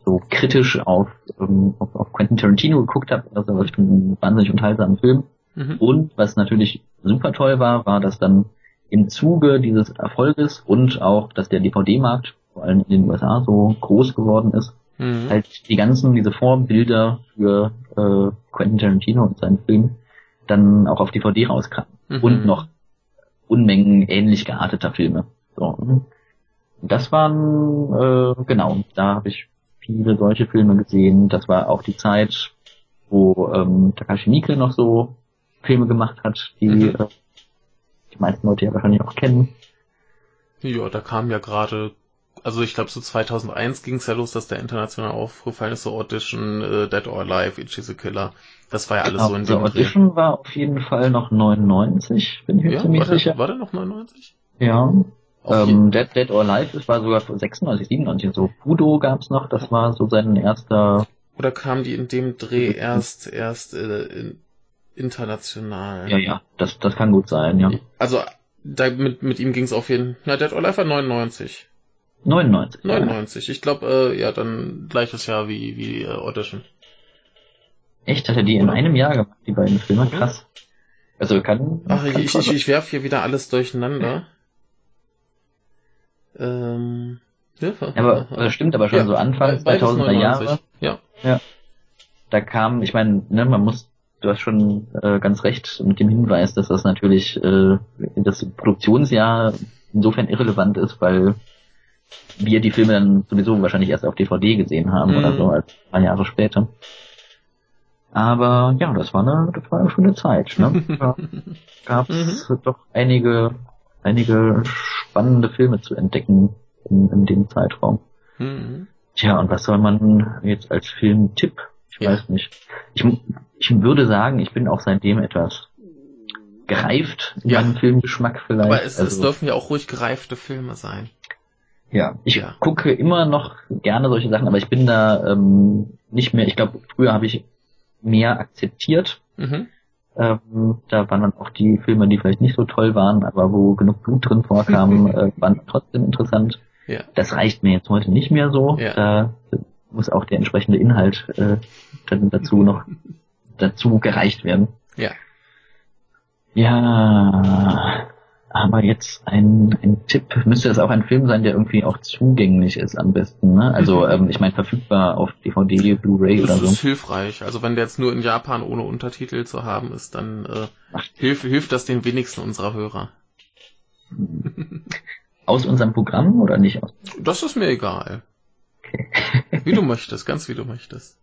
Speaker 2: so kritisch auf, ähm, auf, auf Quentin Tarantino geguckt habe. Also ich finde einen wahnsinnig unterhaltsamen Film.
Speaker 3: Mhm.
Speaker 2: Und was natürlich super toll war, war, dass dann im Zuge dieses Erfolges und auch, dass der DVD-Markt vor allem in den USA so groß geworden ist,
Speaker 3: Mhm.
Speaker 2: halt die ganzen, diese Vorbilder für äh, Quentin Tarantino und seinen Film dann auch auf DVD rauskamen.
Speaker 3: Mhm.
Speaker 2: Und noch Unmengen ähnlich gearteter Filme. So. Das waren, äh, genau, da habe ich viele solche Filme gesehen. Das war auch die Zeit, wo ähm, Takashi Miike noch so Filme gemacht hat, die
Speaker 3: Mhm.
Speaker 2: äh, die meisten Leute ja wahrscheinlich auch kennen.
Speaker 3: Ja, da kam ja gerade, also ich glaube so 2001 ging es ja los, dass der international aufgefallen ist, so Audition, äh, Dead or Alive, Itchy the Killer. Das war ja alles so in
Speaker 2: der
Speaker 3: dem Dreh.
Speaker 2: Audition war auf jeden Fall noch 99, bin ich mir
Speaker 3: Ja,
Speaker 2: ziemlich
Speaker 3: war der,
Speaker 2: sicher.
Speaker 3: war der noch 99?
Speaker 2: Ja. Ähm, Dead, Dead or Alive, das war sogar 96, 97. So Fudo gab's noch, das war so sein erster.
Speaker 3: Oder kam die in dem Dreh erst, erst äh, in, international?
Speaker 2: Ja, ja, das, das kann gut sein, ja.
Speaker 3: Also da, mit, mit ihm ging es auf jeden Fall. Ja, Dead or Alive war 99.
Speaker 2: 99. Ja.
Speaker 3: 99. Ich glaube, äh, ja, dann gleiches Jahr wie, wie äh, Audition.
Speaker 2: Echt, hat er die in
Speaker 3: Oder?
Speaker 2: einem Jahr gemacht, die beiden Filme? Krass. Also kann.
Speaker 3: Ach,
Speaker 2: kann
Speaker 3: ich, ich, ich werf hier wieder alles durcheinander. Ähm, ja,
Speaker 2: aber das stimmt aber schon
Speaker 3: Ja,
Speaker 2: so Anfang
Speaker 3: be- beides
Speaker 2: 2000er Jahre.
Speaker 3: Ja.
Speaker 2: Da kam, ich meine, ne, man muss, du hast schon äh, ganz recht mit dem Hinweis, dass das natürlich äh, das Produktionsjahr insofern irrelevant ist, weil wir die Filme dann sowieso wahrscheinlich erst auf DVD gesehen haben
Speaker 3: Mhm.
Speaker 2: oder so, als ein paar Jahre später. Aber ja, das war eine, das war eine schöne Zeit. Ne? Da gab es doch einige, einige spannende Filme zu entdecken in, in dem Zeitraum.
Speaker 3: Mhm.
Speaker 2: Tja, und was soll man jetzt als Filmtipp? Ich
Speaker 3: Ja.
Speaker 2: weiß nicht. Ich, ich würde sagen, ich bin auch seitdem etwas gereift in
Speaker 3: Ja.
Speaker 2: meinem Filmgeschmack vielleicht.
Speaker 3: Aber es, es
Speaker 2: also,
Speaker 3: dürfen ja auch ruhig gereifte Filme sein.
Speaker 2: Ja, ich
Speaker 3: Ja.
Speaker 2: gucke immer noch gerne solche Sachen, aber ich bin da ähm, nicht mehr, ich glaube, früher habe ich mehr akzeptiert.
Speaker 3: Mhm.
Speaker 2: Ähm, da waren dann auch die Filme, die vielleicht nicht so toll waren, aber wo genug Blut drin vorkam, äh, waren trotzdem interessant.
Speaker 3: Ja.
Speaker 2: Das reicht mir jetzt heute nicht mehr so.
Speaker 3: Ja.
Speaker 2: Da muss auch der entsprechende Inhalt äh, dann dazu noch dazu gereicht werden.
Speaker 3: Ja.
Speaker 2: Ja, aber jetzt ein, ein Tipp, müsste das auch ein Film sein, der irgendwie auch zugänglich ist am besten, ne? Also ähm, ich meine verfügbar auf DVD, Blu-ray oder
Speaker 3: Das ist
Speaker 2: so.
Speaker 3: hilfreich. Also wenn der jetzt nur in Japan ohne Untertitel zu haben ist, dann äh,
Speaker 2: Ach.
Speaker 3: hilft, hilft das den wenigsten unserer Hörer.
Speaker 2: Aus unserem Programm oder nicht aus?
Speaker 3: Das ist mir egal.
Speaker 2: Okay.
Speaker 3: Wie du möchtest, ganz wie du möchtest.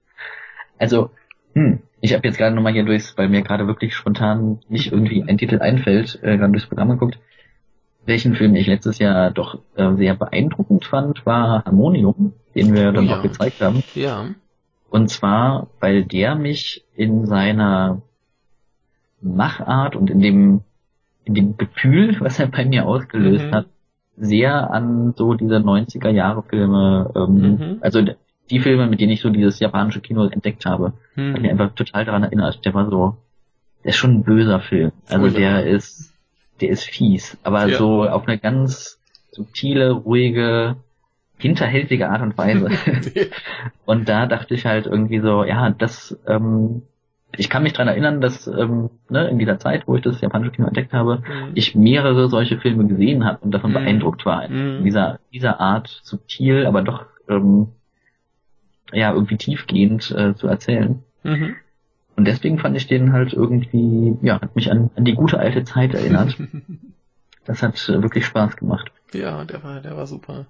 Speaker 2: Also, hm, ich habe jetzt gerade nochmal hier durchs, weil mir gerade wirklich spontan nicht irgendwie ein Titel einfällt, äh, gerade durchs Programm geguckt. Welchen Film ich letztes Jahr doch äh, sehr beeindruckend fand, war Harmonium, den wir dann
Speaker 3: Oh ja.
Speaker 2: auch gezeigt haben.
Speaker 3: Ja.
Speaker 2: Und zwar, weil der mich in seiner Machart und in dem, in dem Gefühl, was er bei mir ausgelöst
Speaker 3: Mhm.
Speaker 2: hat, sehr an so diese 90er Jahre Filme, ähm,
Speaker 3: Mhm.
Speaker 2: also die Filme, mit denen ich so dieses japanische Kino entdeckt habe, hat mich
Speaker 3: Hm.
Speaker 2: einfach total daran erinnert. Der war so, der ist schon ein böser Film. Also
Speaker 3: ja.
Speaker 2: der ist, der ist fies, aber
Speaker 3: Ja.
Speaker 2: so auf eine ganz subtile, ruhige, hinterhältige Art und Weise. und da dachte ich halt irgendwie so, ja, das, ähm, ich kann mich dran erinnern, dass ähm, ne, in dieser Zeit, wo ich das japanische Kino entdeckt habe,
Speaker 3: Mhm.
Speaker 2: ich mehrere solche Filme gesehen habe und davon
Speaker 3: Mhm.
Speaker 2: beeindruckt war.
Speaker 3: Mhm.
Speaker 2: Dieser, dieser Art subtil, aber doch ähm, ja irgendwie tiefgehend äh, zu erzählen.
Speaker 3: Mhm.
Speaker 2: Und deswegen fand ich den halt irgendwie, ja, hat mich an, an die gute alte Zeit erinnert. Das hat äh, wirklich Spaß gemacht.
Speaker 3: ja, der war, der war super.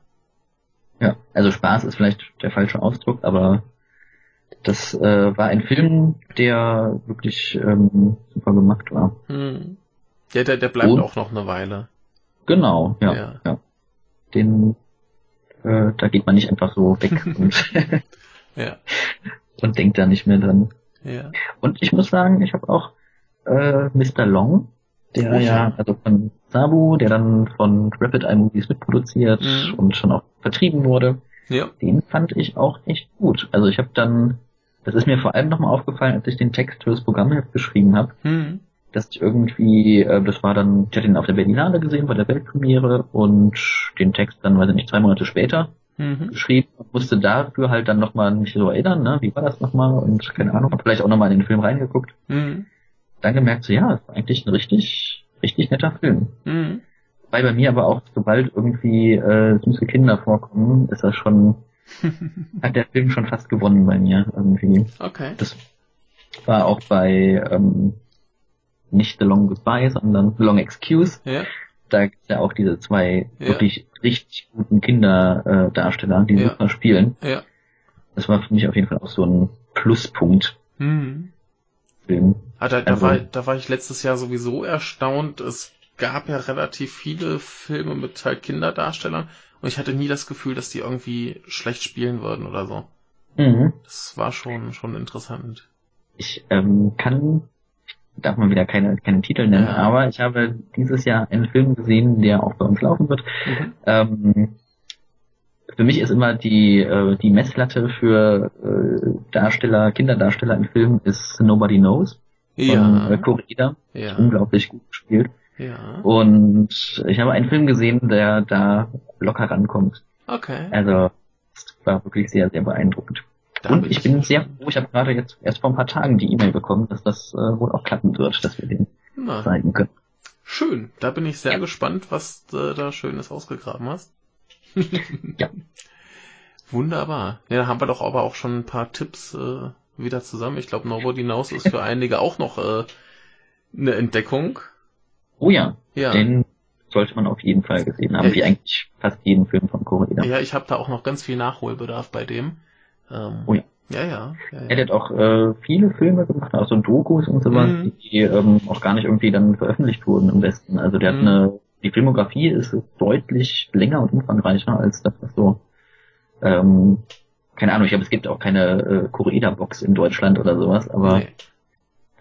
Speaker 2: Ja, also Spaß ist vielleicht der falsche Ausdruck, aber das äh, war ein Film, der wirklich ähm, super gemacht war.
Speaker 3: Hm. Ja, der, der bleibt
Speaker 2: Und?
Speaker 3: auch noch eine Weile.
Speaker 2: Genau, ja,
Speaker 3: Ja.
Speaker 2: ja. Den, äh, da geht man nicht einfach so weg
Speaker 3: Ja,
Speaker 2: und denkt da nicht mehr dran.
Speaker 3: ja.
Speaker 2: Und ich muss sagen, ich habe auch äh, Mr. Long, der
Speaker 3: ja.
Speaker 2: ja, also von Sabu, der dann von Rapid Eye Movies mitproduziert
Speaker 3: Mhm.
Speaker 2: und schon auch vertrieben wurde,
Speaker 3: Ja.
Speaker 2: den fand ich auch echt gut. Also ich habe dann, das ist mir vor allem nochmal aufgefallen, als ich den Text fürs Programmheft geschrieben habe,
Speaker 3: Hm.
Speaker 2: dass ich irgendwie, äh, das war dann, ich hatte ihn auf der Berlinale gesehen bei der Weltpremiere und den Text dann, weiß ich nicht, zwei Monate später
Speaker 3: Mhm.
Speaker 2: geschrieben und musste dafür halt dann nochmal mich so erinnern, ne, wie war das nochmal und keine Ahnung, hab vielleicht auch nochmal in den Film reingeguckt.
Speaker 3: Mhm.
Speaker 2: Dann gemerkt so, ja, war eigentlich ein richtig, richtig netter Film.
Speaker 3: Mhm.
Speaker 2: Weil bei mir aber auch, sobald irgendwie äh, süße Kinder vorkommen, ist das schon, hat der Film schon fast gewonnen bei mir irgendwie.
Speaker 3: Okay.
Speaker 2: Das war auch bei ähm, nicht The Long Goodbye, sondern The Long Excuse.
Speaker 3: Ja.
Speaker 2: Da gibt's ja auch diese zwei
Speaker 3: Ja.
Speaker 2: wirklich richtig guten Kinderdarsteller, äh, die
Speaker 3: Ja.
Speaker 2: super spielen.
Speaker 3: Ja.
Speaker 2: Das war für mich auf jeden Fall auch so ein Pluspunkt
Speaker 3: Mhm.
Speaker 2: Film.
Speaker 3: Ah, da, da,
Speaker 2: Also-
Speaker 3: war, da war ich letztes Jahr sowieso erstaunt. Es gab ja relativ viele Filme mit halt Kinderdarstellern und ich hatte nie das Gefühl, dass die irgendwie schlecht spielen würden oder so.
Speaker 2: Mhm.
Speaker 3: Das war schon, schon interessant.
Speaker 2: Ich ähm, kann, darf mal wieder keine, keine Titel nennen,
Speaker 3: Ja.
Speaker 2: aber ich habe dieses Jahr einen Film gesehen, der auch bei uns laufen wird.
Speaker 3: Mhm.
Speaker 2: Ähm, für mich ist immer die, äh, die Messlatte für äh, Darsteller, Kinderdarsteller im Film ist Nobody Knows von
Speaker 3: Ja.
Speaker 2: äh, Koreeda.
Speaker 3: Ja.
Speaker 2: Unglaublich gut gespielt.
Speaker 3: Ja.
Speaker 2: Und ich habe einen Film gesehen, der da locker rankommt.
Speaker 3: Okay.
Speaker 2: Also es war wirklich sehr, sehr beeindruckend.
Speaker 3: Da
Speaker 2: Und ich bin sehr froh, ich habe gerade jetzt erst vor ein paar Tagen die E-Mail bekommen, dass das äh, wohl auch klappen wird, dass wir den
Speaker 3: Na,
Speaker 2: zeigen können.
Speaker 3: schön. Da bin ich sehr
Speaker 2: Ja.
Speaker 3: gespannt, was du da Schönes ausgegraben hast.
Speaker 2: Ja.
Speaker 3: Wunderbar. Ja, da haben wir doch aber auch schon ein paar Tipps äh, wieder zusammen. Ich glaube, Nobody Knows ist für einige auch noch äh, eine Entdeckung.
Speaker 2: Oh ja,
Speaker 3: Ja.
Speaker 2: den sollte man auf jeden Fall gesehen haben,
Speaker 3: Ja,
Speaker 2: wie
Speaker 3: ich-
Speaker 2: eigentlich fast jeden Film von Koreeda.
Speaker 3: Ja, ich habe da auch noch ganz viel Nachholbedarf bei dem. Ähm,
Speaker 2: Oh ja.
Speaker 3: Ja, ja. ja,
Speaker 2: Er hat auch äh, viele Filme gemacht, auch so Dokus und sowas,
Speaker 3: Mhm.
Speaker 2: die ähm, auch gar nicht irgendwie dann veröffentlicht wurden im Westen. Also der
Speaker 3: Mhm.
Speaker 2: hat eine, die Filmografie ist deutlich länger und umfangreicher als das, was so, ähm, keine Ahnung, ich glaube, es gibt auch keine äh, Koreeda-Box in Deutschland oder sowas, aber
Speaker 3: Nee.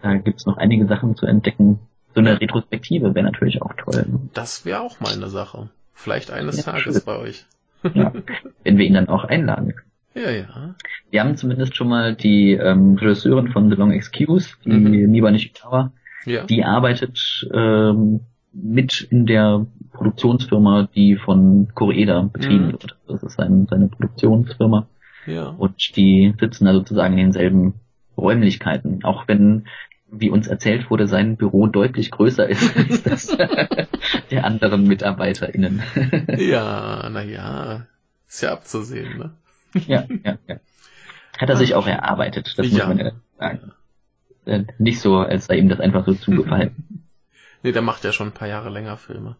Speaker 2: da gibt's noch einige Sachen zu entdecken. So eine Retrospektive wäre natürlich auch toll. ne?
Speaker 3: Das wäre auch mal eine Sache. Vielleicht eines
Speaker 2: Ja,
Speaker 3: Tages
Speaker 2: schön.
Speaker 3: bei euch.
Speaker 2: Ja, wenn wir ihn dann auch einladen können.
Speaker 3: Ja, ja.
Speaker 2: Wir haben zumindest schon mal die ähm, Regisseurin von The Long Excuse, die
Speaker 3: Mhm.
Speaker 2: Miba Nishikawa,
Speaker 3: Ja.
Speaker 2: die arbeitet ähm, mit in der Produktionsfirma, die von Koreeda betrieben
Speaker 3: Mhm.
Speaker 2: wird. Das ist sein, seine Produktionsfirma
Speaker 3: ja.
Speaker 2: und die sitzen da sozusagen in denselben Räumlichkeiten, auch wenn wie uns erzählt wurde, sein Büro deutlich größer ist als das der anderen MitarbeiterInnen.
Speaker 3: Ja, na ja. Ist ja abzusehen, ne?
Speaker 2: Ja, ja, ja. Hat er sich auch erarbeitet, das muss
Speaker 3: Ja.
Speaker 2: man ja sagen. Äh, Nicht so, als sei ihm das einfach so zugefallen.
Speaker 3: Nee, der macht ja schon ein paar Jahre länger Filme.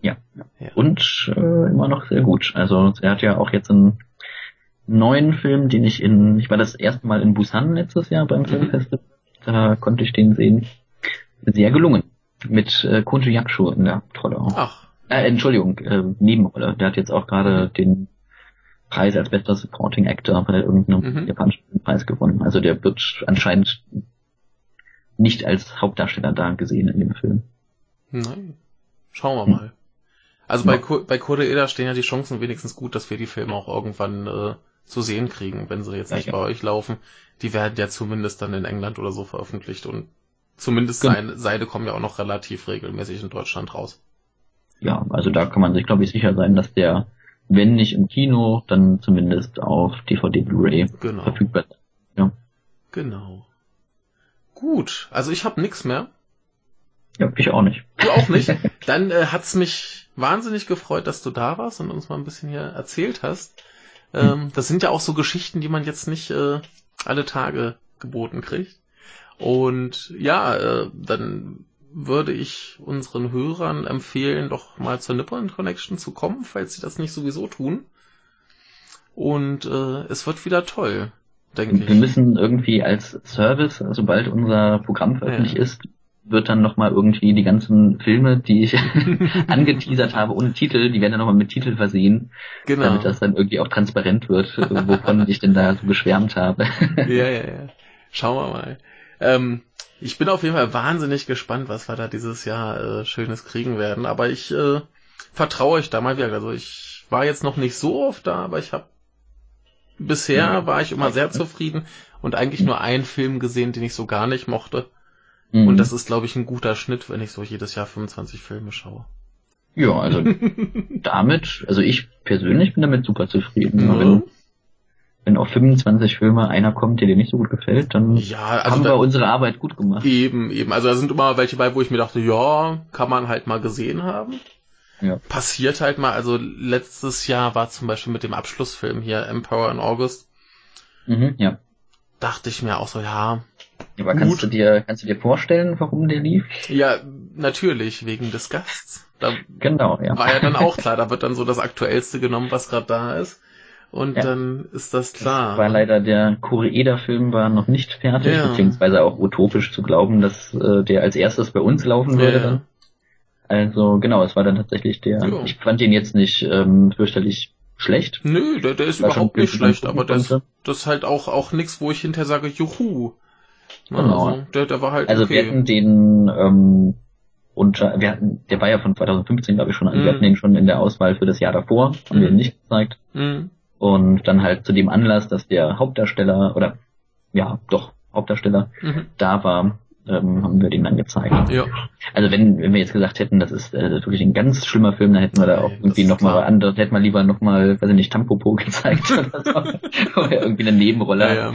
Speaker 2: ja, ja. Und äh, immer noch sehr gut. Also er hat ja auch jetzt einen neuen Film, den ich in, ich war das erste Mal in Busan letztes Jahr beim
Speaker 3: Mhm.
Speaker 2: Filmfestival, da konnte ich den sehen. Sehr gelungen. Mit äh, Koji Yakusho in der Hauptrolle auch.
Speaker 3: Ach,
Speaker 2: Äh, Entschuldigung, äh, Nebenrolle. Der hat jetzt auch gerade den Preis als bester Supporting Actor bei irgendeinem
Speaker 3: Mhm.
Speaker 2: japanischen Filmpreis gewonnen. Also der wird anscheinend nicht als Hauptdarsteller da gesehen in dem Film.
Speaker 3: nein. Schauen wir mal. Also bei, ja. bei Code Eda stehen ja die Chancen wenigstens gut, dass wir die Filme auch irgendwann äh, zu sehen kriegen, wenn sie jetzt ja, nicht ja. bei euch laufen. Die werden ja zumindest dann in England oder so veröffentlicht und zumindest genau. seine Seite kommen ja auch noch relativ regelmäßig in Deutschland raus.
Speaker 2: Ja, also da kann man sich, glaube ich, sicher sein, dass der, wenn nicht im Kino, dann zumindest auf DVD Blu-ray genau. verfügbar. Ja.
Speaker 3: Genau. Gut, also ich habe nix mehr.
Speaker 2: Ja, ich auch nicht.
Speaker 3: Du auch nicht? Dann äh, hat's mich wahnsinnig gefreut, dass du da warst und uns mal ein bisschen hier erzählt hast. Ähm, hm. Das sind ja auch so Geschichten, die man jetzt nicht äh, alle Tage geboten kriegt. Und ja, äh, dann würde ich unseren Hörern empfehlen, doch mal zur Nippon Connection zu kommen, falls sie das nicht sowieso tun. Und äh, es wird wieder toll, denke ich.
Speaker 2: Wir müssen irgendwie als Service, sobald unser Programm veröffentlicht ja. ist, wird dann nochmal irgendwie die ganzen Filme, die ich angeteasert habe, ohne Titel, die werden dann nochmal mit Titel versehen, genau. damit das dann irgendwie auch transparent wird, wovon ich denn da so geschwärmt habe.
Speaker 3: ja, ja, ja. Schauen wir mal. Ähm, ich bin auf jeden Fall wahnsinnig gespannt, was wir da dieses Jahr äh, Schönes kriegen werden, aber ich äh, vertraue euch da mal wieder. Also ich war jetzt noch nicht so oft da, aber ich habe bisher ja. war ich immer sehr zufrieden und eigentlich nur einen Film gesehen, den ich so gar nicht mochte. Mhm. Und das ist, glaube ich, ein guter Schnitt, wenn ich so jedes Jahr 25 Filme schaue.
Speaker 2: Ja, also damit, also ich persönlich bin damit super zufrieden. Mhm. Wenn, wenn auf 25 Filme einer kommt, der dir nicht so gut gefällt, dann ja, also haben wir unsere Arbeit gut gemacht.
Speaker 3: Eben, eben. Also da sind immer welche bei, wo ich mir dachte, ja, kann man halt mal gesehen haben. Ja. Passiert halt mal. Also letztes Jahr war zum Beispiel mit dem Abschlussfilm hier Emperor in August.
Speaker 2: Mhm, ja.
Speaker 3: Dachte ich mir auch so, ja,
Speaker 2: aber kannst Gut. du dir, kannst du dir vorstellen, warum der lief?
Speaker 3: Ja, natürlich, wegen des Gasts. Da
Speaker 2: genau, ja.
Speaker 3: War ja dann auch klar, da wird dann so das Aktuellste genommen, was gerade da ist. Und ja. dann ist das klar. Das
Speaker 2: war leider der Koreeda-Film war noch nicht fertig, ja. beziehungsweise auch utopisch zu glauben, dass äh, der als erstes bei uns laufen würde ja. Also genau, es war dann tatsächlich der. Ich fand ihn jetzt nicht ähm, fürchterlich schlecht.
Speaker 3: Nö, der, der ist überhaupt nicht schlecht, aber das, das ist halt auch, auch nix, wo ich hinterher sage, juhu.
Speaker 2: Genau. Also, der, der war halt also okay. wir hatten den ähm, unter, wir hatten, der war ja von 2015, glaube ich, schon, also mm. wir hatten den schon in der Auswahl für das Jahr davor, haben mm. wir ihn nicht gezeigt. Mm. Und dann halt zu dem Anlass, dass der Hauptdarsteller, oder ja, doch, Hauptdarsteller mhm. da war, ähm, haben wir den dann gezeigt. Ja. Also wenn, wenn wir jetzt gesagt hätten, das ist äh, wirklich ein ganz schlimmer Film, dann hätten wir da auch irgendwie nochmal andere, hätten wir lieber nochmal, weiß ich nicht, Tampopo gezeigt oder so. oder irgendwie eine Nebenrolle. Ja, ja.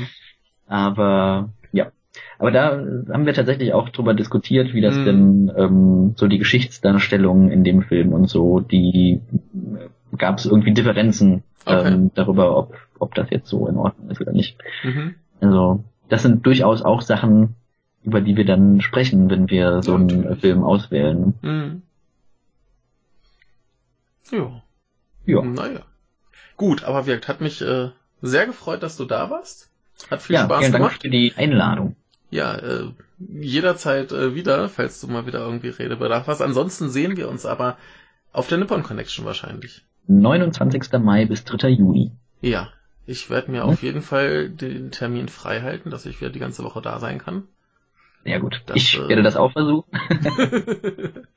Speaker 2: Aber ja, aber da haben wir tatsächlich auch drüber diskutiert, wie das mhm. denn ähm, so die Geschichtsdarstellung in dem Film und so, die gab es irgendwie Differenzen okay. ähm, darüber, ob, ob das jetzt so in Ordnung ist oder nicht. Mhm. Also das sind durchaus auch Sachen, über die wir dann sprechen, wenn wir so einen natürlich. Film auswählen. Mhm.
Speaker 3: Ja. Ja. Naja. Gut, aber wirkt, hat mich äh, sehr gefreut, dass du da warst. Hat viel ja, Spaß vielen gemacht.
Speaker 2: Dank für die Einladung.
Speaker 3: Ja, äh, jederzeit äh, wieder, falls du mal wieder irgendwie Redebedarf hast. Ansonsten sehen wir uns aber auf der Nippon Connection wahrscheinlich.
Speaker 2: 29. Mai bis 3. Juni.
Speaker 3: Ja, ich werde mir hm? auf jeden Fall den Termin frei halten, dass ich wieder die ganze Woche da sein kann.
Speaker 2: Ja gut, das, ich äh, werde das auch versuchen.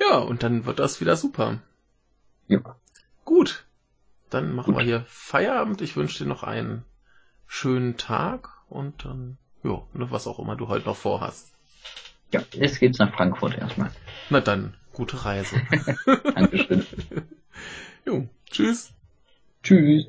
Speaker 3: ja, und dann wird das wieder super.
Speaker 2: Ja.
Speaker 3: Gut, dann machen gut. wir hier Feierabend. Ich wünsche dir noch einen schönen Tag und dann Jo, ne, was auch immer du heute noch vorhast.
Speaker 2: Ja, jetzt geht's nach Frankfurt erstmal.
Speaker 3: Na dann, gute Reise.
Speaker 2: Dankeschön.
Speaker 3: Jo, tschüss.
Speaker 2: Tschüss.